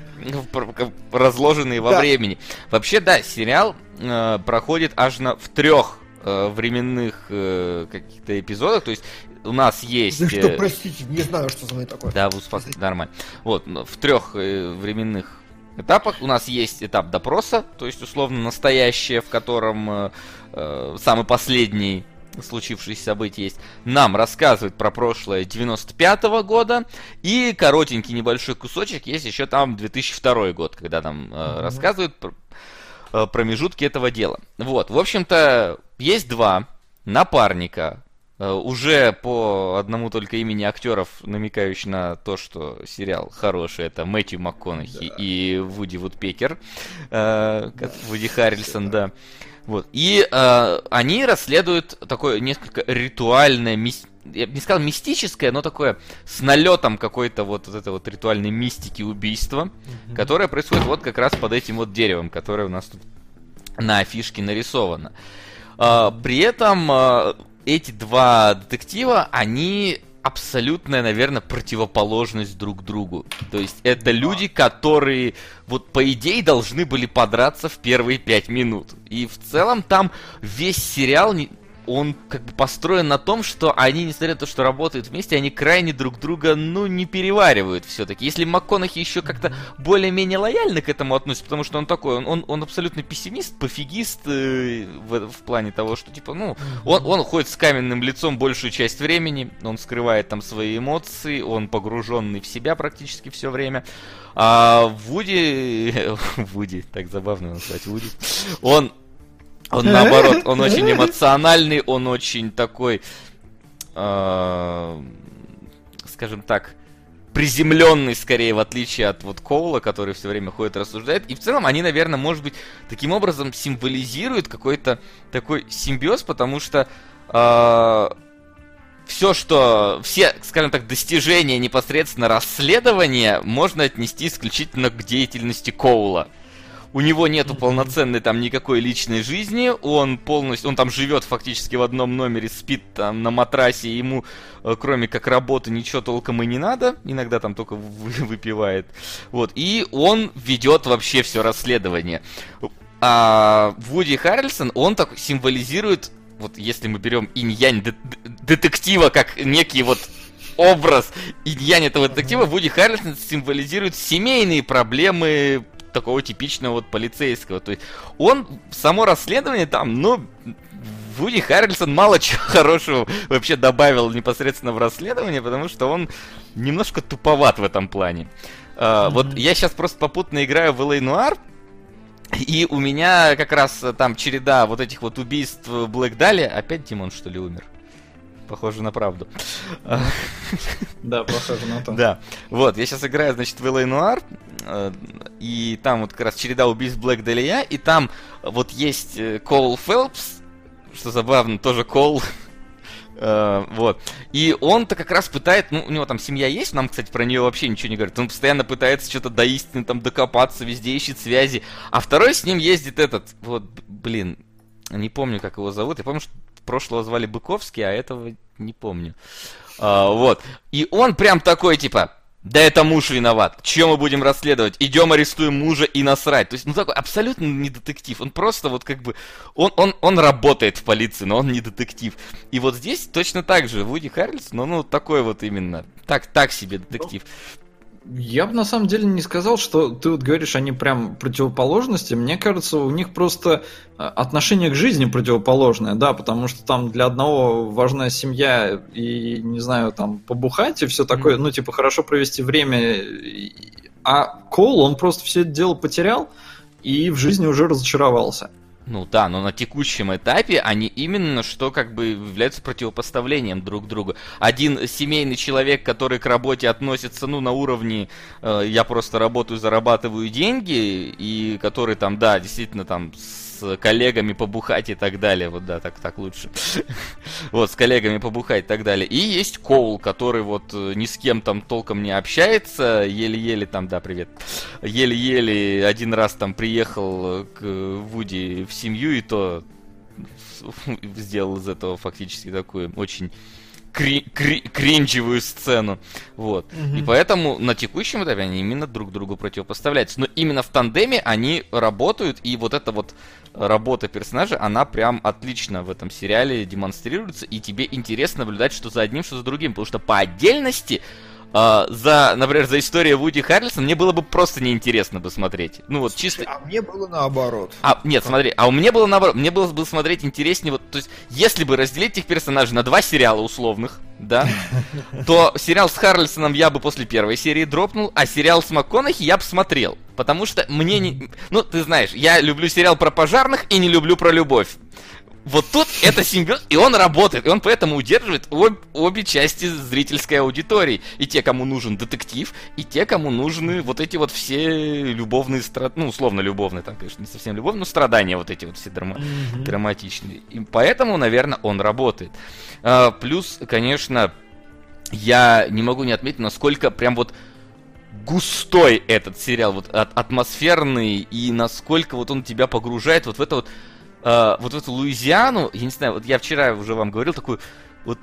разложенные во времени. Вообще, да, сериал э, проходит аж на, в трех э, временных э, каких-то эпизодах. То есть у нас есть... Да что, э, простите, не знаю, что за мной такое. Да, успок... нормально. Вот, в трех э, временных этапах у нас есть этап допроса, то есть условно настоящее, в котором э, э самый последний случившиеся события есть, нам рассказывают про прошлое 95 -го года, и коротенький небольшой кусочек есть еще там 2002 год, когда нам э, mm-hmm. рассказывают про э, промежутки этого дела. Вот, в общем-то, есть два напарника уже по одному только имени актеров, намекающий на то, что сериал хороший, это Мэтью МакКонахи да. и Вуди Вудпекер, э, Вуди Харрельсон, да. Вот. И э, они расследуют такое несколько ритуальное, я бы не сказал мистическое, но такое с налетом какой-то вот, вот этой вот ритуальной мистики убийства, mm-hmm. которое происходит вот как раз под этим вот деревом, которое у нас тут на афишке нарисовано. Э, при этом э, эти два детектива, они абсолютная, наверное, противоположность друг другу. То есть это люди, которые вот по идее должны были подраться в первые пять минут. И в целом там весь сериал он как бы построен на том, что они, несмотря на то, что работают вместе, они крайне друг друга, ну, не переваривают все-таки. Если МакКонахи еще как-то более-менее лояльно к этому относится, потому что он такой, он, он, он абсолютно пессимист, пофигист э, в, в плане того, что, типа, ну, он, он ходит с каменным лицом большую часть времени, он скрывает там свои эмоции, он погруженный в себя практически все время. А Вуди... Вуди, так забавно назвать Вуди. Он он наоборот, он очень эмоциональный, он очень такой, э, скажем так, приземленный скорее, в отличие от вот Коула, который все время ходит рассуждает. И в целом они, наверное, может быть, таким образом символизируют какой-то такой симбиоз, потому что э, все, что, все, скажем так, достижения непосредственно расследования можно отнести исключительно к деятельности Коула у него нету полноценной там никакой личной жизни, он полностью, он там живет фактически в одном номере, спит там на матрасе, ему э, кроме как работы ничего толком и не надо, иногда там только выпивает, вот, и он ведет вообще все расследование. А Вуди Харрельсон, он так символизирует, вот если мы берем инь-янь детектива как некий вот образ инь-янь этого детектива, Вуди Харрельсон символизирует семейные проблемы такого типичного вот полицейского. То есть он, само расследование там, ну, Вуди Харрельсон мало чего хорошего вообще добавил непосредственно в расследование, потому что он немножко туповат в этом плане. Uh, mm-hmm. Вот я сейчас просто попутно играю в LA Noir, и у меня как раз там череда вот этих вот убийств Блэк Дали. Опять Димон, что ли, умер? Похоже на правду. Да, похоже на то. Да. Вот, я сейчас играю, значит, в Noir, э, и там вот как раз череда убийств Блэк Делия, и там вот есть э, Кол Фелпс, что забавно, тоже Кол, Uh, вот. И он-то как раз пытает, ну, у него там семья есть, нам, кстати, про нее вообще ничего не говорит. Он постоянно пытается что-то до истины там докопаться, везде ищет связи. А второй с ним ездит этот, вот, блин, не помню, как его зовут. Я помню, что прошлого звали Быковский, а этого не помню. А, вот. И он прям такой, типа, да это муж виноват. Чем мы будем расследовать? Идем арестуем мужа и насрать. То есть, ну такой абсолютно не детектив. Он просто вот как бы... Он, он, он работает в полиции, но он не детектив. И вот здесь точно так же. Вуди Харрельсон, ну, ну такой вот именно. Так, так себе детектив. Я бы на самом деле не сказал, что ты вот говоришь, они прям противоположности. Мне кажется, у них просто э, отношение к жизни противоположное, да, потому что там для одного важна семья и, не знаю, там, побухать и все такое, ну, типа, хорошо провести время. А Кол, он просто все это дело потерял и в жизни уже разочаровался. Ну да, но на текущем этапе они именно что как бы являются противопоставлением друг другу. Один семейный человек, который к работе относится, ну, на уровне э, я просто работаю, зарабатываю деньги, и который там, да, действительно там с коллегами побухать и так далее. Вот да, так, так лучше. вот, с коллегами побухать и так далее. И есть Коул, который вот э, ни с кем там толком не общается, еле-еле там, да, привет, еле-еле один раз там приехал к Вуди в семью, и то сделал из этого фактически такую очень кри- кри- кринжевую сцену. Вот. Угу. И поэтому на текущем этапе они именно друг другу противопоставляются. Но именно в тандеме они работают, и вот эта вот работа персонажа, она прям отлично в этом сериале демонстрируется, и тебе интересно наблюдать, что за одним, что за другим. Потому что по отдельности Uh, за, например, за историю Вуди Харрельсона мне было бы просто неинтересно бы смотреть. Ну вот чисто. А мне было наоборот. А, нет, смотри, а у меня было наоборот. Мне было бы смотреть интереснее, вот, то есть, если бы разделить этих персонажей на два сериала условных, да, то сериал с Харрельсоном я бы после первой серии дропнул, а сериал с МакКонахи я бы смотрел. Потому что мне не... Ну, ты знаешь, я люблю сериал про пожарных и не люблю про любовь. Вот тут это симбиоз, и он работает, и он поэтому удерживает об, обе части зрительской аудитории. И те, кому нужен детектив, и те, кому нужны вот эти вот все любовные страдания, ну, условно любовные, там, конечно, не совсем любовные, но страдания вот эти вот все драма- mm-hmm. драматичные. И поэтому, наверное, он работает. А, плюс, конечно, я не могу не отметить, насколько прям вот густой этот сериал, вот атмосферный, и насколько вот он тебя погружает вот в это вот э, вот в эту Луизиану, я не знаю, вот я вчера уже вам говорил, такую вот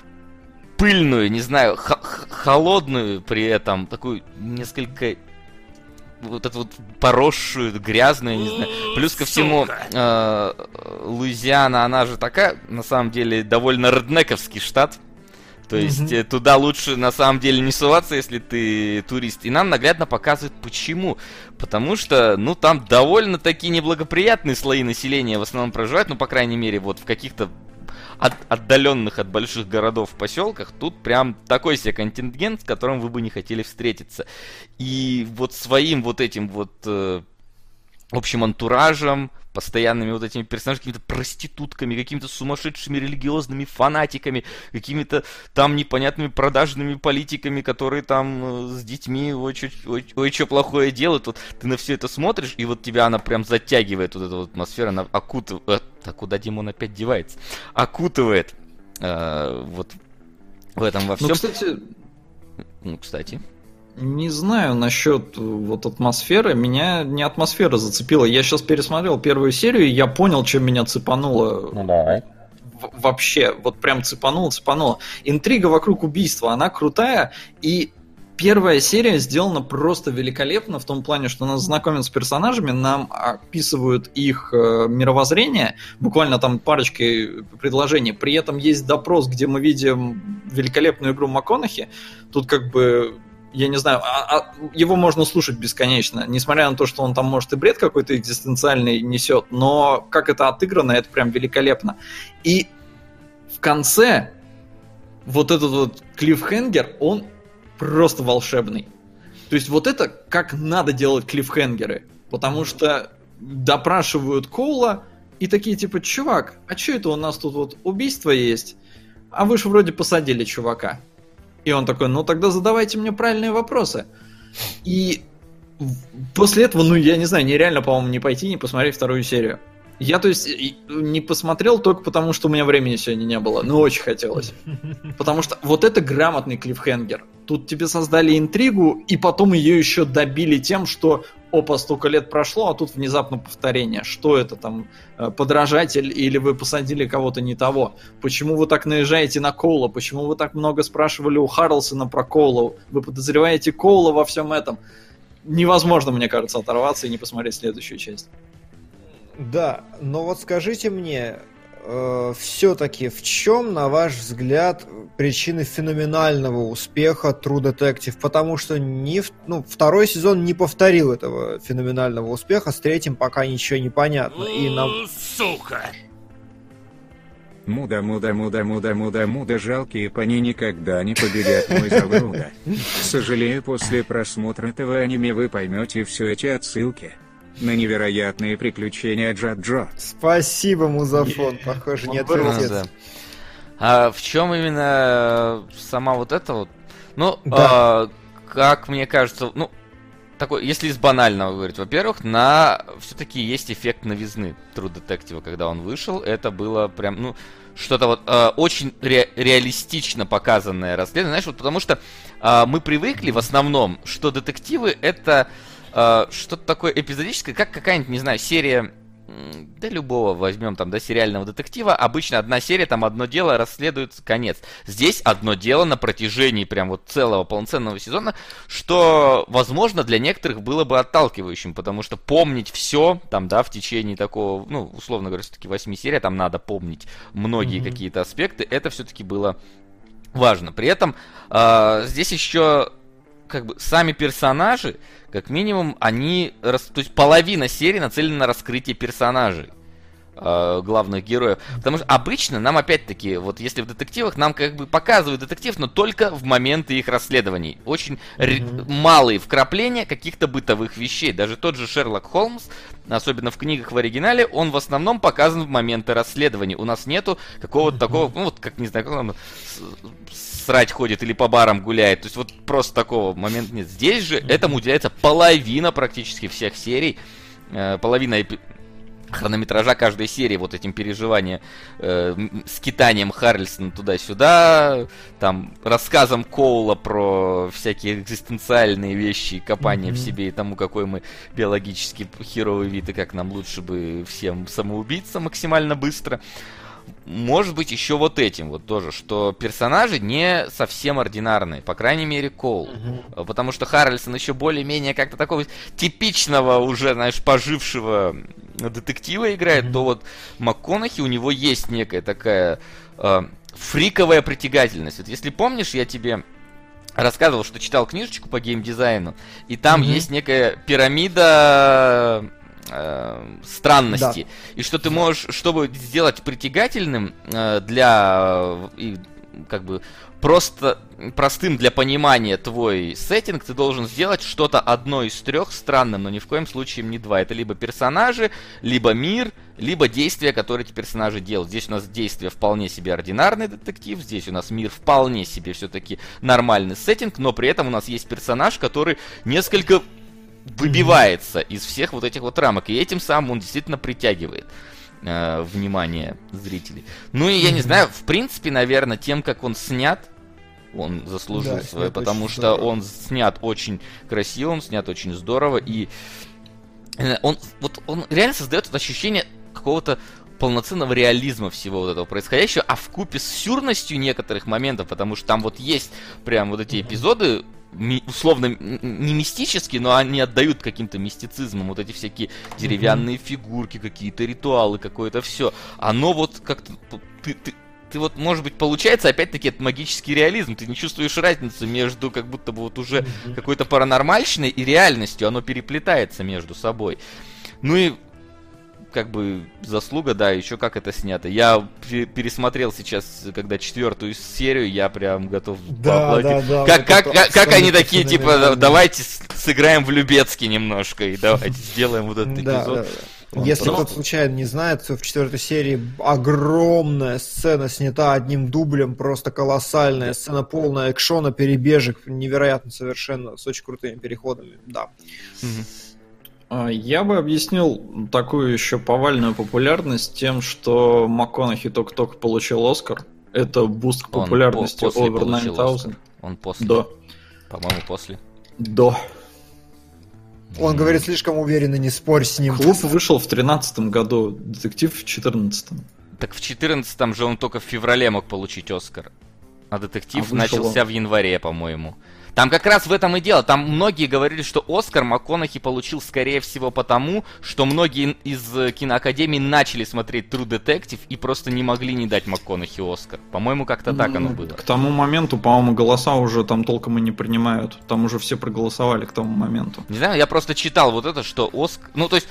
пыльную, не знаю, холодную при этом, такую несколько вот эту вот поросшую, грязную, не знаю. Плюс ко всему, э, Луизиана, она же такая, на самом деле, довольно реднековский штат. То есть mm-hmm. туда лучше на самом деле не суваться, если ты турист. И нам наглядно показывают почему. Потому что, ну, там довольно такие неблагоприятные слои населения в основном проживают, ну, по крайней мере, вот в каких-то от, отдаленных от больших городов поселках, тут прям такой себе контингент, с которым вы бы не хотели встретиться. И вот своим вот этим вот э, общим антуражем, постоянными вот этими персонажами, какими-то проститутками, какими-то сумасшедшими религиозными фанатиками, какими-то там непонятными продажными политиками, которые там э, с детьми ой, ой, ой, что плохое делают. Вот ты на все это смотришь, и вот тебя она прям затягивает, вот эта вот атмосфера, она окутывает... Э, а куда Димон опять девается? Окутывает э, вот в этом во всем. Ну, кстати... Ну, кстати... Не знаю насчет э, вот атмосферы. Меня не атмосфера зацепила. Я сейчас пересмотрел первую серию, и я понял, чем меня цепануло. Ну давай. вообще, вот прям цепануло, цепануло. Интрига вокруг убийства, она крутая, и первая серия сделана просто великолепно в том плане, что нас знакомят с персонажами, нам описывают их э, мировоззрение, буквально там парочкой предложений. При этом есть допрос, где мы видим великолепную игру МакКонахи. Тут как бы я не знаю, а, а, его можно слушать бесконечно, несмотря на то, что он там, может, и бред какой-то экзистенциальный несет, но как это отыграно, это прям великолепно. И в конце вот этот вот клиффхенгер, он просто волшебный. То есть вот это как надо делать клиффхенгеры, потому что допрашивают Коула и такие типа, чувак, а что это у нас тут вот убийство есть? А вы же вроде посадили чувака. И он такой, ну тогда задавайте мне правильные вопросы. И после этого, ну я не знаю, нереально, по-моему, не пойти, не посмотреть вторую серию. Я, то есть, не посмотрел только потому, что у меня времени сегодня не было, но очень хотелось. Потому что вот это грамотный клиффхенгер. Тут тебе создали интригу, и потом ее еще добили тем, что опа, столько лет прошло, а тут внезапно повторение. Что это там, э, подражатель или вы посадили кого-то не того? Почему вы так наезжаете на Коула? Почему вы так много спрашивали у Харлсона про Коула? Вы подозреваете Коула во всем этом? Невозможно, мне кажется, оторваться и не посмотреть следующую часть. Да, но вот скажите мне, э, все-таки в чем, на ваш взгляд, причины феноменального успеха True Detective? Потому что не, ну, второй сезон не повторил этого феноменального успеха, с третьим пока ничего не понятно. И нам... Сука! Муда, муда, муда, муда, муда, муда, жалкие пани никогда не победят мой Завруда. Сожалею, после просмотра этого аниме вы поймете все эти отсылки на невероятные приключения Джаджо. Спасибо, Музафон, похоже, не отвертеться. А в чем именно сама вот эта вот? Ну, да. а, как мне кажется, ну, такой, если из банального говорить, во-первых, на все-таки есть эффект новизны True Detective, когда он вышел, это было прям, ну, что-то вот э, очень ре реалистично показанное расследование, знаешь, вот потому что э, мы привыкли в основном, что детективы это э, что-то такое эпизодическое, как какая-нибудь, не знаю, серия да любого возьмем там, да, сериального детектива, обычно одна серия, там одно дело расследуется, конец. Здесь одно дело на протяжении прям вот целого полноценного сезона, что, возможно, для некоторых было бы отталкивающим, потому что помнить все, там, да, в течение такого, ну, условно говоря, все-таки восьми серий, там надо помнить многие mm-hmm. какие-то аспекты, это все-таки было важно. При этом э, здесь еще как бы сами персонажи, как минимум, они... То есть половина серии нацелена на раскрытие персонажей э, главных героев. Потому что обычно нам опять-таки, вот если в детективах, нам как бы показывают детектив, но только в моменты их расследований. Очень mm-hmm. малые вкрапления каких-то бытовых вещей. Даже тот же Шерлок Холмс, особенно в книгах в оригинале, он в основном показан в моменты расследований. У нас нету какого-то mm-hmm. такого, ну вот как не знаю, как он, срать ходит или по барам гуляет. То есть вот просто такого момента нет. Здесь же этому уделяется половина практически всех серий. Э, половина хронометража каждой серии вот этим переживанием, э, скитанием Харльсона туда-сюда, там, рассказом Коула про всякие экзистенциальные вещи, копание mm-hmm. в себе и тому, какой мы биологически херовый вид и как нам лучше бы всем самоубиться максимально быстро. Может быть еще вот этим вот тоже, что персонажи не совсем ординарные, по крайней мере Коул. Угу. Потому что Харрельсон еще более-менее как-то такого типичного уже, знаешь, пожившего детектива играет, угу. то вот МакКонахи у него есть некая такая э, фриковая притягательность. Вот если помнишь, я тебе рассказывал, что читал книжечку по геймдизайну, и там угу. есть некая пирамида э, странности. Да. И что ты можешь, чтобы сделать притягательным э, для и, как бы просто простым для понимания твой сеттинг, ты должен сделать что-то одно из трех странным, но ни в коем случае не два. Это либо персонажи, либо мир, либо действия, которые эти персонажи делают. Здесь у нас действие вполне себе ординарный детектив, здесь у нас мир вполне себе все-таки нормальный сеттинг, но при этом у нас есть персонаж, который несколько выбивается mm-hmm. из всех вот этих вот рамок, и этим самым он действительно притягивает э, внимание зрителей. Ну и я mm-hmm. не знаю, в принципе, наверное, тем, как он снят, он заслужил да, свое, потому что здорово. он снят очень красиво, он снят очень здорово, и э, он, вот, он реально создает вот ощущение какого-то полноценного реализма всего вот этого происходящего, а в купе с сюрностью некоторых моментов, потому что там вот есть прям вот эти эпизоды, условно не мистические, но они отдают каким-то мистицизмом. Вот эти всякие деревянные mm-hmm. фигурки, какие-то ритуалы, какое-то все. Оно вот как-то ты, ты, ты вот, может быть, получается опять-таки это магический реализм. Ты не чувствуешь разницу между как будто бы вот уже mm-hmm. какой-то паранормальщиной и реальностью. Оно переплетается между собой. Ну и как бы заслуга, да, еще как это снято. Я пересмотрел сейчас, когда четвертую серию, я прям готов да, да, да, Как, как, как, как они такие, типа, давайте сыграем в Любецки немножко и давайте сделаем вот этот эпизод. Он Если просто... кто-то случайно не знает, то в четвертой серии огромная сцена снята одним дублем, просто колоссальная сцена полная экшена, перебежек, невероятно совершенно, с очень крутыми переходами, да. Угу. А, я бы объяснил такую еще повальную популярность тем, что МакКонахи только-только получил Оскар. Это boost к популярности Он по over 9000. Он после? Да. По-моему, после. Да. Он говорит слишком уверенно, не спорь с ним. Клуб вышел в 2013 году, детектив в 2014. Так в 2014 же он только в феврале мог получить Оскар. А детектив а начался в январе, по-моему. Там как раз в этом и дело. Там многие говорили, что Оскар МакКонахи получил, скорее всего, потому, что многие из киноакадемий начали смотреть True Detective и просто не могли не дать МакКонахи Оскар. По-моему, как-то так оно было. К тому моменту, по-моему, голоса уже там толком и не принимают. Там уже все проголосовали к тому моменту. Не знаю, я просто читал вот это, что Оскар... Ну, то есть,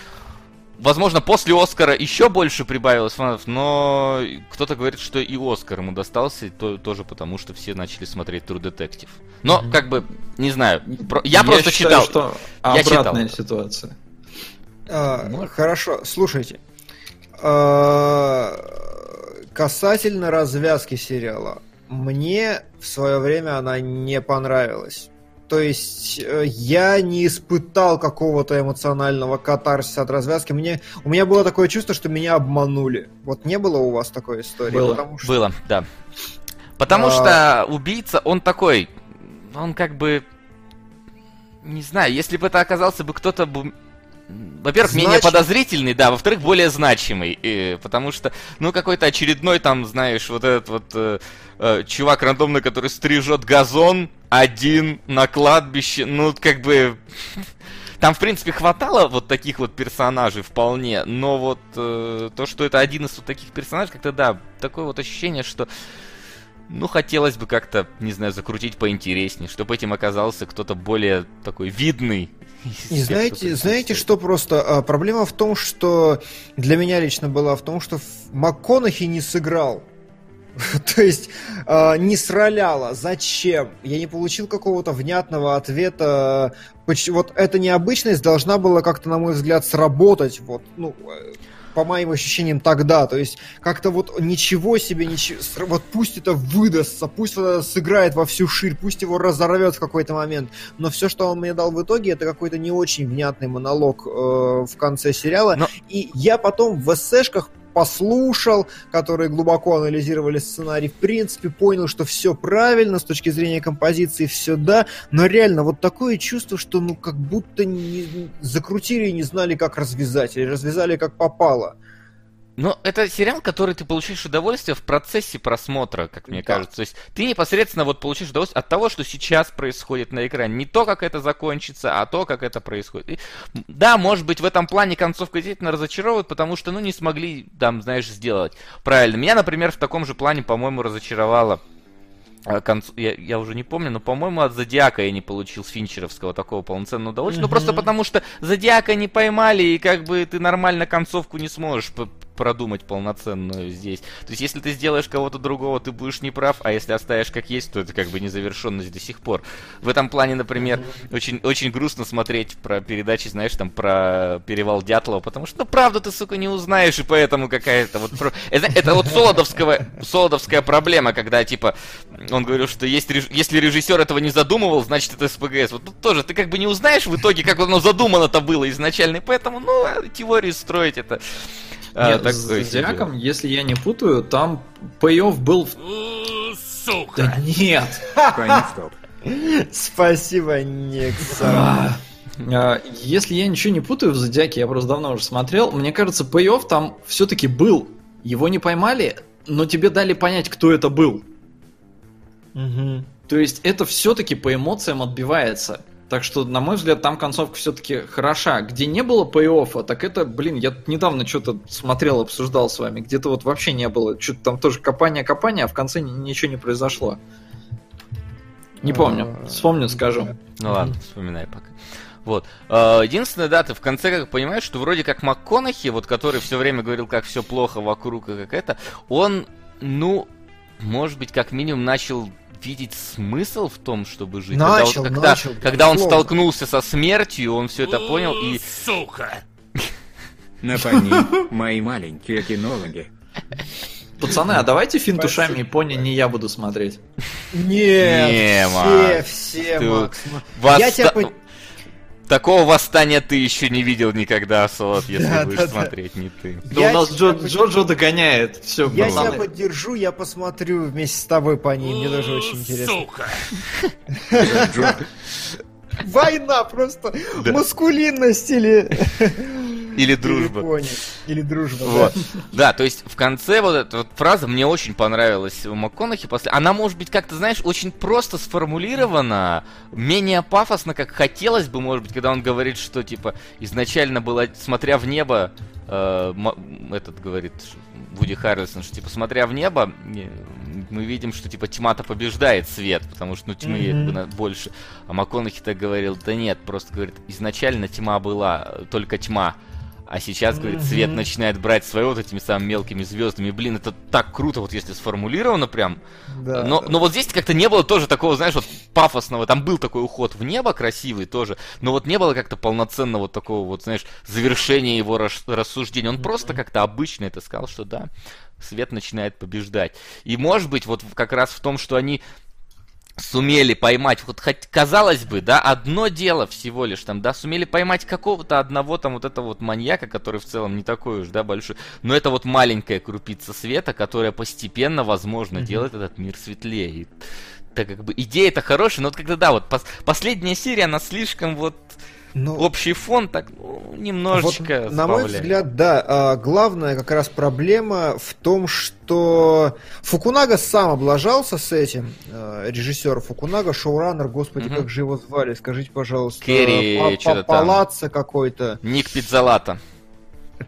возможно, после Оскара еще больше прибавилось фанатов, но кто-то говорит, что и Оскар ему достался, то, тоже потому, что все начали смотреть True Detective. Но, mm-hmm. как бы, не знаю, про... я, я просто считаю, читал. что обратная читал. ситуация. А, ну, хорошо, слушайте. А, касательно развязки сериала. Мне в свое время она не понравилась. То есть э, я не испытал какого-то эмоционального катарсиса от развязки. Мне, у меня было такое чувство, что меня обманули. Вот не было у вас такой истории? Было, потому что... было да. Потому а... что убийца, он такой, он как бы... Не знаю, если бы это оказался бы кто-то во-первых, Знач... менее подозрительный, да, во-вторых, более значимый, и, потому что, ну, какой-то очередной там, знаешь, вот этот вот э, э, чувак рандомный, который стрижет газон один на кладбище, ну, как бы... Там, в принципе, хватало вот таких вот персонажей вполне, но вот э, то, что это один из вот таких персонажей, как-то, да, такое вот ощущение, что ну, хотелось бы как-то, не знаю, закрутить поинтереснее, чтобы этим оказался кто-то более такой видный. И знаете, знаете, что просто а, проблема в том, что для меня лично была в том, что МакКонахи не сыграл. То есть э, не сраляло. Зачем? Я не получил какого-то внятного ответа. Вот эта необычность должна была как-то, на мой взгляд, сработать. Вот, ну, э, по моим ощущениям, тогда. То есть, как-то вот ничего себе, ничего, вот пусть это выдастся, пусть это сыграет во всю ширь, пусть его разорвет в какой-то момент. Но все, что он мне дал в итоге, это какой-то не очень внятный монолог э, в конце сериала. Но... И я потом в эссешках послушал, которые глубоко анализировали сценарий, в принципе, понял, что все правильно с точки зрения композиции, все да, но реально вот такое чувство, что ну как будто не, закрутили и не знали, как развязать, или развязали как попало. Но это сериал, который ты получаешь удовольствие в процессе просмотра, как мне да. кажется. То есть ты непосредственно вот получаешь удовольствие от того, что сейчас происходит на экране. Не то, как это закончится, а то, как это происходит. И, да, может быть, в этом плане концовка действительно разочаровывает, потому что, ну, не смогли, там, знаешь, сделать правильно. Меня, например, в таком же плане, по-моему, разочаровало а, концу... я, я уже не помню, но, по-моему, от Зодиака я не получил с Финчеровского такого полноценного удовольствия. Mm-hmm. Ну, просто потому что Зодиака не поймали, и как бы ты нормально концовку не сможешь продумать полноценную здесь. То есть, если ты сделаешь кого-то другого, ты будешь неправ, а если оставишь как есть, то это как бы незавершенность до сих пор. В этом плане, например, очень, очень грустно смотреть про передачи, знаешь, там, про перевал Дятлова, потому что, ну, правда ты, сука, не узнаешь, и поэтому какая-то вот... Это, это вот Солодовского, Солодовская проблема, когда, типа, он говорил, что есть, если режиссер этого не задумывал, значит, это СПГС. Вот тут тоже ты как бы не узнаешь в итоге, как оно задумано-то было изначально, и поэтому, ну, теорию строить это а, Нет, с Зодиаком, если я не путаю, там пей был... Сука! Да нет! Спасибо, Никса. А, если я ничего не путаю в Зодиаке, я просто давно уже смотрел, мне кажется, пей там все-таки был. Его не поймали, но тебе дали понять, кто это был. Угу. То есть это все-таки по эмоциям отбивается. Так что, на мой взгляд, там концовка все-таки хороша. Где не было пей так это, блин, я недавно что-то смотрел, обсуждал с вами. Где-то вот вообще не было. Что-то там тоже копание-копание, а в конце ничего не произошло. Не помню. А, Вспомню, скажу. Ну ладно, вспоминай пока. Вот. А, единственное, да, ты в конце как понимаешь, что вроде как МакКонахи, вот который все время говорил, как все плохо вокруг и как это, он, ну, может быть, как минимум начал видеть смысл в том, чтобы жить. Начал, когда, начал, когда, когда он столкнулся со смертью, он все это понял и... Сука! Напомни, мои маленькие кинологи. Пацаны, а давайте финт ушами и пони не я буду смотреть. Нет, не, все, все. Макс. Вас... Я тебя Такого восстания ты еще не видел никогда, Солод, если да, будешь да, смотреть, да. не ты. Да у нас Джо, Джоджо догоняет. Все, я тебя поддержу, я посмотрю вместе с тобой по ним. Мне даже очень интересно. Сука! Война просто маскулинность или... Или дружба. Или дружба, вот. да. Да, то есть в конце вот эта вот фраза мне очень понравилась у МакКонахи. После... Она может быть как-то, знаешь, очень просто сформулирована, менее пафосно, как хотелось бы, может быть, когда он говорит, что типа изначально было, смотря в небо, э, этот говорит, Вуди Харрисон, что типа смотря в небо, мы видим, что типа тьма-то побеждает свет, потому что ну тьмы mm-hmm. больше. А МакКонахи так говорил, да нет, просто говорит, изначально тьма была, только тьма. А сейчас, говорит, свет начинает брать свое вот этими самыми мелкими звездами. Блин, это так круто, вот если сформулировано прям. Да, но, да. но вот здесь как-то не было тоже такого, знаешь, вот пафосного. Там был такой уход в небо красивый тоже, но вот не было как-то полноценного вот такого вот, знаешь, завершения его рассуждения. Он просто как-то обычно это сказал, что да, свет начинает побеждать. И может быть, вот как раз в том, что они сумели поймать, вот хоть казалось бы, да, одно дело всего лишь там, да, сумели поймать какого-то одного там вот этого вот маньяка, который в целом не такой уж, да, большой, но это вот маленькая крупица света, которая постепенно, возможно, mm-hmm. делает этот мир светлее. И, так как бы идея это хорошая, но вот когда, да, вот пос- последняя серия, она слишком вот ну, Общий фон так ну, немножечко вот, На мой взгляд, да. А, главная как раз проблема в том, что Фукунага сам облажался с этим. А, режиссер Фукунага, шоураннер, господи, угу. как же его звали? Скажите, пожалуйста. Керри, что-то Палаца какой-то. Ник Пиццалата.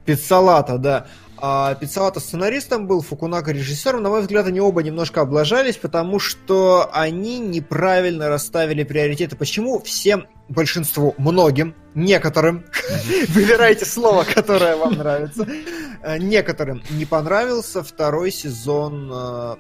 Пиццалата, да. А Пиццалата сценаристом был, Фукунага режиссером. На мой взгляд, они оба немножко облажались, потому что они неправильно расставили приоритеты. Почему всем, большинству, многим, некоторым, выбирайте слово, которое вам нравится, э, некоторым не понравился второй сезон э,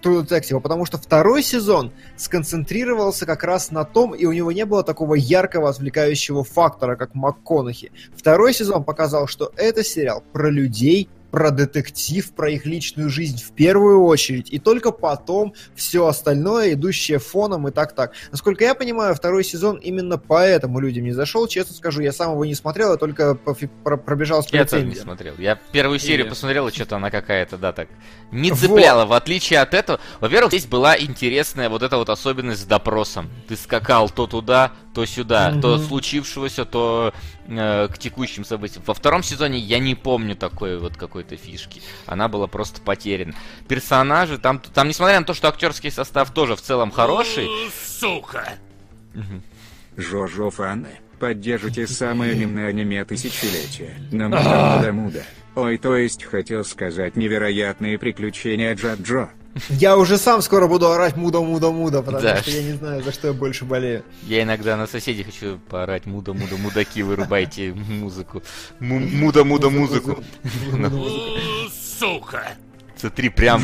True Detective, потому что второй сезон сконцентрировался как раз на том, и у него не было такого яркого отвлекающего фактора, как МакКонахи. Второй сезон показал, что это сериал про людей, про детектив, про их личную жизнь в первую очередь, и только потом все остальное, идущее фоном и так-так. Насколько я понимаю, второй сезон именно поэтому людям не зашел. Честно скажу, я сам его не смотрел, я только пробежал с Я тоже не смотрел. Я первую серию и... посмотрел, и что-то она какая-то, да, так не цепляла. Вот. В отличие от этого, во-первых, здесь была интересная вот эта вот особенность с допросом. Ты скакал то туда, то сюда, mm-hmm. то случившегося, то э, к текущим событиям. Во втором сезоне я не помню такой вот какой какой-то фишки. Она была просто потеряна. Персонажи, там, там несмотря на то, что актерский состав тоже в целом хороший... Сука! Жожо фаны, поддержите самое аниме аниме тысячелетия. На Муда Муда. Ой, то есть хотел сказать невероятные приключения Джаджо. Я уже сам скоро буду орать муда-муда-муда, потому Да. что я не знаю, за что я больше болею. Я иногда на соседей хочу поорать муда-муда-мудаки, вырубайте музыку. Му- Муда-муда-музыку. Сука! Смотри, прям...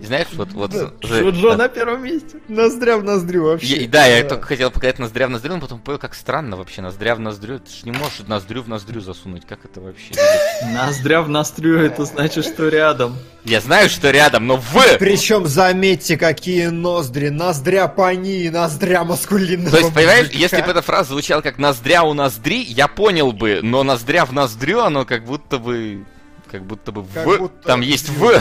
Джо-Джо. Знаешь, вот... вот за- Джо на первом месте. Ноздря в ноздрю вообще. Я- да, я только хотел показать ноздря в ноздрю, но потом понял, как странно вообще, ноздря в ноздрю. Ты ж не можешь ноздрю в ноздрю засунуть, как это вообще? Ноздря в ноздрю, это значит, что рядом. Я знаю, что рядом, но в... Причем, заметьте, какие ноздри. Ноздря пани, ноздря маскулинного То есть, понимаешь, если бы эта фраза звучала как ноздря у ноздри, я понял бы, но ноздря в ноздрю, оно как будто бы... Как будто бы Как в... будто Там есть в.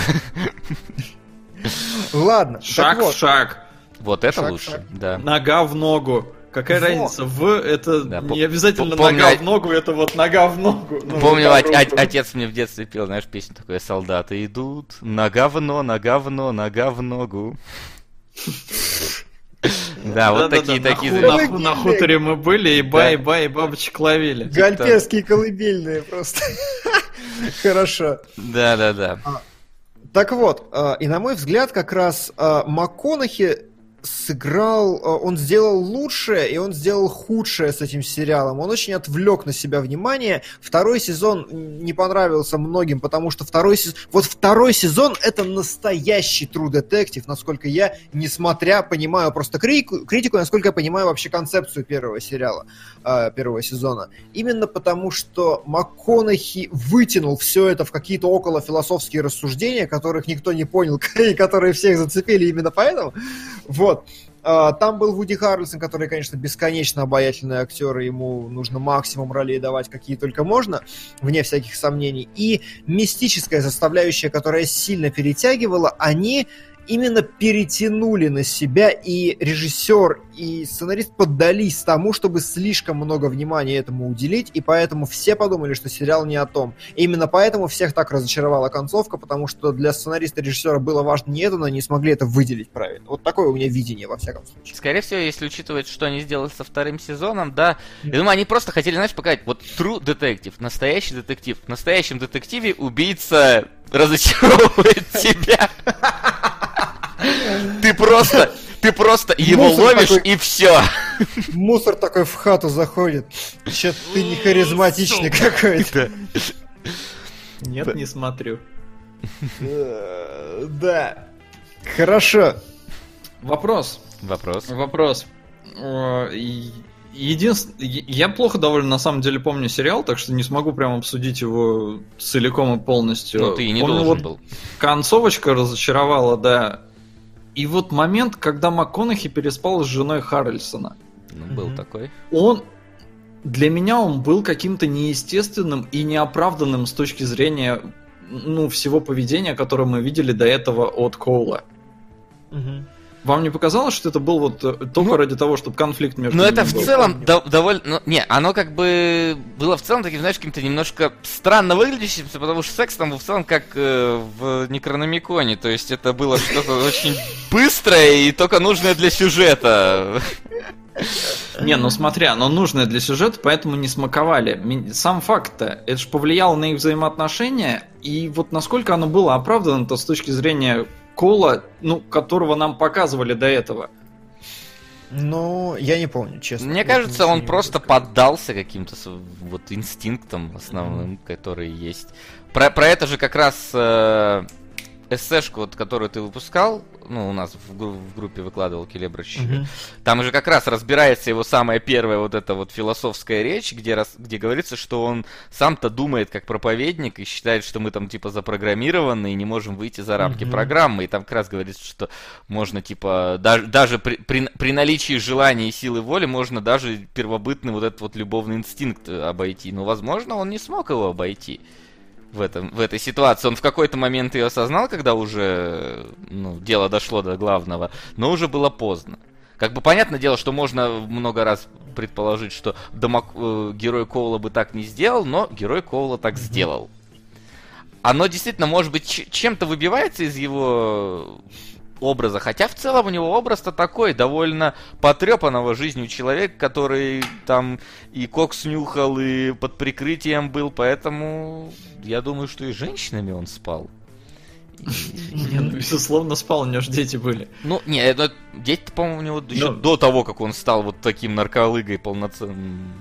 Ладно, Шаг вот. в шаг. Вот это Шаг, лучше, шаг. да. Нога в ногу. Какая Во. разница? В это Да, не обязательно пом- помню, нога а- в ногу, это вот нога в ногу. Ну, Помню, от- в от- руку. отец мне в детстве пел, знаешь, песню такую «Солдаты идут, нога в но, нога в но, нога в ногу». Да, вот такие на такие. на ху- На хуторе мы были, и ба, и ба, и бабочек ловили. Гальперские колыбельные просто. Хорошо. Да, да, да. Так вот, э, и на мой взгляд, как раз э, МакКонахи сыграл, э, он сделал лучшее и он сделал худшее с этим сериалом. Он очень отвлек на себя внимание. Второй сезон не понравился многим, потому что второй сезон... Вот второй сезон это настоящий True Detective, насколько я, несмотря, понимаю просто критику, критику насколько я понимаю вообще концепцию первого сериала, э, первого сезона. Именно потому, что МакКонахи вытянул все это в какие-то около философские рассуждения, которых никто не понял, и которые всех зацепили именно поэтому. Вот. А, Там был Вуди Харрельсон, который, конечно, бесконечно обаятельный актер, и ему нужно максимум ролей давать, какие только можно, вне всяких сомнений. И мистическая составляющая, которая сильно перетягивала, они именно перетянули на себя, и режиссер, и сценарист поддались тому, чтобы слишком много внимания этому уделить, и поэтому все подумали, что сериал не о том. И именно поэтому всех так разочаровала концовка, потому что для сценариста и режиссера было важно не это, но они смогли это выделить правильно. Вот такое у меня видение, во всяком случае. Скорее всего, если учитывать, что они сделали со вторым сезоном, да, я думаю, они просто хотели, знаешь, показать, вот true детектив, настоящий детектив. В настоящем детективе убийца разочаровывает тебя. Ты просто, ты просто его ловишь такой. и все. Мусор такой в хату заходит. Че ты не харизматичный какой-то. Нет, не смотрю. Да. Хорошо. Вопрос. Вопрос. Вопрос. Единственное, я плохо довольно на самом деле помню сериал, так что не смогу прям обсудить его целиком и полностью. Ну, ты и не Помню, должен вот был. Концовочка разочаровала, да. И вот момент, когда МакКонахи переспал с женой Харрельсона. Ну, был Мгм. такой. Он для меня он был каким-то неестественным и неоправданным с точки зрения ну, всего поведения, которое мы видели до этого от Коула. Вам не показалось, что это был вот э, только Ну, ради того, чтобы конфликт между ними это в был? целом до- довольно... ну, не, оно как бы было в целом таким, знаешь, каким-то немножко странно выглядящим, потому что секс там был в целом как э, в Некрономиконе. То есть это было что-то очень быстрое и только нужное для сюжета. Не, ну смотря, оно нужное для сюжета, поэтому не смаковали. Сам факт-то, это же повлияло на их взаимоотношения, и вот насколько оно было оправдано-то с точки зрения Кола, ну, которого нам показывали до этого. Ну, я не помню, честно. Мне кажется, он просто сказать. поддался каким-то вот инстинктам основным, которые есть. Про, про это же как раз э, эссешку, вот, которую ты выпускал, ну, у нас в, гру- в группе выкладывал Келебрыч, Мгм. Там же как раз разбирается его самая первая вот эта вот философская речь, где, раз, где говорится, что он сам-то думает как проповедник и считает, что мы там типа запрограммированы и не можем выйти за рамки Мгм. программы. И там как раз говорится, что можно типа даже, даже при, при, при наличии желания и силы воли можно даже первобытный вот этот вот любовный инстинкт э, обойти. Но, возможно, он не смог его обойти в, этом, в этой ситуации. Он в какой-то момент ее осознал, когда уже ну, дело дошло до главного, но уже было поздно. Как бы понятное дело, что можно много раз предположить, что Дамок- э, герой Коула бы так не сделал, но герой Коула так сделал. оно действительно, может быть, чем-то выбивается из его образа. Хотя в целом у него образ-то такой, довольно потрепанного жизнью человека, который там и кокс нюхал, и под прикрытием был, поэтому я думаю, что и женщинами он спал. Не, ну, безусловно, спал, у него же дети были. Ну, не, дети, по-моему, у него еще ну. до того, как он стал вот таким нарколыгой полноценным.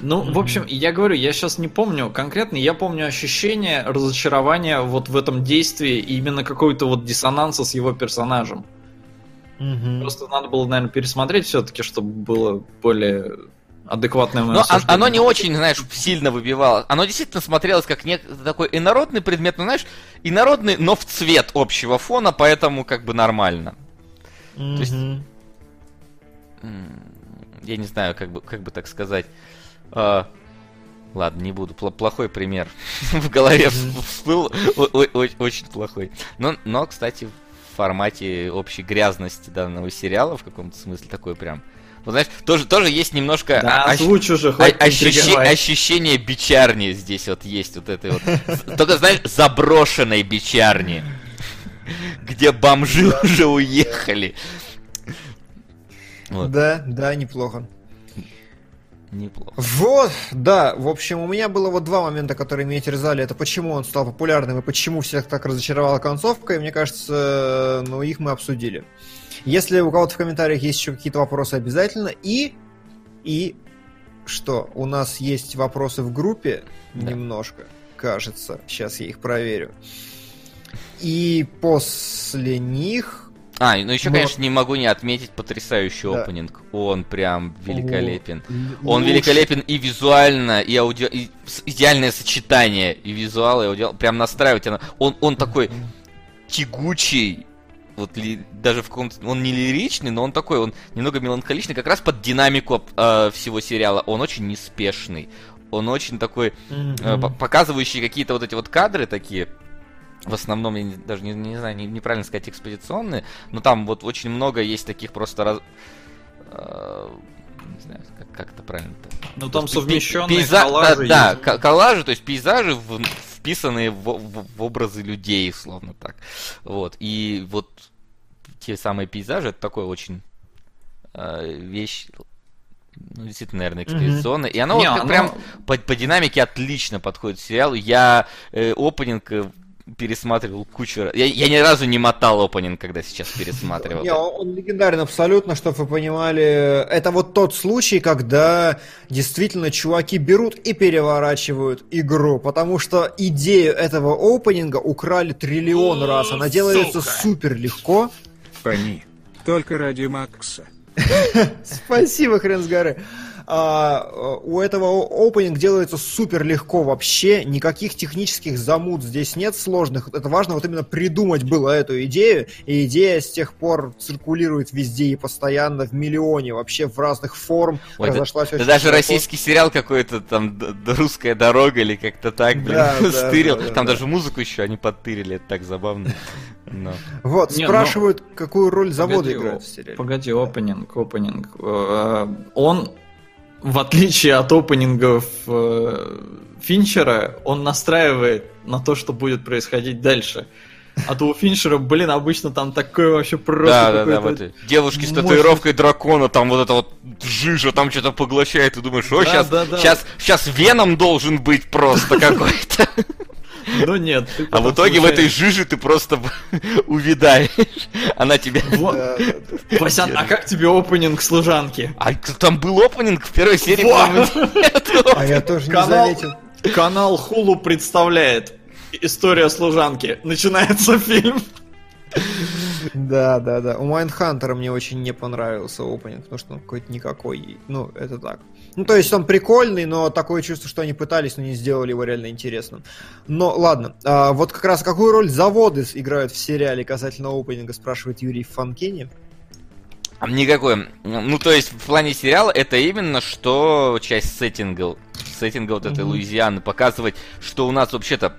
Ну, в общем, я говорю, я сейчас не помню конкретно, я помню ощущение разочарования вот в этом действии и именно какой-то вот диссонанса с его персонажем. Угу. Просто надо было, наверное, пересмотреть все-таки, чтобы было более адекватное Но оно не очень, знаешь, сильно выбивало. Оно действительно смотрелось как нек- такой инородный предмет, ну, знаешь, инородный, но в цвет общего фона, поэтому как бы нормально. Mm-hmm. То есть, я не знаю, как бы, как бы так сказать. А, ладно, не буду. Плохой пример в голове всплыл. Очень плохой. Но, но, кстати, в формате общей грязности данного сериала в каком-то смысле такой прям вот, знаешь, тоже, тоже есть немножко да, ощ... уже, ощущ... ощущение бичарни здесь вот есть, вот этой вот. Только, знаешь, заброшенной бичарни, где бомжи уже уехали. Да, да, неплохо. Неплохо. Вот, да, в общем, у меня было вот два момента, которые меня терзали. Это почему он стал популярным и почему всех так разочаровала концовка. И мне кажется, ну, их мы обсудили. Если у кого-то в комментариях есть еще какие-то вопросы, обязательно. И, и что, у нас есть вопросы в группе да. немножко, кажется. Сейчас я их проверю. И после них... А, ну еще, мы... конечно, не могу не отметить потрясающий да. опенинг. Он прям великолепен. О, Он лучше. великолепен и визуально, и аудио... И идеальное сочетание и визуала, и аудио... Прям настраивать. Он, он такой тягучий, вот ли, даже в каком-то... Он не лиричный, но он такой, он немного меланхоличный, как раз под динамику э, всего сериала. Он очень неспешный. Он очень такой, mm-hmm. э, показывающий какие-то вот эти вот кадры такие, в основном, я не, даже не, не знаю, не, неправильно сказать, экспозиционные, но там вот очень много есть таких просто раз... Э, не знаю, как, как это правильно -то. Ну там совмещенные пейза... коллажи. Да, да, коллажи, то есть пейзажи в, вписанные в, в, в образы людей, словно так. Вот. И вот те самые пейзажи, это такой очень э, вещь, ну, действительно, наверное, экспедиционная. Mm-hmm. И оно Не, вот оно... прям по, по динамике отлично подходит к сериалу. Я э, опенинг э, пересматривал кучу я, я ни разу не мотал опенинг, когда сейчас пересматривал. Не, он легендарен абсолютно, чтобы вы понимали. Это вот тот случай, когда действительно чуваки берут и переворачивают игру, потому что идею этого опенинга украли триллион раз. Она делается супер легко. Фани, только ради Макса. Спасибо, хрен с горы а, у этого опенинг делается супер легко вообще, никаких технических замут здесь нет сложных. Это важно вот именно придумать было эту идею, и идея с тех пор циркулирует везде и постоянно в миллионе, вообще в разных форм. Ой, разошлась да, даже широко. российский сериал какой-то там «Русская дорога» или как-то так, блин, да, стырил. Да, да, там да. даже музыку еще они подтырили, это так забавно. Но. Вот, Не, спрашивают, но... какую роль заводы играют в сериале. Погоди, опенинг, опенинг. Э, он в отличие от опенингов э, Финчера, он настраивает на то, что будет происходить дальше. А то у Финчера, блин, обычно там такое вообще просто Да, да, да, вот девушки с татуировкой дракона, там вот это вот жижа там что-то поглощает, и думаешь, о, да, сейчас, да, да. сейчас, сейчас Веном должен быть просто какой-то. Ну нет. А в итоге в этой жиже ты просто увязаешь. Она тебя... Васян, а как тебе opening служанки? А там был opening в первой серии, А я тоже не заметил. Канал Hulu представляет История служанки. Начинается фильм. Да, да, да. У Майндхантера мне очень не понравился opening, потому что он какой-то никакой. Ну, это так. Ну, то есть он прикольный, но такое чувство, что они пытались, но не сделали его реально интересным. Но ладно, а, вот как раз какую роль заводы играют в сериале касательно опенинга, спрашивает Юрий Фанкени. Никакой. Ну, то есть, в плане сериала это именно что часть сеттинга, сеттинга вот этой mm-hmm. Луизианы, показывать, что у нас вообще-то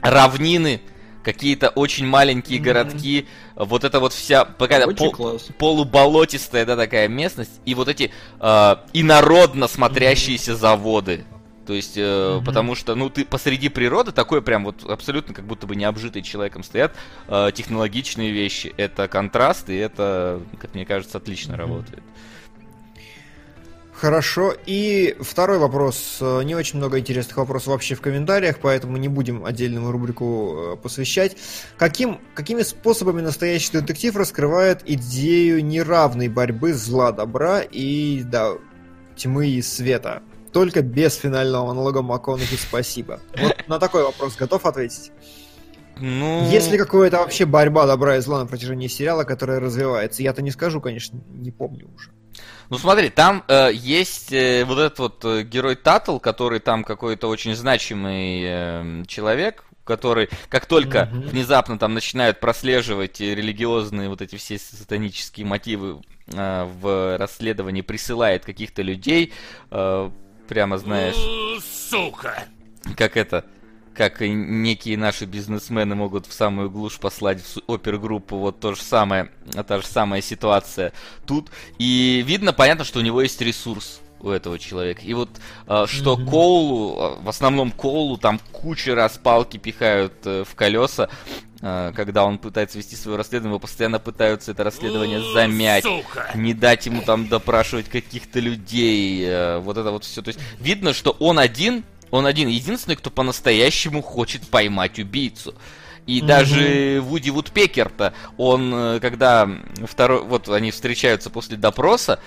равнины, какие-то очень маленькие mm-hmm. городки, вот это вот вся пока пол, полуболотистая, да, такая местность, и вот эти э, инородно смотрящиеся mm-hmm. заводы. То есть, э, mm-hmm. потому что, ну, ты посреди природы такой прям вот абсолютно как будто бы необжитый человеком стоят э, технологичные вещи. Это контраст, и это, как мне кажется, отлично mm-hmm. работает. Хорошо. И второй вопрос. Э, не очень много интересных вопросов вообще в комментариях, поэтому не будем отдельную рубрику э, посвящать. Каким, какими способами настоящий детектив раскрывает идею неравной борьбы зла, добра и да, тьмы и света? Только без финального монолога МакКонахи «Спасибо». Вот на такой вопрос готов ответить? Ну... Есть ли какая-то вообще борьба добра и зла на протяжении сериала, которая развивается? Я-то не скажу, конечно, не помню уже. Ну смотри, там э, есть э, вот этот вот э, герой Татл, который там какой-то очень значимый э, человек, который, как только mm-hmm. внезапно там начинают прослеживать религиозные вот эти все сатанические мотивы э, в расследовании, присылает каких-то людей, э, прямо знаешь... Сука! Как это? Как некие наши бизнесмены могут в самую глушь послать в опергруппу, вот то же самое, та же самая ситуация тут. И видно, понятно, что у него есть ресурс у этого человека. И вот э, что mm-hmm. Коулу, а, в основном Коулу, там куча раз палки пихают э, в колеса, э, когда он пытается вести свое расследование, его постоянно пытаются это расследование замять, Сука. не дать ему там допрашивать каких-то людей, э, вот это вот все. То есть видно, что он один он один единственный, кто по-настоящему хочет поймать убийцу. И mm-hmm. даже Вуди Вудпекер-то, он, э, когда второй, вот они встречаются после допроса,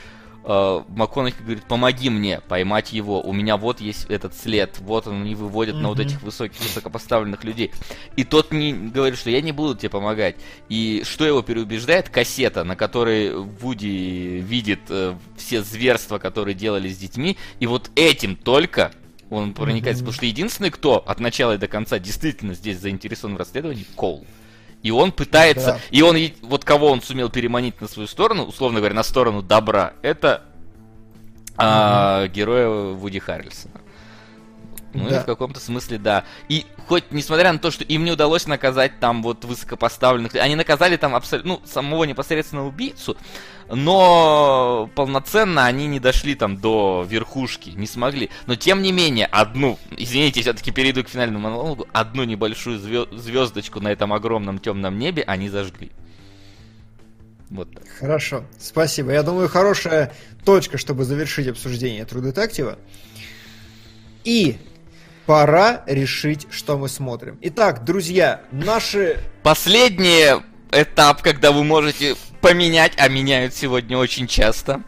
э, МакКонахи говорит, помоги мне поймать его, у меня вот есть этот след, вот он не выводит mm-hmm. на вот этих высоких, высокопоставленных людей. И тот не говорит, что я не буду тебе помогать. И что его переубеждает? Кассета, на которой Вуди видит э, все зверства, которые делали с детьми, и вот этим только он проникается, mm-hmm. потому что единственный, кто от начала и до конца действительно здесь заинтересован в расследовании, Кол. И он пытается, да. и он, вот кого он сумел переманить на свою сторону, условно говоря, на сторону добра, это mm-hmm. а, героя Вуди Харрельсона. Ну да. и в каком-то смысле да. И хоть, несмотря на то, что им не удалось наказать там вот высокопоставленных, они наказали там абсолютно, ну, самого непосредственно убийцу, но полноценно они не дошли там до верхушки, не смогли. Но тем не менее, одну, извините, все-таки перейду к финальному монологу, одну небольшую звездочку на этом огромном темном небе они зажгли. Вот так. Хорошо, спасибо. Я думаю, хорошая точка, чтобы завершить обсуждение Detective. И пора решить, что мы смотрим. Итак, друзья, наши... Последний этап, когда вы можете поменять, а меняют сегодня очень часто.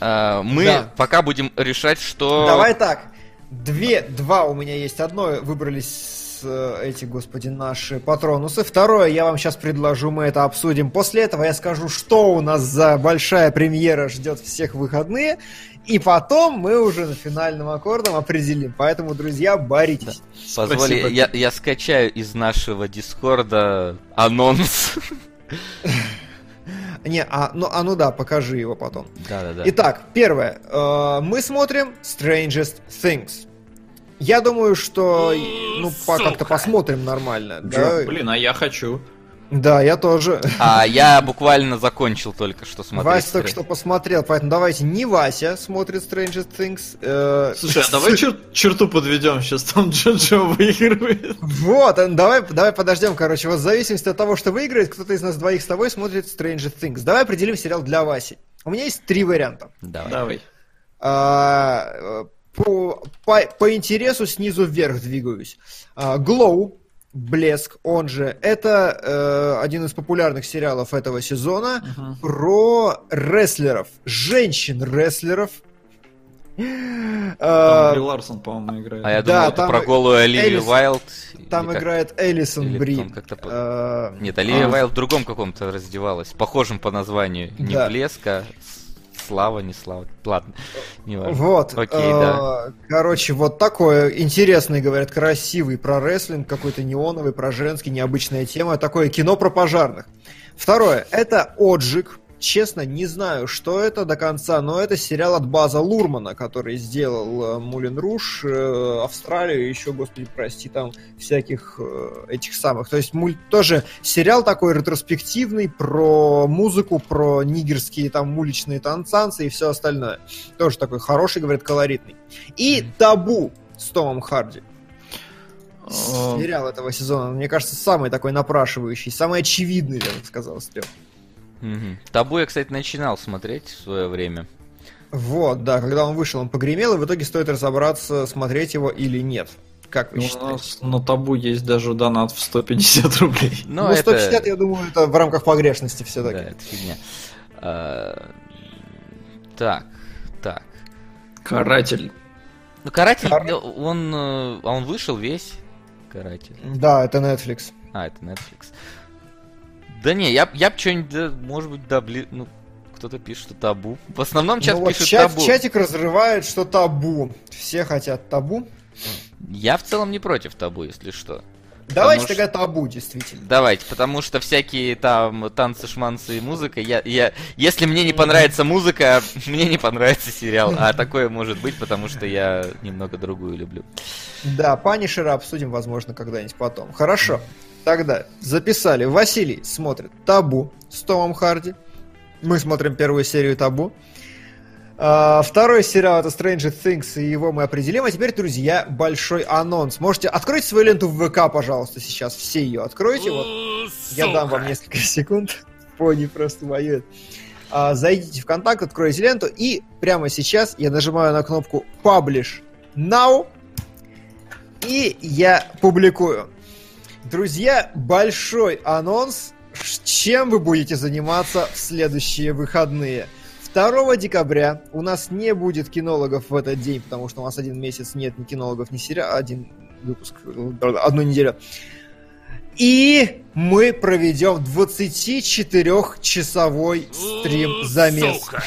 А, мы да. пока будем решать, что... Давай так. Две, два у меня есть. Одно выбрались эти, господи, наши патронусы. Второе я вам сейчас предложу, мы это обсудим. После этого я скажу, что у нас за большая премьера ждет всех выходные. И потом мы уже на финальном аккордом определим. Поэтому, друзья, боритесь. Позволь, я, я скачаю из нашего дискорда анонс. Не, а ну, а ну да, покажи его потом. Да, да, да. Итак, первое. Э, мы смотрим Strangest Things. Я думаю, что ну по, как-то посмотрим нормально. Да? Блин, а я хочу. Да, я тоже. А я буквально закончил только что смотреть. Вася только что посмотрел, поэтому давайте не Вася смотрит Stranger Things. Э... Слушай, а давай чер- черту подведем, сейчас там Джоджо выигрывает. Вот, э, давай, давай подождем, короче, вот в зависимости от того, что выиграет, кто-то из нас двоих с тобой смотрит Stranger Things. Давай определим сериал для Васи. У меня есть три варианта. Давай. Давай. А, по, по, по интересу снизу вверх двигаюсь. А, Glow, Блеск, он же, это э, один из популярных сериалов этого сезона uh-huh. про рестлеров, женщин-рестлеров. Там Бри Ларсон, по-моему, играет. А я да, думал, это про голую Оливию Элис... Вайлд. Там играет Элисон Бри. Э... Нет, Оливия а... Вайлд в другом каком-то раздевалась, похожем по названию. Не да. Блеск, а Слава, не слава. Ладно, не важно. Вот. Окей, да. Э, короче, вот такое интересный, говорят, красивый про рестлинг, какой-то неоновый, про женский, необычная тема. Такое кино про пожарных. Второе. Это Оджик честно, не знаю, что это до конца, но это сериал от База Лурмана, который сделал э, Мулин Руш, э, Австралию, еще, господи, прости, там всяких э, этих самых. То есть муль... тоже сериал такой ретроспективный про музыку, про нигерские там уличные танцанцы и все остальное. Тоже такой хороший, говорят, колоритный. И Табу с Томом Харди. Сериал этого сезона, мне кажется, самый такой напрашивающий, самый очевидный, я бы сказал, Стрел. Угу. Табу я, кстати, начинал смотреть в свое время. Вот, да, когда он вышел, он погремел, и в итоге стоит разобраться, смотреть его или нет. Как вы Ну, у считаете? нас на табу есть даже донат в 150 рублей. Но ну, это... 150, я думаю, это в рамках погрешности все-таки. Да, это фигня. А, Так, так. Каратель. Ну, Каратель, Кар- э, он, э, а он вышел весь, Каратель. Да, это Netflix. А, это Netflix. Да не, я, я б что-нибудь, да, может быть, да, блин, ну, кто-то пишет, что табу. В основном сейчас Ну вот пишут чат- табу. чатик разрывает, что табу. Все хотят табу. Я в целом не против табу, если что. Давайте что- тогда табу, действительно. Давайте, потому что всякие там танцы, шманцы и музыка, я, я, если мне не понравится музыка, мне не понравится сериал, а такое может быть, потому что я немного другую люблю. Да, Панишера обсудим, возможно, когда-нибудь потом. Хорошо. Тогда записали. Василий смотрит Табу с Томом Харди. Мы смотрим первую серию Табу. А, второй сериал это Stranger Things, и его мы определим. А теперь, друзья, большой анонс. Можете открыть свою ленту в ВК, пожалуйста, сейчас. Все ее откройте. Вот я дам вам несколько секунд. Пони просто воюет. А, зайдите в контакт, откройте ленту, и прямо сейчас я нажимаю на кнопку Publish Now, и я публикую. Друзья, большой анонс, чем вы будете заниматься в следующие выходные. 2 декабря у нас не будет кинологов в этот день, потому что у нас один месяц нет ни кинологов, ни сериала, один выпуск, э, одну неделю. И мы проведем 24-часовой стрим замес. Сука.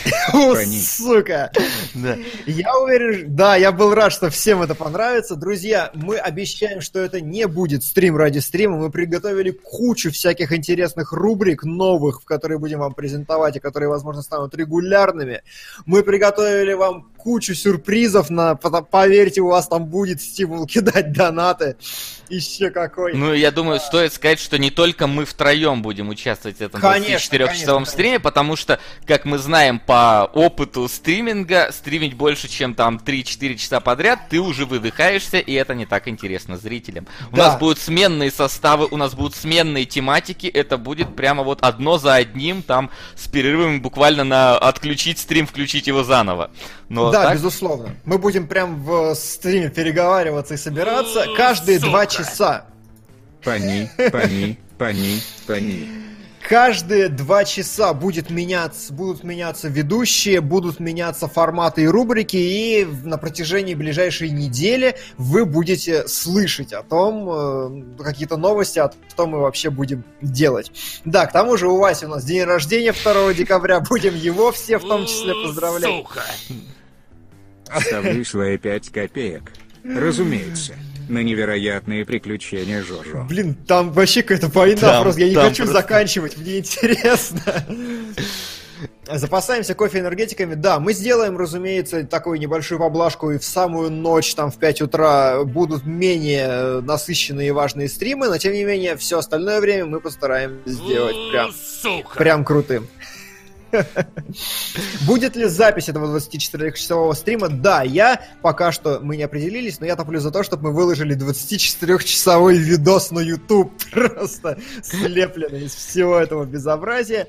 О, сука! Да. Я уверен, да, я был рад, что всем это понравится. Друзья, мы обещаем, что это не будет стрим ради стрима. Мы приготовили кучу всяких интересных рубрик новых, в которые будем вам презентовать и которые, возможно, станут регулярными. Мы приготовили вам кучу сюрпризов. На, поверьте, у вас там будет стимул кидать донаты. Еще какой. Ну, я думаю, стоит сказать, что не только мы втроем будем участвовать в этом Конечно, 24-часовом конечно, стриме, потому что, как мы знаем по опыту стриминга, стримить больше, чем там 3-4 часа подряд, ты уже выдыхаешься, и это не так интересно зрителям. У Да. нас будут сменные составы, у нас будут сменные тематики, это будет прямо вот одно за одним, там, с перерывами буквально на отключить стрим, включить его заново. Но да, так- безусловно. Мы будем прям в стриме переговариваться и собираться О, каждые два сука. часа. Пани, пани, пани, пани. Каждые два часа будет меняться, будут меняться ведущие, будут меняться форматы и рубрики, и на протяжении ближайшей недели вы будете слышать о том, э, какие-то новости, о том мы вообще будем делать. Да, к тому же у Васи у нас день рождения 2 декабря, будем его все в том числе поздравлять. Сука. Ставлю свои пять копеек. Разумеется, на невероятные приключения Жожо. Блин, там вообще какая-то война, Там- просто я не хочу просто- заканчивать, мне интересно. Запасаемся кофе энергетиками. Да, мы сделаем, разумеется, такую небольшую поблажку и в самую ночь, там в 5 утра, будут менее насыщенные и важные стримы, но тем не менее, все остальное время мы постараемся сделать прям, Сука. прям крутым. Будет ли запись этого 24-часового стрима? Да, я пока что мы не определились, но я топлю за то, чтобы мы выложили 24-часовой видос на YouTube, просто слепленный из всего этого безобразия.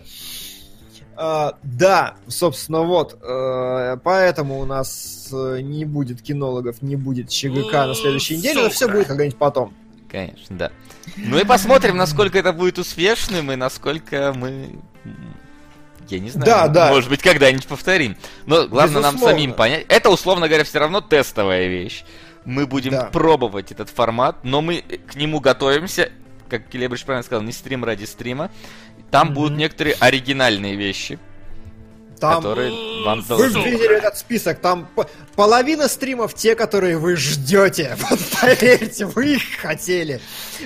А, да, собственно, вот, э, поэтому у нас э, не будет кинологов, не будет ЧГК на следующей неделе, но все будет когда-нибудь потом. Конечно, да. Ну и посмотрим, насколько это будет успешным и насколько мы... Я не знаю. Да, да. Может быть, когда-нибудь повторим. Но главное нам Безусловно. самим понять. Это, условно говоря, все равно тестовая вещь. Мы будем Да. пробовать этот формат, но мы к нему готовимся. Как Келебрич правильно сказал, не стрим ради стрима. Там Мгм. будут некоторые оригинальные вещи, Там которые вам Вы видели этот список, там половина стримов те, которые вы ждете. Вот поверьте, вы их хотели.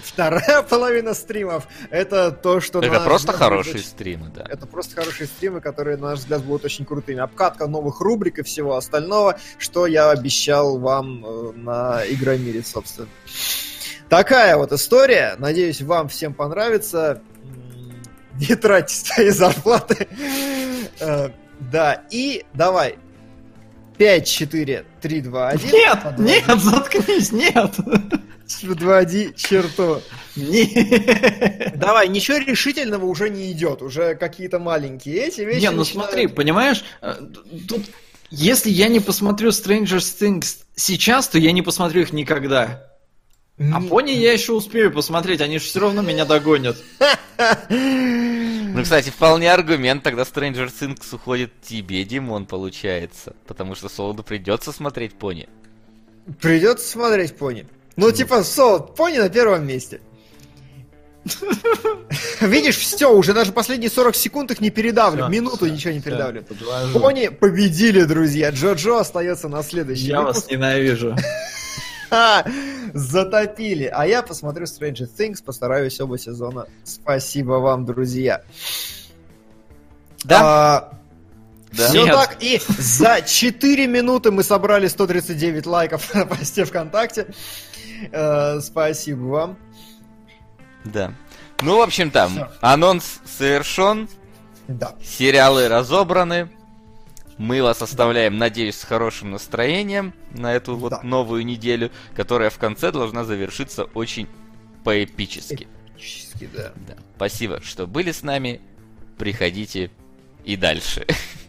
Вторая половина стримов это то, что... Это просто взгляд, хорошие будет стримы, да. Это просто хорошие стримы, которые, на наш взгляд, будут очень крутыми. Обкатка новых рубрик и всего остального, что я обещал вам э, на Игромире, собственно. Такая вот история. Надеюсь, вам всем понравится. Не тратьте свои зарплаты. Э, Да, и давай. 5, 4, 3, 2, 1. Нет, нет, заткнись, нет. Подводи черту. Нет. Давай, ничего решительного уже не идет. Уже какие-то маленькие эти вещи. Не, ну начинают- смотри, понимаешь, э, тут если я не посмотрю Stranger Things сейчас, то я не посмотрю их никогда. А пони я еще успею посмотреть, они же все равно меня догонят. Ну, кстати, вполне аргумент, тогда Stranger Things уходит тебе, Димон, получается. Потому что Солоду придется смотреть пони. Придется смотреть пони. Ну, типа, солод, пони на первом месте. Видишь, все, уже даже последние 40 секунд их не передавлю. Всё, Минуту всё, ничего не всё, передавлю. подвожу. Пони победили, друзья. Джо-Джо остается на следующий Я выпуск. вас ненавижу. Затопили. А я посмотрю Stranger Things, постараюсь оба сезона. Спасибо вам, друзья. Да? А, Да. Все Нет. так, и за 4 минуты мы собрали 139 лайков на посте ВКонтакте. Э, Спасибо вам. Да. Ну, в общем, там, анонс совершен, Да. сериалы разобраны. Мы вас оставляем, надеюсь, с хорошим настроением на эту вот Да. новую неделю, которая в конце должна завершиться очень поэпически. Практически, да. Да. Спасибо, что были с нами. Приходите и дальше.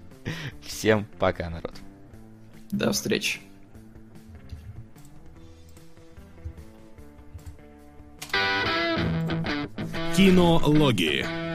Всем пока, народ. До встречи. Кинологии.